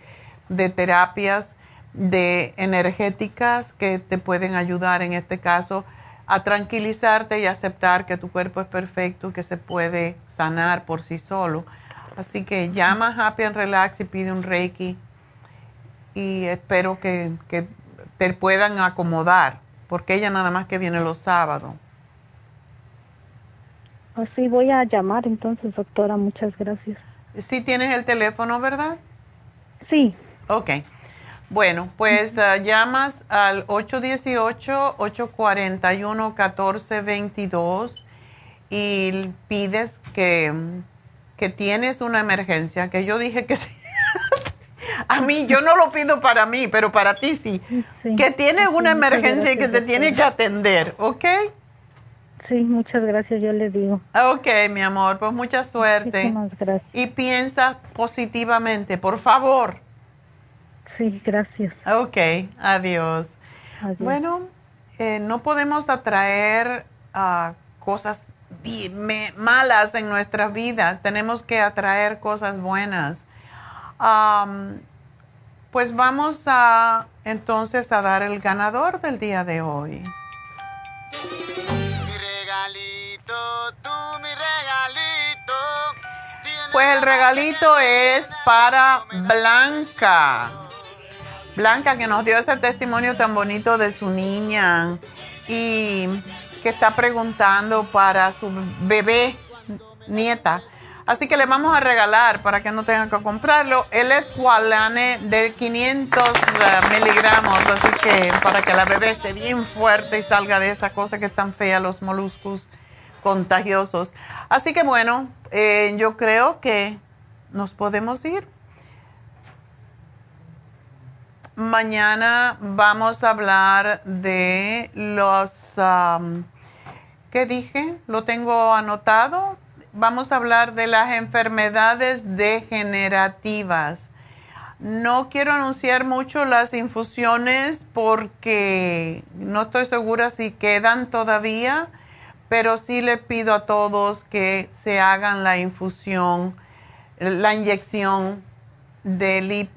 S4: de terapias de energéticas que te pueden ayudar en este caso a tranquilizarte y aceptar que tu cuerpo es perfecto, que se puede sanar por sí solo Así que llama a Happy and Relax y pide un Reiki y espero que, te puedan acomodar, porque ella nada más que viene los sábados.
S11: Así oh, voy a llamar entonces, doctora, muchas gracias.
S4: Sí tienes el teléfono, ¿verdad?
S11: Sí.
S4: Ok. Bueno, pues ah, llamas al 818-841-1422 y pides que que tienes una emergencia, que yo dije que sí. a mí, yo no lo pido para mí, pero para ti sí. que tienes una emergencia y que te tiene que atender, ¿ok?
S11: Sí, muchas gracias, yo le digo.
S4: Ok, mi amor, pues mucha suerte.
S11: gracias.
S4: Y piensa positivamente, por favor.
S11: Sí, gracias.
S4: Ok, adiós. Bueno, eh, no podemos atraer uh, cosas malas en nuestra vida, tenemos que atraer cosas buenas. pues vamos a entonces a dar el ganador del día de hoy. Pues el regalito es para Blanca. Blanca que nos dio ese testimonio tan bonito de su niña. Y que está preguntando para su bebé nieta. Así que le vamos a regalar para que no tengan que comprarlo. El escualane de 500 eh, miligramos, así que para que la bebé esté bien fuerte y salga de esa cosa que es tan fea, los moluscos contagiosos. Así que bueno, eh, yo creo que nos podemos ir. Mañana vamos a hablar de los... ¿Qué dije? Lo tengo anotado. Vamos a hablar de las enfermedades degenerativas. No quiero anunciar mucho las infusiones porque no estoy segura si quedan todavía, pero sí le pido a todos que se hagan la infusión, la inyección de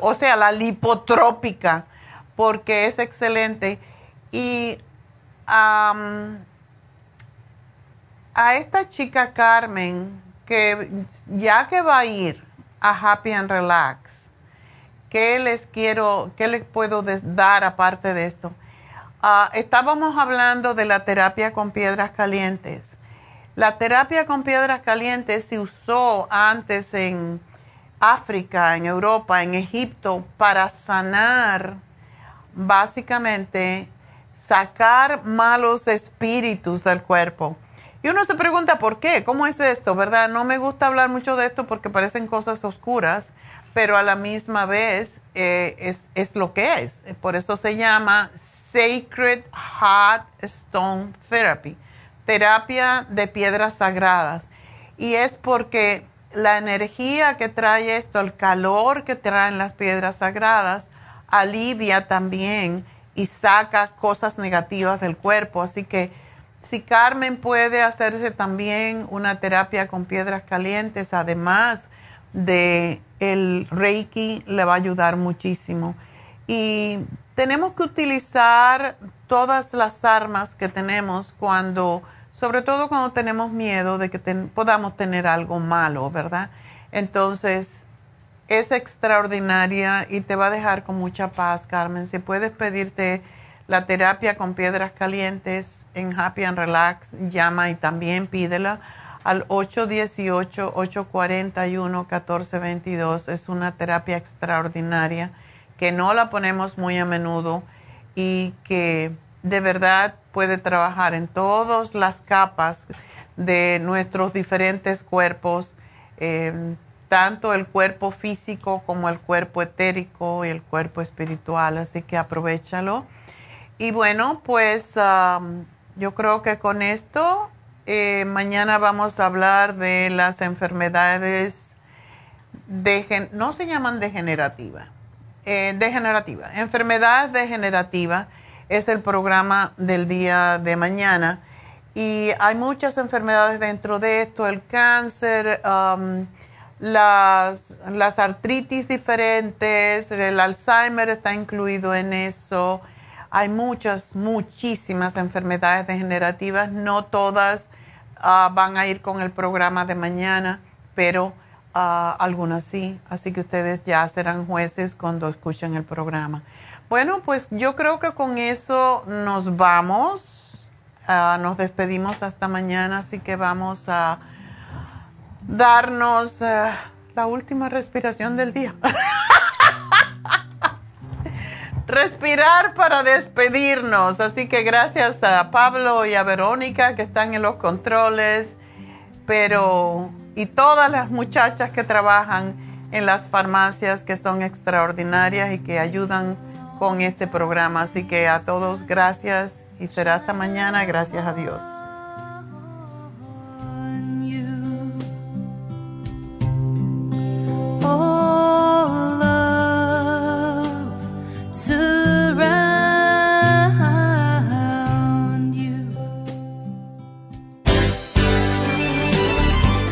S4: o sea, la lipotrópica, porque es excelente. Y a esta chica Carmen, que ya que va a ir a Happy and Relax, ¿qué les quiero, qué les puedo dar aparte de esto? Ah, estábamos hablando de la terapia con piedras calientes. La terapia con piedras calientes se usó antes en África, en Europa, en Egipto, para sanar, básicamente, sacar malos espíritus del cuerpo. Y uno se pregunta por qué, cómo es esto, ¿verdad? No me gusta hablar mucho de esto porque parecen cosas oscuras, pero a la misma vez eh, es, es, lo que es. Por eso se llama Sacred Hot Stone Therapy, terapia de piedras sagradas. Y es porque la energía que trae esto, el calor que traen las piedras sagradas, alivia también y saca cosas negativas del cuerpo. Así que si Carmen puede hacerse también una terapia con piedras calientes, además de el Reiki, le va a ayudar muchísimo. Y tenemos que utilizar todas las armas que tenemos cuando, sobre todo cuando tenemos miedo de que podamos tener algo malo, ¿verdad? Entonces, es extraordinaria y te va a dejar con mucha paz, Carmen. Si puedes pedirte la terapia con piedras calientes en Happy and Relax, llama y también pídela al 818-841-1422. Es una terapia extraordinaria que no la ponemos muy a menudo y que de verdad puede trabajar en todas las capas de nuestros diferentes cuerpos. Eh, tanto el cuerpo físico como el cuerpo etérico y el cuerpo espiritual, así que aprovechalo. Y bueno, pues yo creo que con esto eh, mañana vamos a hablar de las enfermedades, de, no se llaman degenerativas, eh, degenerativa. Enfermedad degenerativa es el programa del día de mañana y hay muchas enfermedades dentro de esto, el cáncer, las, las artritis diferentes, el Alzheimer está incluido en eso. Hay muchas, muchísimas enfermedades degenerativas, no todas ah, van a ir con el programa de mañana, pero ah, algunas sí, así que ustedes ya serán jueces cuando escuchen el programa. Bueno, pues yo creo que con eso nos vamos, ah, nos despedimos hasta mañana, así que vamos a darnos eh, la última respiración del día. Respirar para despedirnos. Así que gracias a Pablo y a Verónica que están en los controles, pero y todas las muchachas que trabajan en las farmacias que son extraordinarias y que ayudan con este programa. Así que a todos gracias y será hasta mañana. Gracias a Dios.